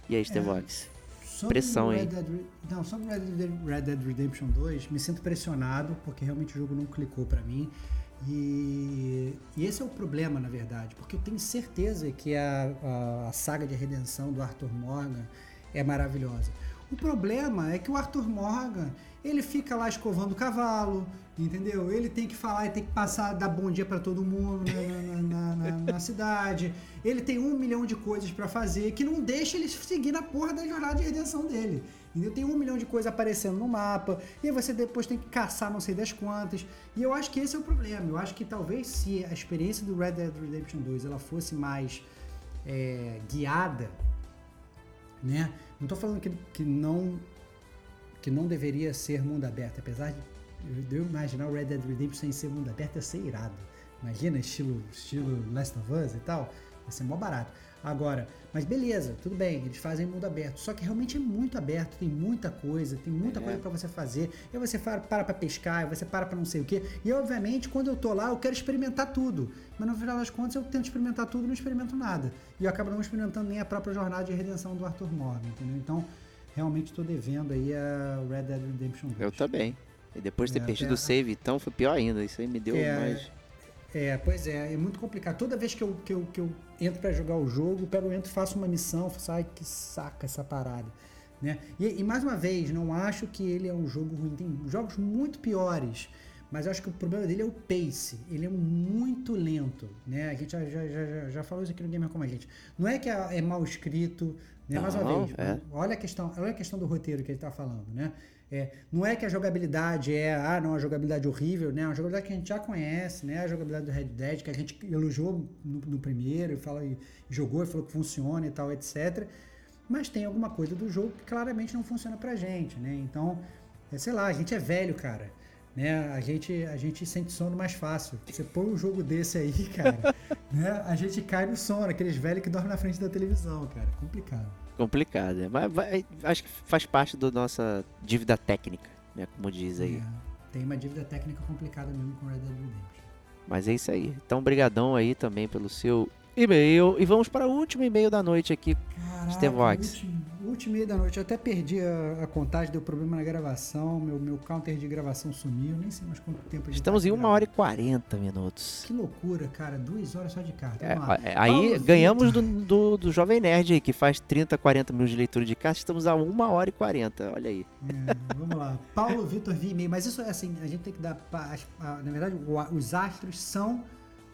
E aí, Stevox? Sobre Pressão, Red hein? Dead não, sobre Red Dead, Red Dead Redemption 2, me sinto pressionado, porque realmente o jogo não clicou pra mim. E, e esse é o problema, na verdade, porque eu tenho certeza que a, a, a saga de redenção do Arthur Morgan é maravilhosa. O problema é que o Arthur Morgan, ele fica lá escovando o cavalo, entendeu? Ele tem que falar, ele tem que passar, dar bom dia pra todo mundo na, na- na- na- cidade. Ele tem um milhão de coisas pra fazer que não deixa ele seguir na porra da jornada de redenção dele. Entendeu? Tem um milhão de coisas aparecendo no mapa, e você depois tem que caçar não sei das quantas. E eu acho que esse é o problema. Eu acho que talvez se a experiência do Red Dead Redemption 2 ela fosse mais é, guiada, né? Não tô falando que, que não que não deveria ser mundo aberto, apesar de eu imaginar o Red Dead Redemption sem ser mundo aberto ia ser irado. Imagina, estilo, estilo Last of Us e tal, ia ser mó barato. Agora, mas beleza, tudo bem, eles fazem mundo aberto, só que realmente é muito aberto, tem muita coisa, tem muita É. coisa pra você fazer. E você para para pra pescar, aí você para pra não sei o quê. E obviamente, quando eu tô lá, eu quero experimentar tudo. Mas no final das contas, eu tento experimentar tudo e não experimento nada. E eu acabo não experimentando nem a própria jornada de redenção do Arthur Morgan, entendeu? Então, realmente tô devendo aí a Red Dead Redemption 2. Eu também. E depois de ter É, perdido até- o save, então foi pior ainda. Isso aí me deu É, mais. É, pois é, é muito complicado. Toda vez que eu, que eu, que eu entro pra jogar o jogo, eu pego, entro, faço uma missão, faço, ai que saca essa parada. Né? E, e mais uma vez, não acho que ele é um jogo ruim. Tem jogos muito piores, mas eu acho que o problema dele é o pace. Ele é muito lento. Né? A gente já, já, já, já- falou isso aqui no Gamer Como a Gente. Não é que é é mal escrito, né? mais uma vez, é. olha a questão, olha a questão do roteiro que ele está falando, né? É, não é que a jogabilidade é, ah, não, a jogabilidade horrível, né? É uma jogabilidade que a gente já conhece, né? A jogabilidade do Red Dead, que a gente elogiou no, no primeiro, e fala, e jogou e falou que funciona e tal, etc. Mas tem alguma coisa do jogo que claramente não funciona pra gente, né? Então, é, sei lá, a gente é velho, cara. Né? A, gente, a gente sente sono mais fácil. Você põe um jogo desse aí, cara, né? A gente cai no sono, aqueles velhos que dormem na frente da televisão, cara. Complicado. Complicado. né? Mas vai- acho que faz parte da nossa dívida técnica, né? Como diz aí. É, tem uma dívida técnica complicada mesmo com Red Dead Redemption. Mas é isso aí. Então, brigadão aí também pelo seu e-mail. E vamos para o último e-mail da noite aqui. Stevox. último, e meia da noite. Eu até perdi a, a, contagem, deu problema na gravação. Meu, meu counter de gravação sumiu. Nem sei mais quanto tempo a gente Estamos tá em uma hora e quarenta minutos. Que loucura, cara. Duas horas só de carta. É, é, aí Paulo ganhamos do, do, do, Jovem Nerd aí, que faz 30, 40 minutos de leitura de carta. Estamos a uma hora e quarenta. Olha aí. É, vamos lá. Paulo Vitor vi e-mail. Mas isso é assim, a gente tem que dar. Na verdade, os astros são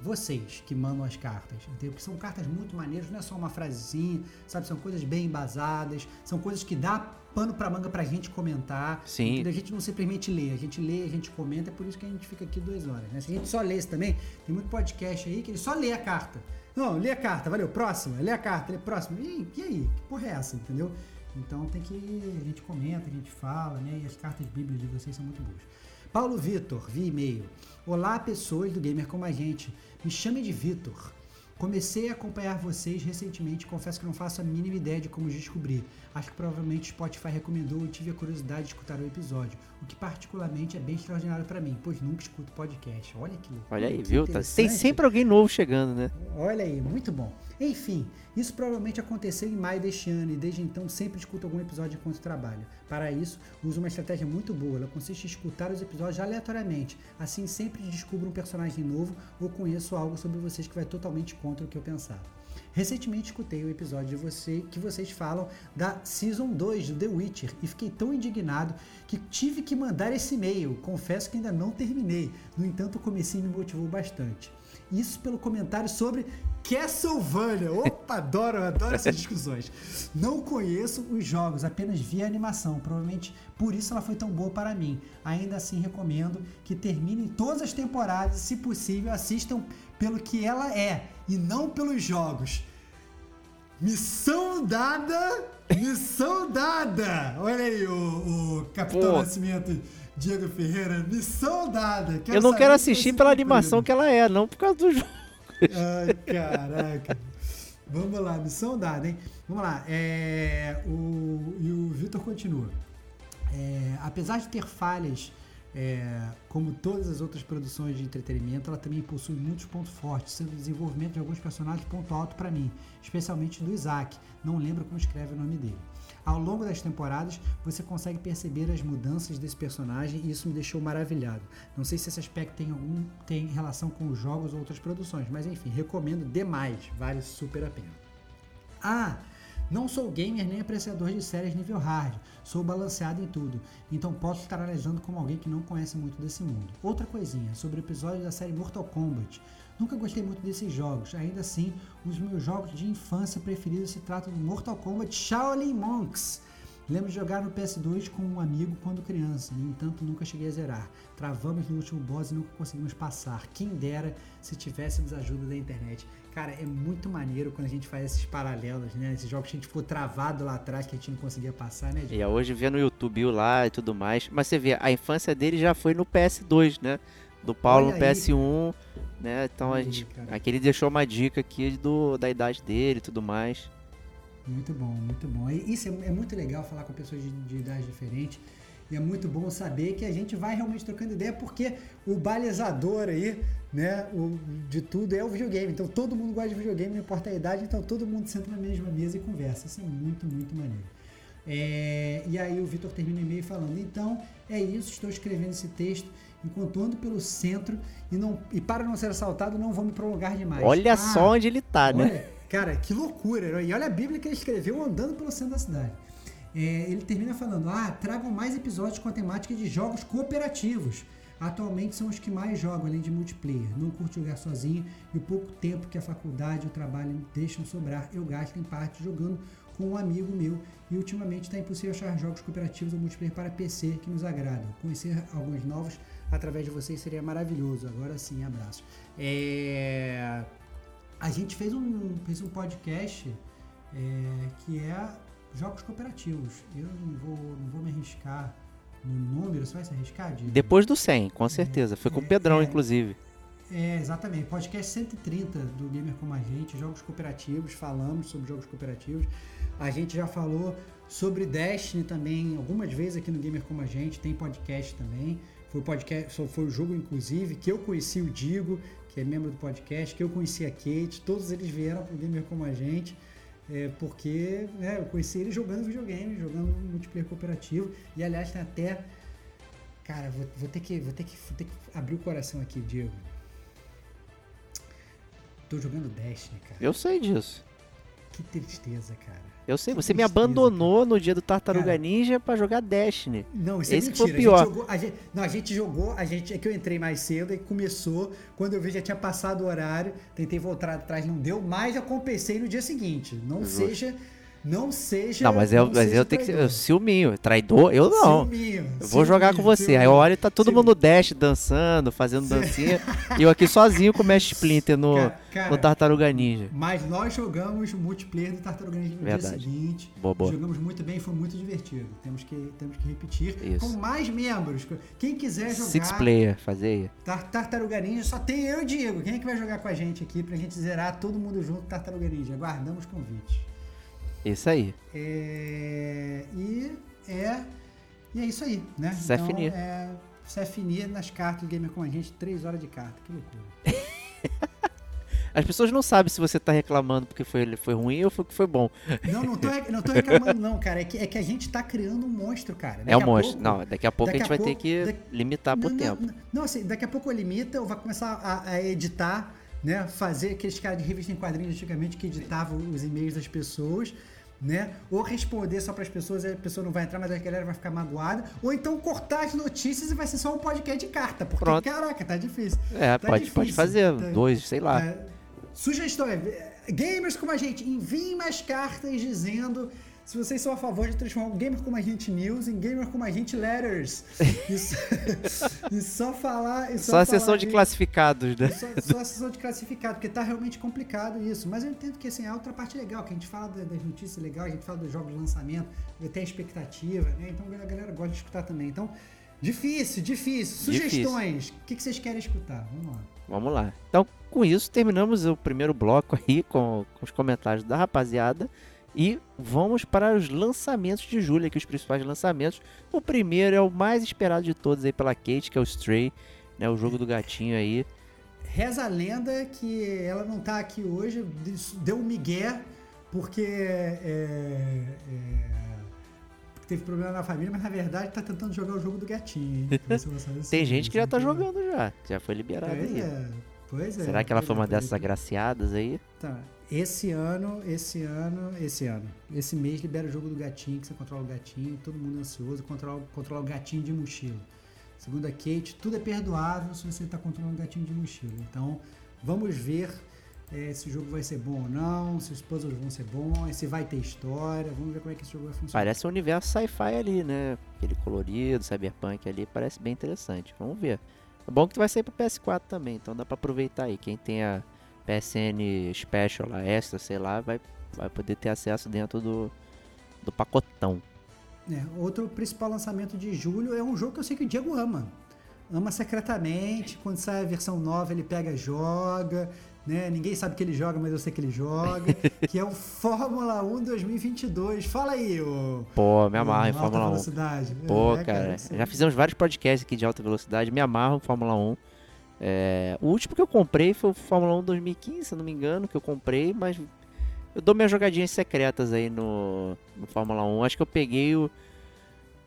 vocês que mandam as cartas, entendeu? Porque são cartas muito maneiras, não é só uma frasezinha, sabe? São coisas bem embasadas, são coisas que dá pano pra manga pra gente comentar. Sim. Entendeu? A gente não simplesmente lê, a gente lê, a gente comenta, é por isso que a gente fica aqui duas horas, né? Se a gente só lê também, tem muito podcast aí que ele só lê a carta. Não, lê a carta, valeu, próxima, lê a carta, lê a próxima. E, e aí, que porra é essa, entendeu? Então tem que. A gente comenta, a gente fala, né? E as cartas bíblicas de vocês são muito boas. Paulo Vitor, via e-mail. Olá, pessoas do Gamer Como a Gente. Me chame de Vitor. Comecei a acompanhar vocês recentemente, confesso que não faço a mínima ideia de como descobrir. Acho que provavelmente o Spotify recomendou e tive a curiosidade de escutar o episódio, o que particularmente é bem extraordinário para mim, pois nunca escuto podcast. Olha que louco. Olha aí, viu? Tá, tem sempre alguém novo chegando, né? Olha aí, muito bom. Enfim, isso provavelmente aconteceu em maio deste ano e desde então sempre escuto algum episódio enquanto trabalho. Para isso, uso uma estratégia muito boa. Ela consiste em escutar os episódios aleatoriamente. Assim, sempre descubro um personagem novo ou conheço algo sobre vocês que vai totalmente contra o que eu pensava. Recentemente escutei o episódio de você que vocês falam da Season 2 de The Witcher e fiquei tão indignado que tive que mandar esse e-mail. Confesso que ainda não terminei. No entanto, o comecinho me motivou bastante. Isso pelo comentário sobre Castlevania. Opa, adoro, adoro essas discussões. Não conheço os jogos, apenas vi a animação. Provavelmente por isso ela foi tão boa para mim. Ainda assim, recomendo que terminem todas as temporadas e, se possível, assistam pelo que ela é e não pelos jogos. Missão dada! Missão dada! Olha aí o, o Capitão Pô. Nascimento Diego Ferreira, missão dada. Quero eu não quero assistir pela animação que ela é, não por causa do jogo. Ai, caraca. Vamos lá, missão dada, hein? Vamos lá. É, o, e o Vitor continua. É, apesar de ter falhas, é, como todas as outras produções de entretenimento, ela também possui muitos pontos fortes, sendo o desenvolvimento de alguns personagens ponto alto para mim, especialmente do Isaac. Não lembro como escreve o nome dele. Ao longo das temporadas, você consegue perceber as mudanças desse personagem e isso me deixou maravilhado. Não sei se esse aspecto tem algum tem relação com os jogos ou outras produções, mas enfim, recomendo demais, vale super a pena. Ah, não sou gamer nem apreciador de séries nível hard, sou balanceado em tudo, então posso estar analisando como alguém que não conhece muito desse mundo. Outra coisinha, sobre o episódio da série Mortal Kombat. Nunca gostei muito desses jogos, ainda assim, os meus jogos de infância preferidos se tratam do Mortal Kombat Shaolin Monks. Lembro de jogar no PS2 com um amigo quando criança, no entanto nunca cheguei a zerar. Travamos no último boss e nunca conseguimos passar. Quem dera se tivéssemos ajuda da internet. Cara, é muito maneiro quando a gente faz esses paralelos, né? Esses jogos que a gente ficou travado lá atrás que a gente não conseguia passar, né? E hoje vê no YouTube lá e tudo mais. Mas você vê, a infância dele já foi no PS2, né? Do Paulo Olha no PS1, né? Então a gente. Cara. Aqui ele deixou uma dica aqui do, da idade dele e tudo mais. Muito bom, muito bom. Isso é, é muito legal falar com pessoas de, de idade diferente. E é muito bom saber que a gente vai realmente trocando ideia, porque o balizador aí, né, o, de tudo é o videogame. Então todo mundo gosta de videogame, não importa a idade, então todo mundo senta na mesma mesa e conversa. Isso é muito, muito maneiro. É, e aí o Vitor termina o e-mail falando: então é isso, estou escrevendo esse texto enquanto ando pelo centro e, não, e para não ser assaltado, não vou me prolongar demais. Olha ah, só onde ele tá, né? olha, Cara, que loucura. E olha a Bíblia que ele escreveu andando pelo centro da cidade. É, ele termina falando: Ah, tragam mais episódios com a temática de jogos cooperativos. Atualmente são os que mais jogam, além de multiplayer. Não curto jogar sozinho e o pouco tempo que a faculdade e o trabalho deixam sobrar, eu gasto em parte jogando com um amigo meu. E ultimamente está impossível achar jogos cooperativos ou multiplayer para PC que nos agradam. Conhecer alguns novos através de vocês seria maravilhoso. Agora sim, abraço. É... A gente fez um, fez um podcast é, que é jogos cooperativos. Eu não vou, não vou me arriscar no número, você vai se arriscar? De... Depois do 100, com certeza. Foi com o é, Pedrão, é, inclusive. É, exatamente. Podcast 130 do Gamer Como a Gente, jogos cooperativos, falamos sobre jogos cooperativos. A gente já falou sobre Destiny também algumas vezes aqui no Gamer Como a Gente, tem podcast também. Foi o podcast, foi o jogo, inclusive, que eu conheci o Digo, que é membro do podcast, que eu conheci a Kate, todos eles vieram para o Gamer Como a Gente. é, porque né, eu conheci ele jogando videogame, jogando multiplayer cooperativo. E aliás, tem até. Cara, vou, vou ter que, vou, ter que, vou ter que abrir o coração aqui, Diego. Tô jogando Destiny, cara. Eu sei disso. Que tristeza, cara. Eu sei, Que você me abandonou no dia do Tartaruga Cara. Ninja pra jogar Destiny. Não, isso Esse é que foi mentira. o A pior. gente jogou, a gente- não, a gente jogou, a gente, é que eu entrei mais cedo e começou. Quando eu vi, já tinha passado o horário. Tentei voltar atrás, não deu, mas eu compensei no dia seguinte. Não Justo. seja. Não seja. Não, mas eu, mas seja eu tenho que ser ciúminho. Traidor? Eu não. Ciúminho, Eu vou jogar com você. Aí ciúminho. eu olho e tá todo mundo no dash dançando, fazendo dancinha. e eu aqui sozinho com o Mesh Splinter no, Cara, cara, no Tartaruga Ninja. Mas nós jogamos o multiplayer do Tartaruga Ninja no Verdade. dia seguinte. Boa, boa. Jogamos muito bem, foi muito divertido. Temos que, temos que repetir. Isso. Com mais membros. Quem quiser jogar Six player, fazer aí. Tar- Tartaruga Ninja, só tem eu e o Diego. Quem é que vai jogar com a gente aqui pra gente zerar todo mundo junto Tartaruga Ninja? Aguardamos convite. Isso aí. É, e é e é isso aí, né? Se afinir. Então, é, nas cartas do Gamer com a gente, três horas de carta. Que loucura. As pessoas não sabem se você tá reclamando porque foi, foi ruim ou foi que foi bom. Não, não tô, não tô reclamando, não, cara. É que, é que a gente tá criando um monstro, cara. é Daqui um a monstro. pouco- Não, daqui a pouco daqui a gente a vai ter pouco- que daqui- limitar por não, tempo. Não, não, assim, daqui a pouco eu limita, eu vou começar a, a editar, né? Fazer aqueles caras de revista em quadrinhos antigamente que editavam os e-mails das pessoas, né? Ou responder só para as pessoas, a pessoa não vai entrar, mas a galera vai ficar magoada. Ou então cortar as notícias e vai ser só um podcast de carta. Porque, Pronto. caraca, tá difícil. É, Tá pode, pode difícil, fazer. tá- Dois, sei lá. É, sugestão é, gamers como a gente, enviem mais cartas dizendo se vocês são a favor de transformar o Gamer como a gente News em Gamer como a gente Letters. Isso, e só falar. E Só a falar sessão de classificados, né? Só, só a sessão de classificado, porque tá realmente complicado isso. Mas eu entendo que assim, é outra parte legal, que a gente fala da- das notícias legais, a gente fala dos jogos de lançamento, tem a expectativa, né? Então a galera gosta de escutar também. Então, difícil, difícil. Difícil. Sugestões. O que, que vocês querem escutar? Vamos lá. Vamos lá. Então, com isso, terminamos o primeiro bloco aí com, com os comentários da rapaziada. E vamos para os lançamentos de julho, aqui os principais lançamentos. O primeiro é o mais esperado de todos aí pela Kate, que é o Stray, né, o jogo do gatinho aí. Reza a lenda que ela não tá aqui hoje, deu um migué, porque é, é, teve problema na família, mas na verdade tá tentando jogar o jogo do gatinho. Tem gente que já tá jogando já, já foi liberado Pois aí. é, pois é. Será que ela foi uma dessas agraciadas aí? Tá. Esse ano, esse ano, esse ano. Esse mês libera o jogo do gatinho, que você controla o gatinho, todo mundo ansioso, controlar, controlar o gatinho de mochila. Segundo a Kate, tudo é perdoável se você está controlando o gatinho de mochila. Então, vamos ver eh, se o jogo vai ser bom ou não, se os puzzles vão ser bons, se vai ter história. Vamos ver como é que esse jogo vai funcionar. Parece um universo sci-fi ali, né? Aquele colorido, cyberpunk ali, parece bem interessante. Vamos ver. É bom que vai sair pro PS4 também, então dá pra aproveitar aí. Quem tem a PSN Special, lá, extra, sei lá, vai, vai poder ter acesso dentro do, do pacotão. É, outro principal lançamento de julho é um jogo que eu sei que o Diego ama. Ama secretamente. Quando sai a versão nova, ele pega e joga. Né? Ninguém sabe que ele joga, mas eu sei que ele joga. que é o Fórmula 1 2022. Fala aí, ô. Pô, me amarro em Fórmula 1. velocidade. Pô, É, cara, isso- já fizemos vários podcasts aqui de alta velocidade, me amarro em Fórmula 1. É, o último que eu comprei foi o Fórmula 1 2015, se não me engano, que eu comprei, mas eu dou minhas jogadinhas secretas aí no, no Fórmula 1. Acho que eu peguei o,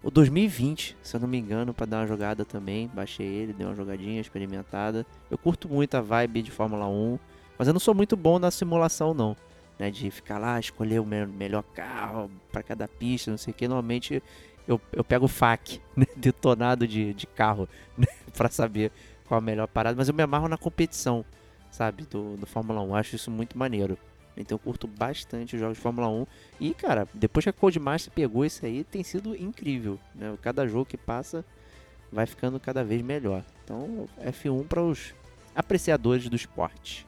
o 2020, se eu não me engano, pra dar uma jogada também. Baixei ele, dei uma jogadinha experimentada. Eu curto muito a vibe de Fórmula 1, mas eu não sou muito bom na simulação, não. Né, de ficar lá, escolher o me- melhor carro pra cada pista, não sei o que. Normalmente eu, eu pego o FAQ, né, detonado de, de carro, né, pra saber qual a melhor parada. Mas eu me amarro na competição, sabe, do, do Fórmula 1. Acho isso muito maneiro. Então eu curto bastante os jogos de Fórmula 1. E, cara, depois que a Codemaster pegou isso aí, tem sido incrível. Né? Cada jogo que passa vai ficando cada vez melhor. Então, F1 para os apreciadores do esporte.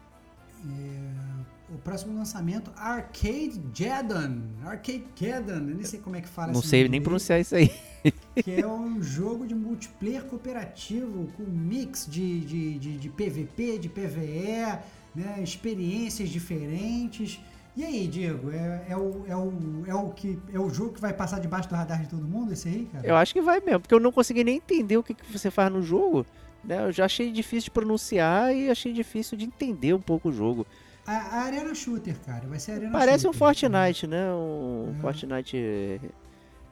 É, o próximo lançamento, Arcade Geddon. Arcade Geddon, eu nem sei como é que fala Não sei nem dele. pronunciar isso aí. que é um jogo de multiplayer cooperativo com mix de, de, de, de PVP, de PVE, né, experiências diferentes. E aí, Diego, é, é, o, é, o, é, o que, é o jogo que vai passar debaixo do radar de todo mundo, esse aí, cara? Eu acho que vai mesmo, porque eu não consegui nem entender o que, que você faz no jogo. Né? Eu já achei difícil de pronunciar e achei difícil de entender um pouco o jogo. A, a Arena Shooter, cara. Vai ser Arena Parece Shooter. um Fortnite, né? Um É. Fortnite é,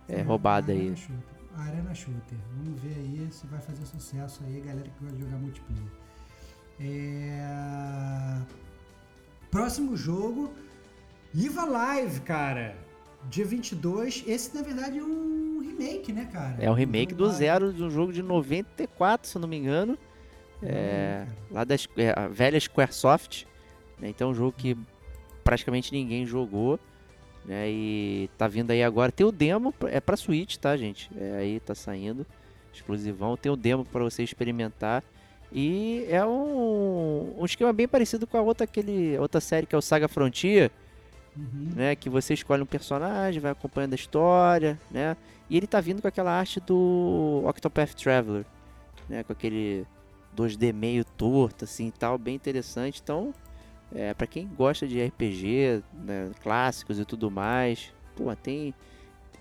é, a roubado Arena aí. Shooter. Arena Shooter. Vamos ver aí se vai fazer sucesso aí, galera que gosta de jogar multiplayer. É... Próximo jogo, Live Alive, cara. Dia 22. Esse, na verdade, é um remake, né, cara? É o remake do Zero de um jogo de 94, se eu não me engano. É, lá da é, velha Squaresoft. Né? Então é um jogo que praticamente ninguém jogou. Né? E tá vindo aí agora. Tem o demo, é pra Switch, tá, gente? É, aí tá saindo. Exclusivão. Tem o demo pra você experimentar. E é um, um esquema bem parecido com a outra, aquele, outra série que é o Saga Frontier Uhum. né? Que você escolhe um personagem, vai acompanhando a história, né? E ele tá vindo com aquela arte do Octopath Traveler, né? Com aquele 2D meio torto, assim, tal, bem interessante. Então, é, para quem gosta de RPG, né, clássicos e tudo mais, pô, tem...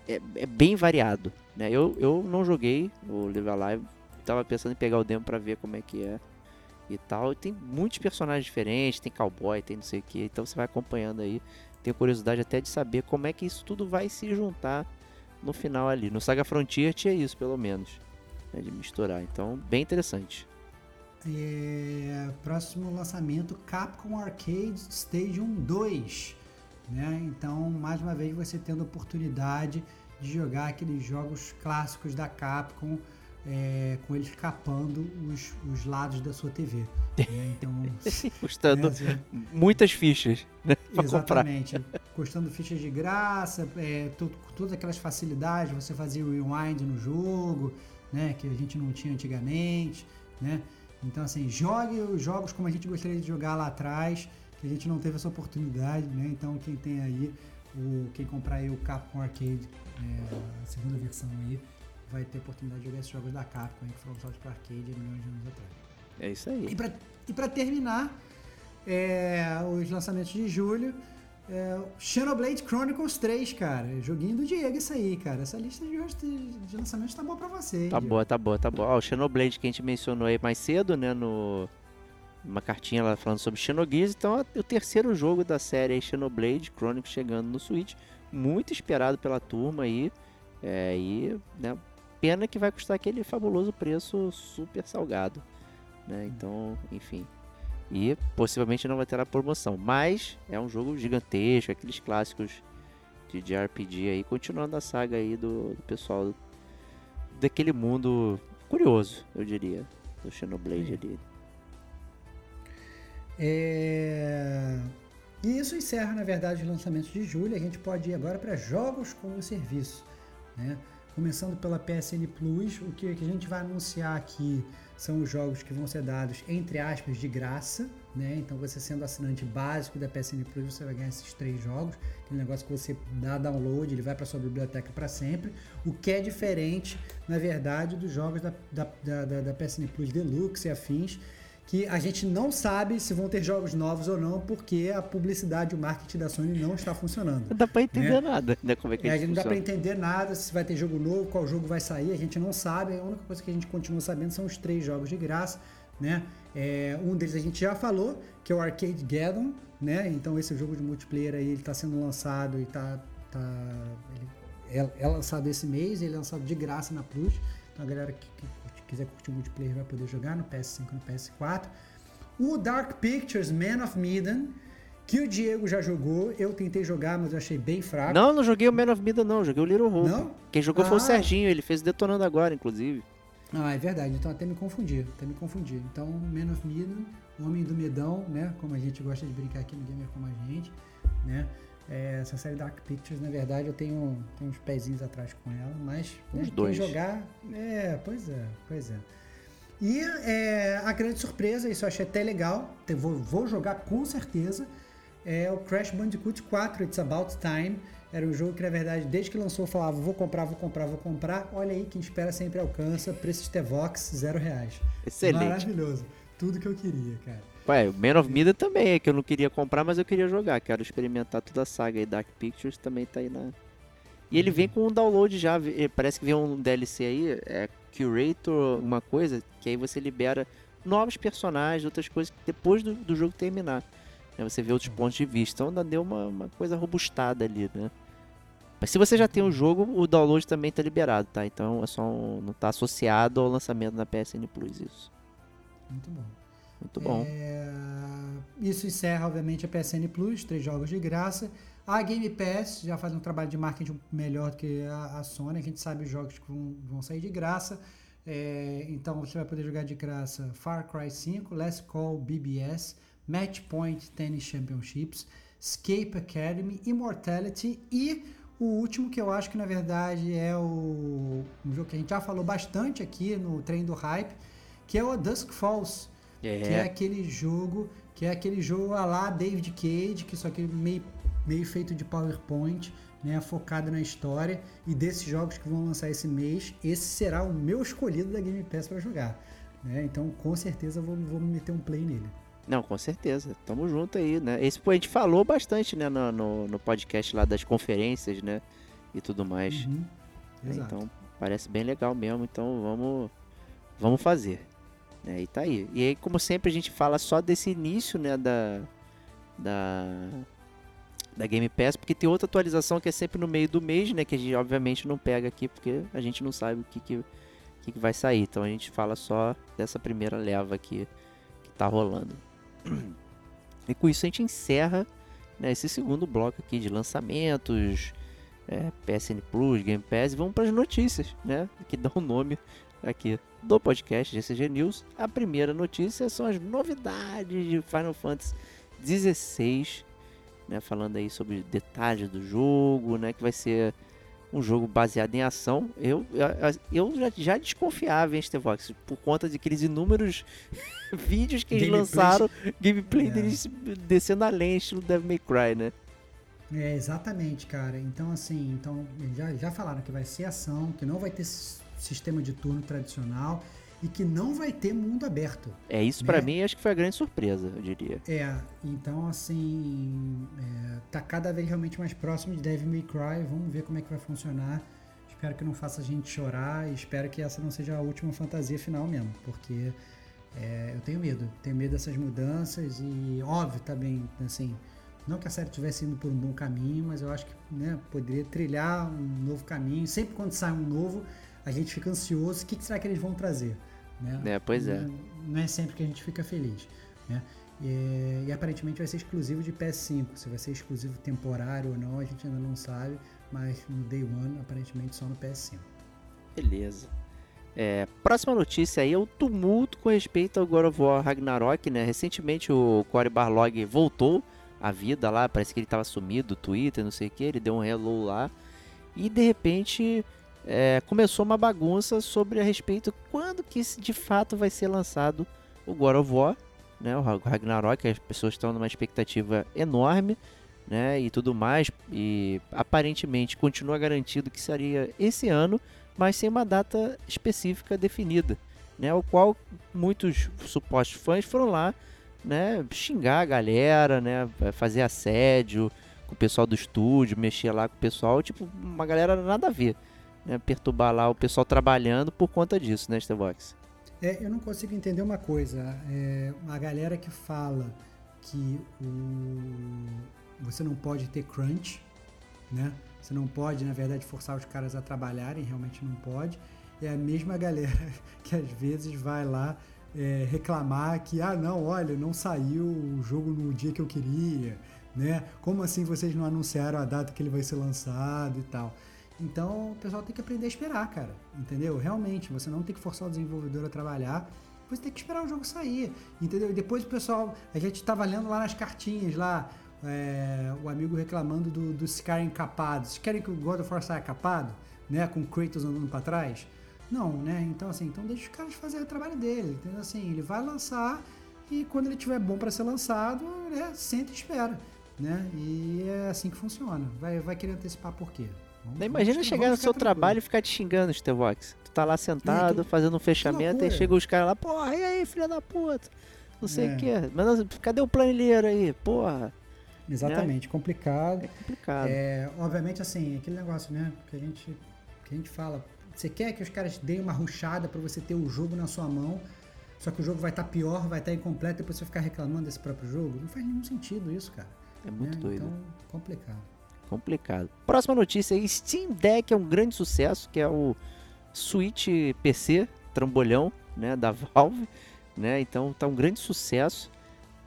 É, é bem variado, né? Eu, eu não joguei o Live Alive, tava pensando em pegar o demo pra ver como é que é e tal. E tem muitos personagens diferentes, tem cowboy, tem não sei o que, então você vai acompanhando aí. Tenho curiosidade até de saber como é que isso tudo vai se juntar no final ali. No Saga Frontier tinha isso, pelo menos, né, de misturar. Então, bem interessante. É, próximo lançamento Capcom Arcade Stadium 2. Né? Então, mais uma vez, você tendo a oportunidade de jogar aqueles jogos clássicos da Capcom é, com eles capando os, os lados da sua TV. né? Então, Custando né, você- muitas fichas né, pra comprar. Exatamente. Custando fichas de graça, é, todas aquelas facilidades, você fazia rewind no jogo, né? Que a gente não tinha antigamente, né? Então, assim, jogue os jogos como a gente gostaria de jogar lá atrás, que a gente não teve essa oportunidade, né? Então, quem tem aí, o, quem comprar aí o Capcom Arcade, é, a segunda versão aí, vai ter a oportunidade de jogar esses jogos da Capcom, que foram lançados para arcade há milhões de anos atrás. É isso aí. E pra, pra terminar, é, os lançamentos de julho, é, Xenoblade Chronicles 3, cara. Joguinho do Diego, isso aí, cara. Essa lista de, hoje de, lançamentos tá boa pra você. Tá Diego? boa, tá boa, tá boa. Ó, o Xenoblade que a gente mencionou aí mais cedo, né, no uma cartinha lá falando sobre Xenogears, então é o terceiro jogo da série aí, Xenoblade Chronicles chegando no Switch, muito esperado pela turma aí, é, e, né, pena que vai custar aquele fabuloso preço super salgado, né, então, enfim, e possivelmente não vai ter a promoção, mas é um jogo gigantesco, aqueles clássicos de, de RPG aí, continuando a saga aí do, do pessoal daquele mundo curioso, eu diria, do Xenoblade ali. É, E isso encerra, na verdade, os lançamentos de julho. A gente pode ir agora para jogos como serviço. Né? Começando pela PSN Plus, o que a gente vai anunciar aqui são os jogos que vão ser dados, entre aspas, de graça. Né? Então, você sendo assinante básico da PSN Plus, você vai ganhar esses três jogos. Aquele negócio que você dá download, ele vai para sua biblioteca para sempre. O que é diferente, na verdade, dos jogos da, da, da, da- PSN Plus Deluxe e afins, que a gente não sabe se vão ter jogos novos ou não, porque a publicidade o marketing da Sony não está funcionando. Não dá pra entender Né? nada, né? Como é que É, a gente não dá para entender nada se vai ter jogo novo, qual jogo vai sair, a gente não sabe. A única coisa que a gente continua sabendo são os três jogos de graça, né? É, um deles a gente já falou, que é o Arcade Gathon, né? Então esse jogo de multiplayer aí, ele está sendo lançado e tá, tá ele é, é lançado esse mês, ele é lançado de graça na Plus. Então a galera que, que quiser curtir multiplayer vai poder jogar no PS5 e no PS4. O Dark Pictures Man of Medan, que o Diego já jogou, eu tentei jogar, mas eu achei bem fraco. Não, não joguei o Man of Mida, não. Joguei o Little Hope. Não? Quem jogou foi o Ah. Serginho, ele fez Detonando Agora, inclusive. Ah, é verdade. Então até me confundi. Até me confundi. Então, Man of Medan, Homem do Medão, né? Como a gente gosta de brincar aqui no Gamer como a gente, né? É, essa série Dark Pictures, na verdade, eu tenho, tenho uns pezinhos atrás com ela, mas né, quem dois. jogar. É, pois é, pois é. E é, a grande surpresa, isso eu achei até legal, vou, vou jogar com certeza, é o Crash Bandicoot 4, It's About Time. Era um jogo que, na verdade, desde que lançou, eu falava, vou comprar, vou comprar, vou comprar. Olha aí, quem espera sempre alcança. Preço de Tevox, zero reais. Excelente. Maravilhoso. Tudo que eu queria, cara. Ué, o Man of Mida também é que eu não queria comprar, mas eu queria jogar. Quero experimentar toda a saga aí. Dark Pictures também tá aí na. E ele vem com um download já. eh, Parece que vem um DLC aí, é Curator, uma coisa, que aí você libera novos personagens, outras coisas, depois do, do jogo terminar. né, você vê outros pontos de vista. Então ainda deu uma, uma coisa robustada ali, né? Mas se você já tem o jogo, o download também tá liberado, tá? Então é só um, não tá associado ao lançamento da PSN Plus isso. Muito bom. Muito bom. É, Isso encerra, obviamente, a PSN Plus, três jogos de graça. A Game Pass já faz um trabalho de marketing melhor do que a, Sony. A gente sabe os jogos que vão, vão sair de graça. É, então você vai poder jogar de graça Far Cry 5, Last Call BBS, Match Point Tennis Championships, Escape Academy, Immortality e o último que eu acho que na verdade é o um jogo que a gente já falou bastante aqui no Trem do Hype, que é o Dusk Falls, que é aquele jogo que é aquele jogo a lá David Cage, que só que meio, meio feito de PowerPoint, né, focado na história e desses jogos que vão lançar esse mês, esse será o meu escolhido da Game Pass para jogar, né? Então, com certeza vou, vou meter um play nele. Não, com certeza. Tamo junto aí, né? Esse a gente falou bastante, né, no, no, no podcast lá das conferências, né? E tudo mais. Uhum, exato. Então, parece bem legal mesmo. Então, vamos, vamos fazer. Né? E tá aí. E aí, como sempre, a gente fala só desse início, né, da, da, da Game Pass, porque tem outra atualização que é sempre no meio do mês, né, que a gente obviamente não pega aqui, porque a gente não sabe o que, que, que, que vai sair. Então, a gente fala só dessa primeira leva aqui que tá rolando. E com isso a gente encerra né, esse segundo bloco aqui de lançamentos, é, PSN Plus, Game Pass, e vamos para as notícias, né? Que dão o nome aqui do podcast GCG News. A primeira notícia são as novidades de Final Fantasy XVI, né? Falando aí sobre detalhes do jogo, né? Que vai ser um jogo baseado em ação. Eu, eu, eu já, já desconfiava, hein, Stevox, por conta de aqueles inúmeros vídeos que eles lançaram, gameplay É. deles descendo a lenha, estilo Devil May Cry, né? É, exatamente, cara. Então, assim, então, já, já falaram que vai ser ação, que não vai ter sistema de turno tradicional e que não vai ter mundo aberto. É isso pra Né? mim, acho que foi a grande surpresa, eu diria. É, então, assim, é, tá cada vez realmente mais próximo de Devil May Cry. Vamos ver como é que vai funcionar. Espero que não faça a gente chorar e espero que essa não seja a última fantasia final mesmo, porque é, eu tenho medo. Tenho medo dessas mudanças e, óbvio, também, assim, não que a série estivesse indo por um bom caminho, mas eu acho que né, poderia trilhar um novo caminho. Sempre quando sai um novo, a gente fica ansioso. O que, que será que eles vão trazer? Né? É, pois é. Não, não é sempre que a gente fica feliz. Né? E, e aparentemente vai ser exclusivo de PS5. Se vai ser exclusivo temporário ou não, a gente ainda não sabe. Mas no Day One, aparentemente só no PS5. Beleza. É, próxima notícia aí é o tumulto com respeito ao God of War Ragnarok, né? Recentemente o Cory Barlog voltou à vida lá, parece que ele estava sumido do Twitter, não sei o que, ele deu um hello lá. E de repente é, começou uma bagunça sobre a respeito quando que de fato vai ser lançado o God of War, né? O Ra- Ragnarok, as pessoas estão numa expectativa enorme, né? E tudo mais. E aparentemente continua garantido que seria esse ano mas sem uma data específica definida, né? O qual muitos supostos fãs foram lá, né, xingar a galera, né, fazer assédio com o pessoal do estúdio, mexer lá com o pessoal, tipo, uma galera nada a ver, né, perturbar lá o pessoal trabalhando por conta disso, né, Stevox? É, eu não consigo entender uma coisa. É, a galera que fala que o, você não pode ter crunch, né? Você não pode, na verdade, forçar os caras a trabalharem, realmente não pode. É a mesma galera que às vezes vai lá é, reclamar que, ah, não, olha, não saiu o jogo no dia que eu queria, né? Como assim vocês não anunciaram a data que ele vai ser lançado e tal? Então o pessoal tem que aprender a esperar, cara. Entendeu? Realmente, você não tem que forçar o desenvolvedor a trabalhar. Você tem que esperar o jogo sair. Entendeu? E depois o pessoal. A gente tava lendo lá nas cartinhas lá. é, o amigo reclamando do, dos caras encapados. Vocês querem que o God of War saia capado? Né? Com Kratos andando pra trás? Não, né? Então assim, então deixa os caras fazer o trabalho dele. Entendeu? Assim, ele vai lançar e quando ele tiver bom para ser lançado, né, senta e espera. Né? E é assim que funciona. Vai, vai querer antecipar por quê? Daí imagina vamos- chegar no seu trabalho e ficar te xingando, Stevox. Tu tá lá sentado, que- fazendo um fechamento, e loucura. chega os caras lá, porra, e aí, filha da puta? Não sei o É. que. Mas não, cadê o planilheiro aí? Porra, Exatamente, complicado. é complicado. É, obviamente, assim, aquele negócio, né? Que a gente, que a gente fala. Você quer que os caras deem uma ruchada para você ter o jogo na sua mão, só que o jogo vai estar pior, vai estar incompleto, depois você ficar reclamando desse próprio jogo. Não faz nenhum sentido isso, cara. É muito né? doido. Então, complicado. Complicado. Próxima notícia Steam Deck é um grande sucesso, que é o Switch PC, trambolhão, né, da Valve, né? Então tá um grande sucesso.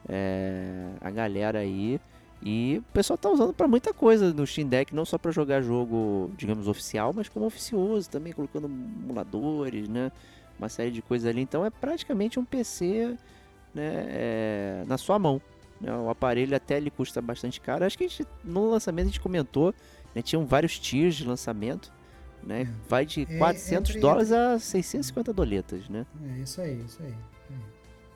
É, a galera aí e o pessoal tá usando para muita coisa no Steam Deck, não só para jogar jogo, digamos, oficial, mas como oficioso também, colocando emuladores, né? Uma série de coisas ali. Então é praticamente um PC né, é, na sua mão. Né? O aparelho até ele custa bastante caro. Acho que a gente, no lançamento a gente comentou, né, tinham vários tiers de lançamento. Né? É. Vai de É, 400 entre- dólares a 650 doletas, né? É isso aí, isso aí.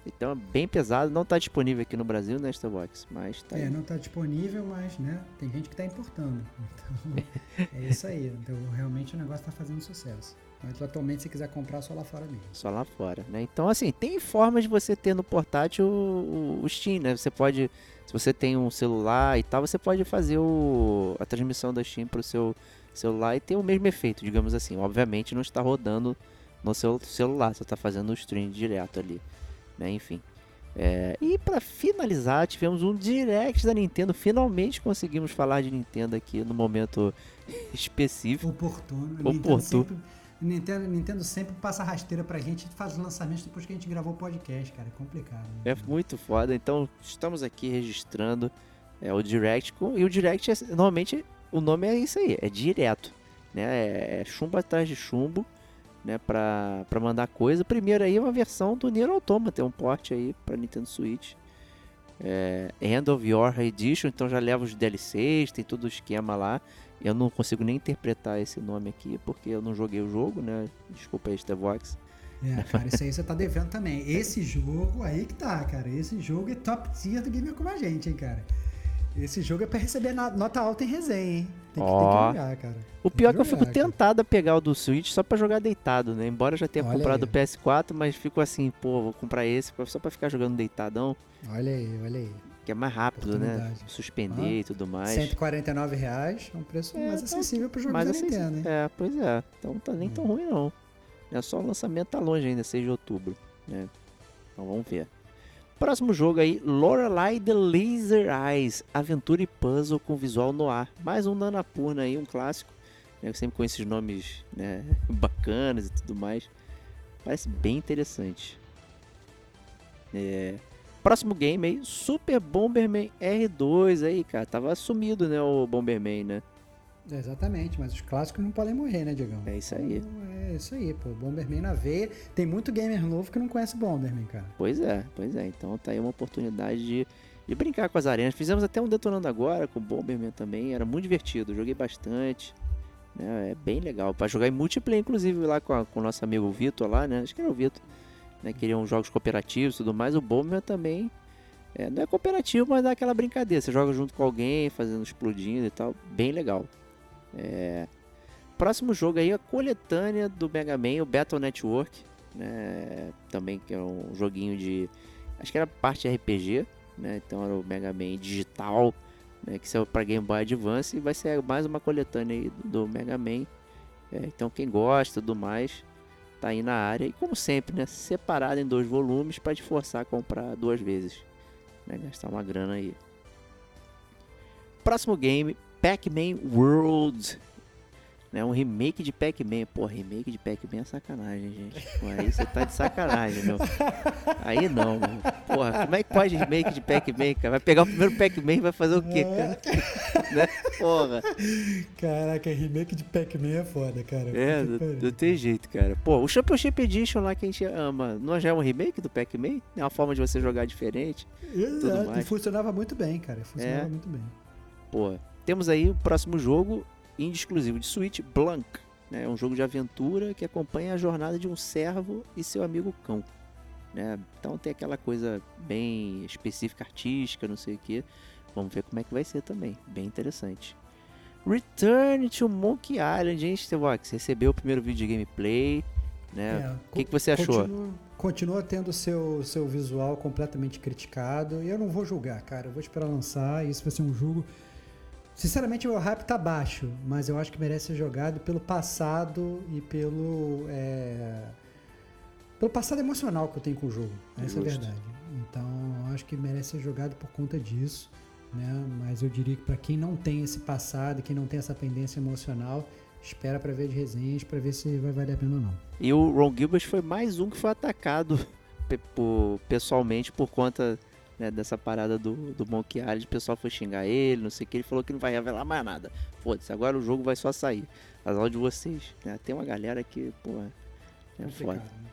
Então é bem pesado, não está disponível aqui no Brasil, né, Starbox? Mas tá É, aí. não tá disponível, mas né, tem gente que tá importando. Então, é isso aí. Então, realmente o negócio tá fazendo sucesso. Mas atualmente, se quiser comprar, só lá fora mesmo. Só lá fora, né? Então, assim, tem formas de você ter no portátil o, o Steam, né? Você pode, se você tem um celular e tal, você pode fazer o, a transmissão da Steam pro seu celular e ter o mesmo efeito, digamos assim. Obviamente não está rodando no seu celular, você está fazendo o stream direto ali, né? Enfim. É, e para finalizar, tivemos um direct da Nintendo. Finalmente conseguimos falar de Nintendo aqui no momento específico. Oportuno. Oportuno. Nintendo sempre, Nintendo, sempre passa rasteira pra gente e faz os lançamentos depois que a gente gravou o podcast, cara. É complicado. né? É muito foda. Então, estamos aqui registrando é, o Direct. E o Direct, é- normalmente, o nome é isso aí, é direto. Né? É, é chumbo atrás de chumbo, né? Pra, pra mandar coisa. Primeiro aí é uma versão do Nier Automata, tem um porte aí pra Nintendo Switch. É, End of Your Edition, então já leva os DLCs, tem todo o esquema lá. Eu não consigo nem interpretar esse nome aqui, porque eu não joguei o jogo, né? Desculpa aí, Stevox. É, cara, isso aí você tá devendo também. Esse jogo aí que tá, cara. Esse jogo é top tier do Gamer Como a Gente, hein, cara. Esse jogo é pra receber nota alta em resenha, hein. Tem que, tem Ó. que jogar, cara. O Tem pior é que que eu fico cara. tentado a pegar o do Switch só pra jogar deitado, né? Embora eu já tenha Olha comprado aí. o PS4, mas fico assim, pô, vou comprar esse só pra ficar jogando deitadão, Olha aí, olha aí. Que é mais rápido, né? Suspender Ah. e tudo mais. 149 reais é um preço É, mais tá- acessível pro jogo Mas da Nintendo, hein? é, pois é. Então tá nem Hum. tão ruim não. É só o lançamento tá longe ainda, 6 de outubro, né? Então vamos ver. Próximo jogo aí, Lorelai The Laser Eyes, aventura e puzzle com visual no ar. Mais um Nanapurna aí, um clássico. né, sempre com esses nomes né, bacanas e tudo mais. Parece bem interessante. É, Próximo game aí, Super Bomberman R2 aí, cara. Tava sumido, né, o Bomberman, né? É, Exatamente, mas os clássicos não podem morrer, né, Diegão? É isso aí. Então, É isso aí, pô. Bomberman na veia. Tem muito gamer novo que não conhece Bomberman, cara. Pois é, pois é. Então tá aí uma oportunidade de, de brincar com as arenas. Fizemos até um Detonando Agora com o Bomberman também. Era muito divertido, joguei bastante. né, É bem legal. Pra jogar em multiplayer, inclusive, lá com, a- com o nosso amigo Vitor lá, né? Acho que era o Vitor. Né? Queriam jogos cooperativos e tudo mais. O Bomberman também. é, não é cooperativo, mas dá aquela brincadeira. Você joga junto com alguém, fazendo explodindo e tal. Bem legal. É, Próximo jogo aí, a coletânea do Mega Man, o Battle Network. Né? Também que é um joguinho de. Acho que era parte RPG, né? Então era o Mega Man digital, né? Que saiu para Game Boy Advance e vai ser mais uma coletânea do Mega Man. É, então quem gosta e tudo mais, tá aí na área. E como sempre, né? Separado em dois volumes para te forçar a comprar duas vezes. Né? Gastar uma grana aí. Próximo game, Pac-Man World. Né, um remake de Pac-Man. Pô, remake de Pac-Man é sacanagem, gente. Pô, aí você tá de sacanagem, meu. Aí não, mano. Porra, como é que pode remake de Pac-Man, cara? Vai pegar o primeiro Pac-Man e vai fazer o quê, cara? né? Porra. Caraca, remake de Pac-Man é foda, cara. É, não, tem jeito, cara. Pô, o Championship Edition lá que a gente ama, não já é um remake do Pac-Man? É uma forma de você jogar diferente? Exato, mais. e funcionava muito bem, cara. Funcionava É. muito bem. Pô, temos aí o próximo jogo, indie exclusivo de Switch, Blank. Né? É um jogo de aventura que acompanha a jornada de um servo e seu amigo cão. Né? Então tem aquela coisa bem específica, artística, não sei o que. Vamos ver como é que vai ser também. Bem interessante. Return to Monkey Island, hein, Stevox? Recebeu o primeiro vídeo de gameplay. Né? É, o que, que você achou? Continua, continua tendo seu, seu visual completamente criticado. E eu não vou julgar, cara. Eu vou esperar lançar. Isso vai ser um jogo. Sinceramente, o meu hype tá baixo, mas eu acho que merece ser jogado pelo passado e pelo. é, pelo passado emocional que eu tenho com o jogo. Essa é a Justo. verdade. Então, eu acho que merece ser jogado por conta disso. Né? Mas eu diria que para quem não tem esse passado, quem não tem essa pendência emocional, espera para ver as resenhas, para ver se vai valer a pena ou não. E o Ron Gilbert foi mais um que foi atacado pessoalmente por conta né, dessa parada do, do Monkey Island. O pessoal foi xingar ele, não sei o que. Ele falou que não vai revelar mais nada. Foda-se, agora o jogo vai só sair. As aulas de vocês. né? Tem uma galera que, porra, é foda. Complicado, né?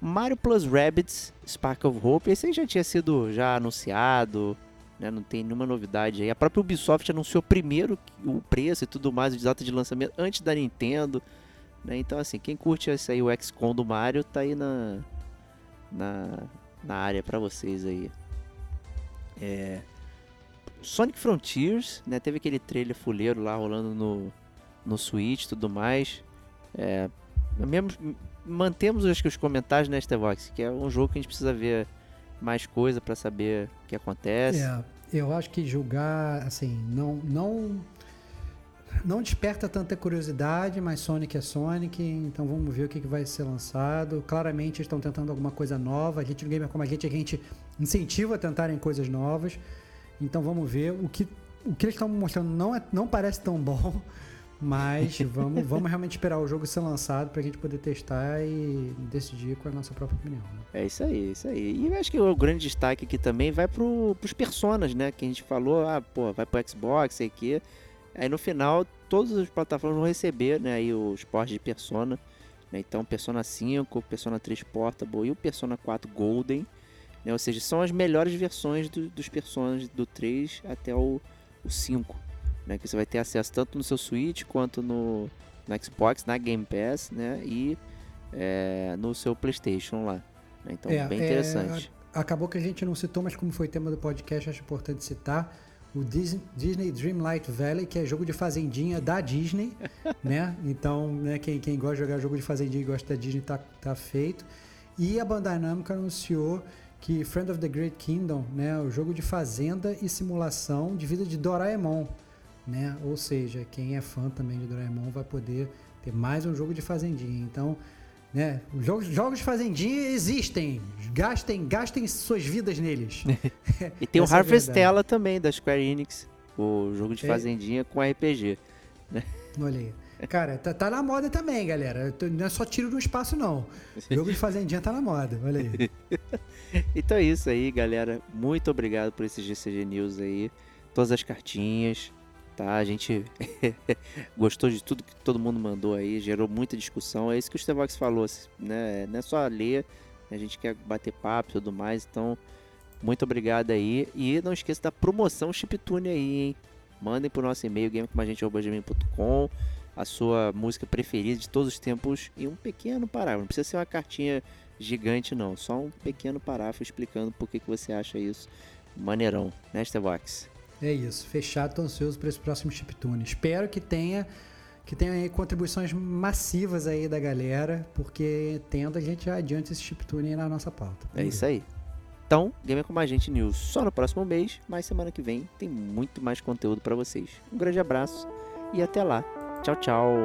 Mario Plus Rabbids Spark of Hope, esse aí já tinha sido já anunciado, né? Não tem nenhuma novidade aí. A própria Ubisoft anunciou primeiro o preço e tudo mais, a data de lançamento antes da Nintendo, né? Então assim, quem curte esse aí o XCOM do Mario tá aí na na, na área pra vocês aí. É, Sonic Frontiers, né? Teve aquele trailer fuleiro lá rolando no no Switch e tudo mais. É, mesmo, mantemos acho que os comentários né, Stevox, que é um jogo que a gente precisa ver mais coisa pra saber o que acontece. É, eu acho que julgar, assim, não, não, não desperta tanta curiosidade, mas Sonic é Sonic, então vamos ver o que, que vai ser lançado. Claramente estão tentando alguma coisa nova. A gente no Gamer como a gente, a gente incentiva a tentarem coisas novas. Então vamos ver. O que, o que eles estão mostrando não, é, não parece tão bom. Mas vamos, vamos realmente esperar o jogo ser lançado pra gente poder testar e decidir com a nossa própria opinião. né? É isso aí, é isso aí. E eu acho que o grande destaque aqui também vai pro, pros personas, né? Que a gente falou, ah, pô, vai pro Xbox, sei que. Aí no final, todas as plataformas vão receber, né? Aí os portes de Persona. né, Então, Persona 5, Persona 3 Portable e o Persona 4 Golden. Né? Ou seja, são as melhores versões do- dos Personas do 3 até o, o 5. Né? Que você vai ter acesso tanto no seu Switch quanto no, no Xbox, na Game Pass, né? E é, no seu Playstation lá. né? Então, É, bem é, interessante. Acabou que a gente não citou, mas como foi tema do podcast, acho importante citar o Dis- Disney Dreamlight Valley, que é jogo de fazendinha da Disney, né? Então, né, quem, quem gosta de jogar jogo de fazendinha e gosta da Disney tá, tá feito. E a Bandai Namco anunciou que Friend of the Great Kingdom, né, o jogo de fazenda e simulação de vida de Doraemon, né? Ou seja, quem é fã também de Doraemon vai poder ter mais um jogo de fazendinha. Então, né? Os jogos, jogos de fazendinha existem. Gastem, gastem suas vidas neles. E tem o essa é também, da Square Enix. O jogo de É. fazendinha com RPG. Olha aí. Cara, tá, tá na moda também, galera. Não é só tiro no espaço, não. Jogo de fazendinha tá na moda. Olha aí. Então é isso aí, galera. Muito obrigado por esse GCG News aí. Todas as cartinhas, tá? A gente gostou de tudo que todo mundo mandou aí, gerou muita discussão. É isso que o Stevox falou, né? Não é só ler, a gente quer bater papo e tudo mais. Então, muito obrigado aí. E não esqueça da promoção Chiptune aí, hein? Mandem pro nosso e-mail, gamecomagente.com a sua música preferida de todos os tempos e um pequeno parágrafo. Não precisa ser uma cartinha gigante, não. Só um pequeno parágrafo explicando por que, que você acha isso maneirão, né, Stevox? É isso. Fechado, tô ansioso para esse próximo chiptune. Espero que tenha que tenha aí contribuições massivas aí da galera, porque tendo a gente já adianta esse chiptune aí na nossa pauta. É isso aí. Então, Gamer com a Gente News só no próximo mês, mas semana que vem tem muito mais conteúdo pra vocês. Um grande abraço e até lá. Tchau, tchau.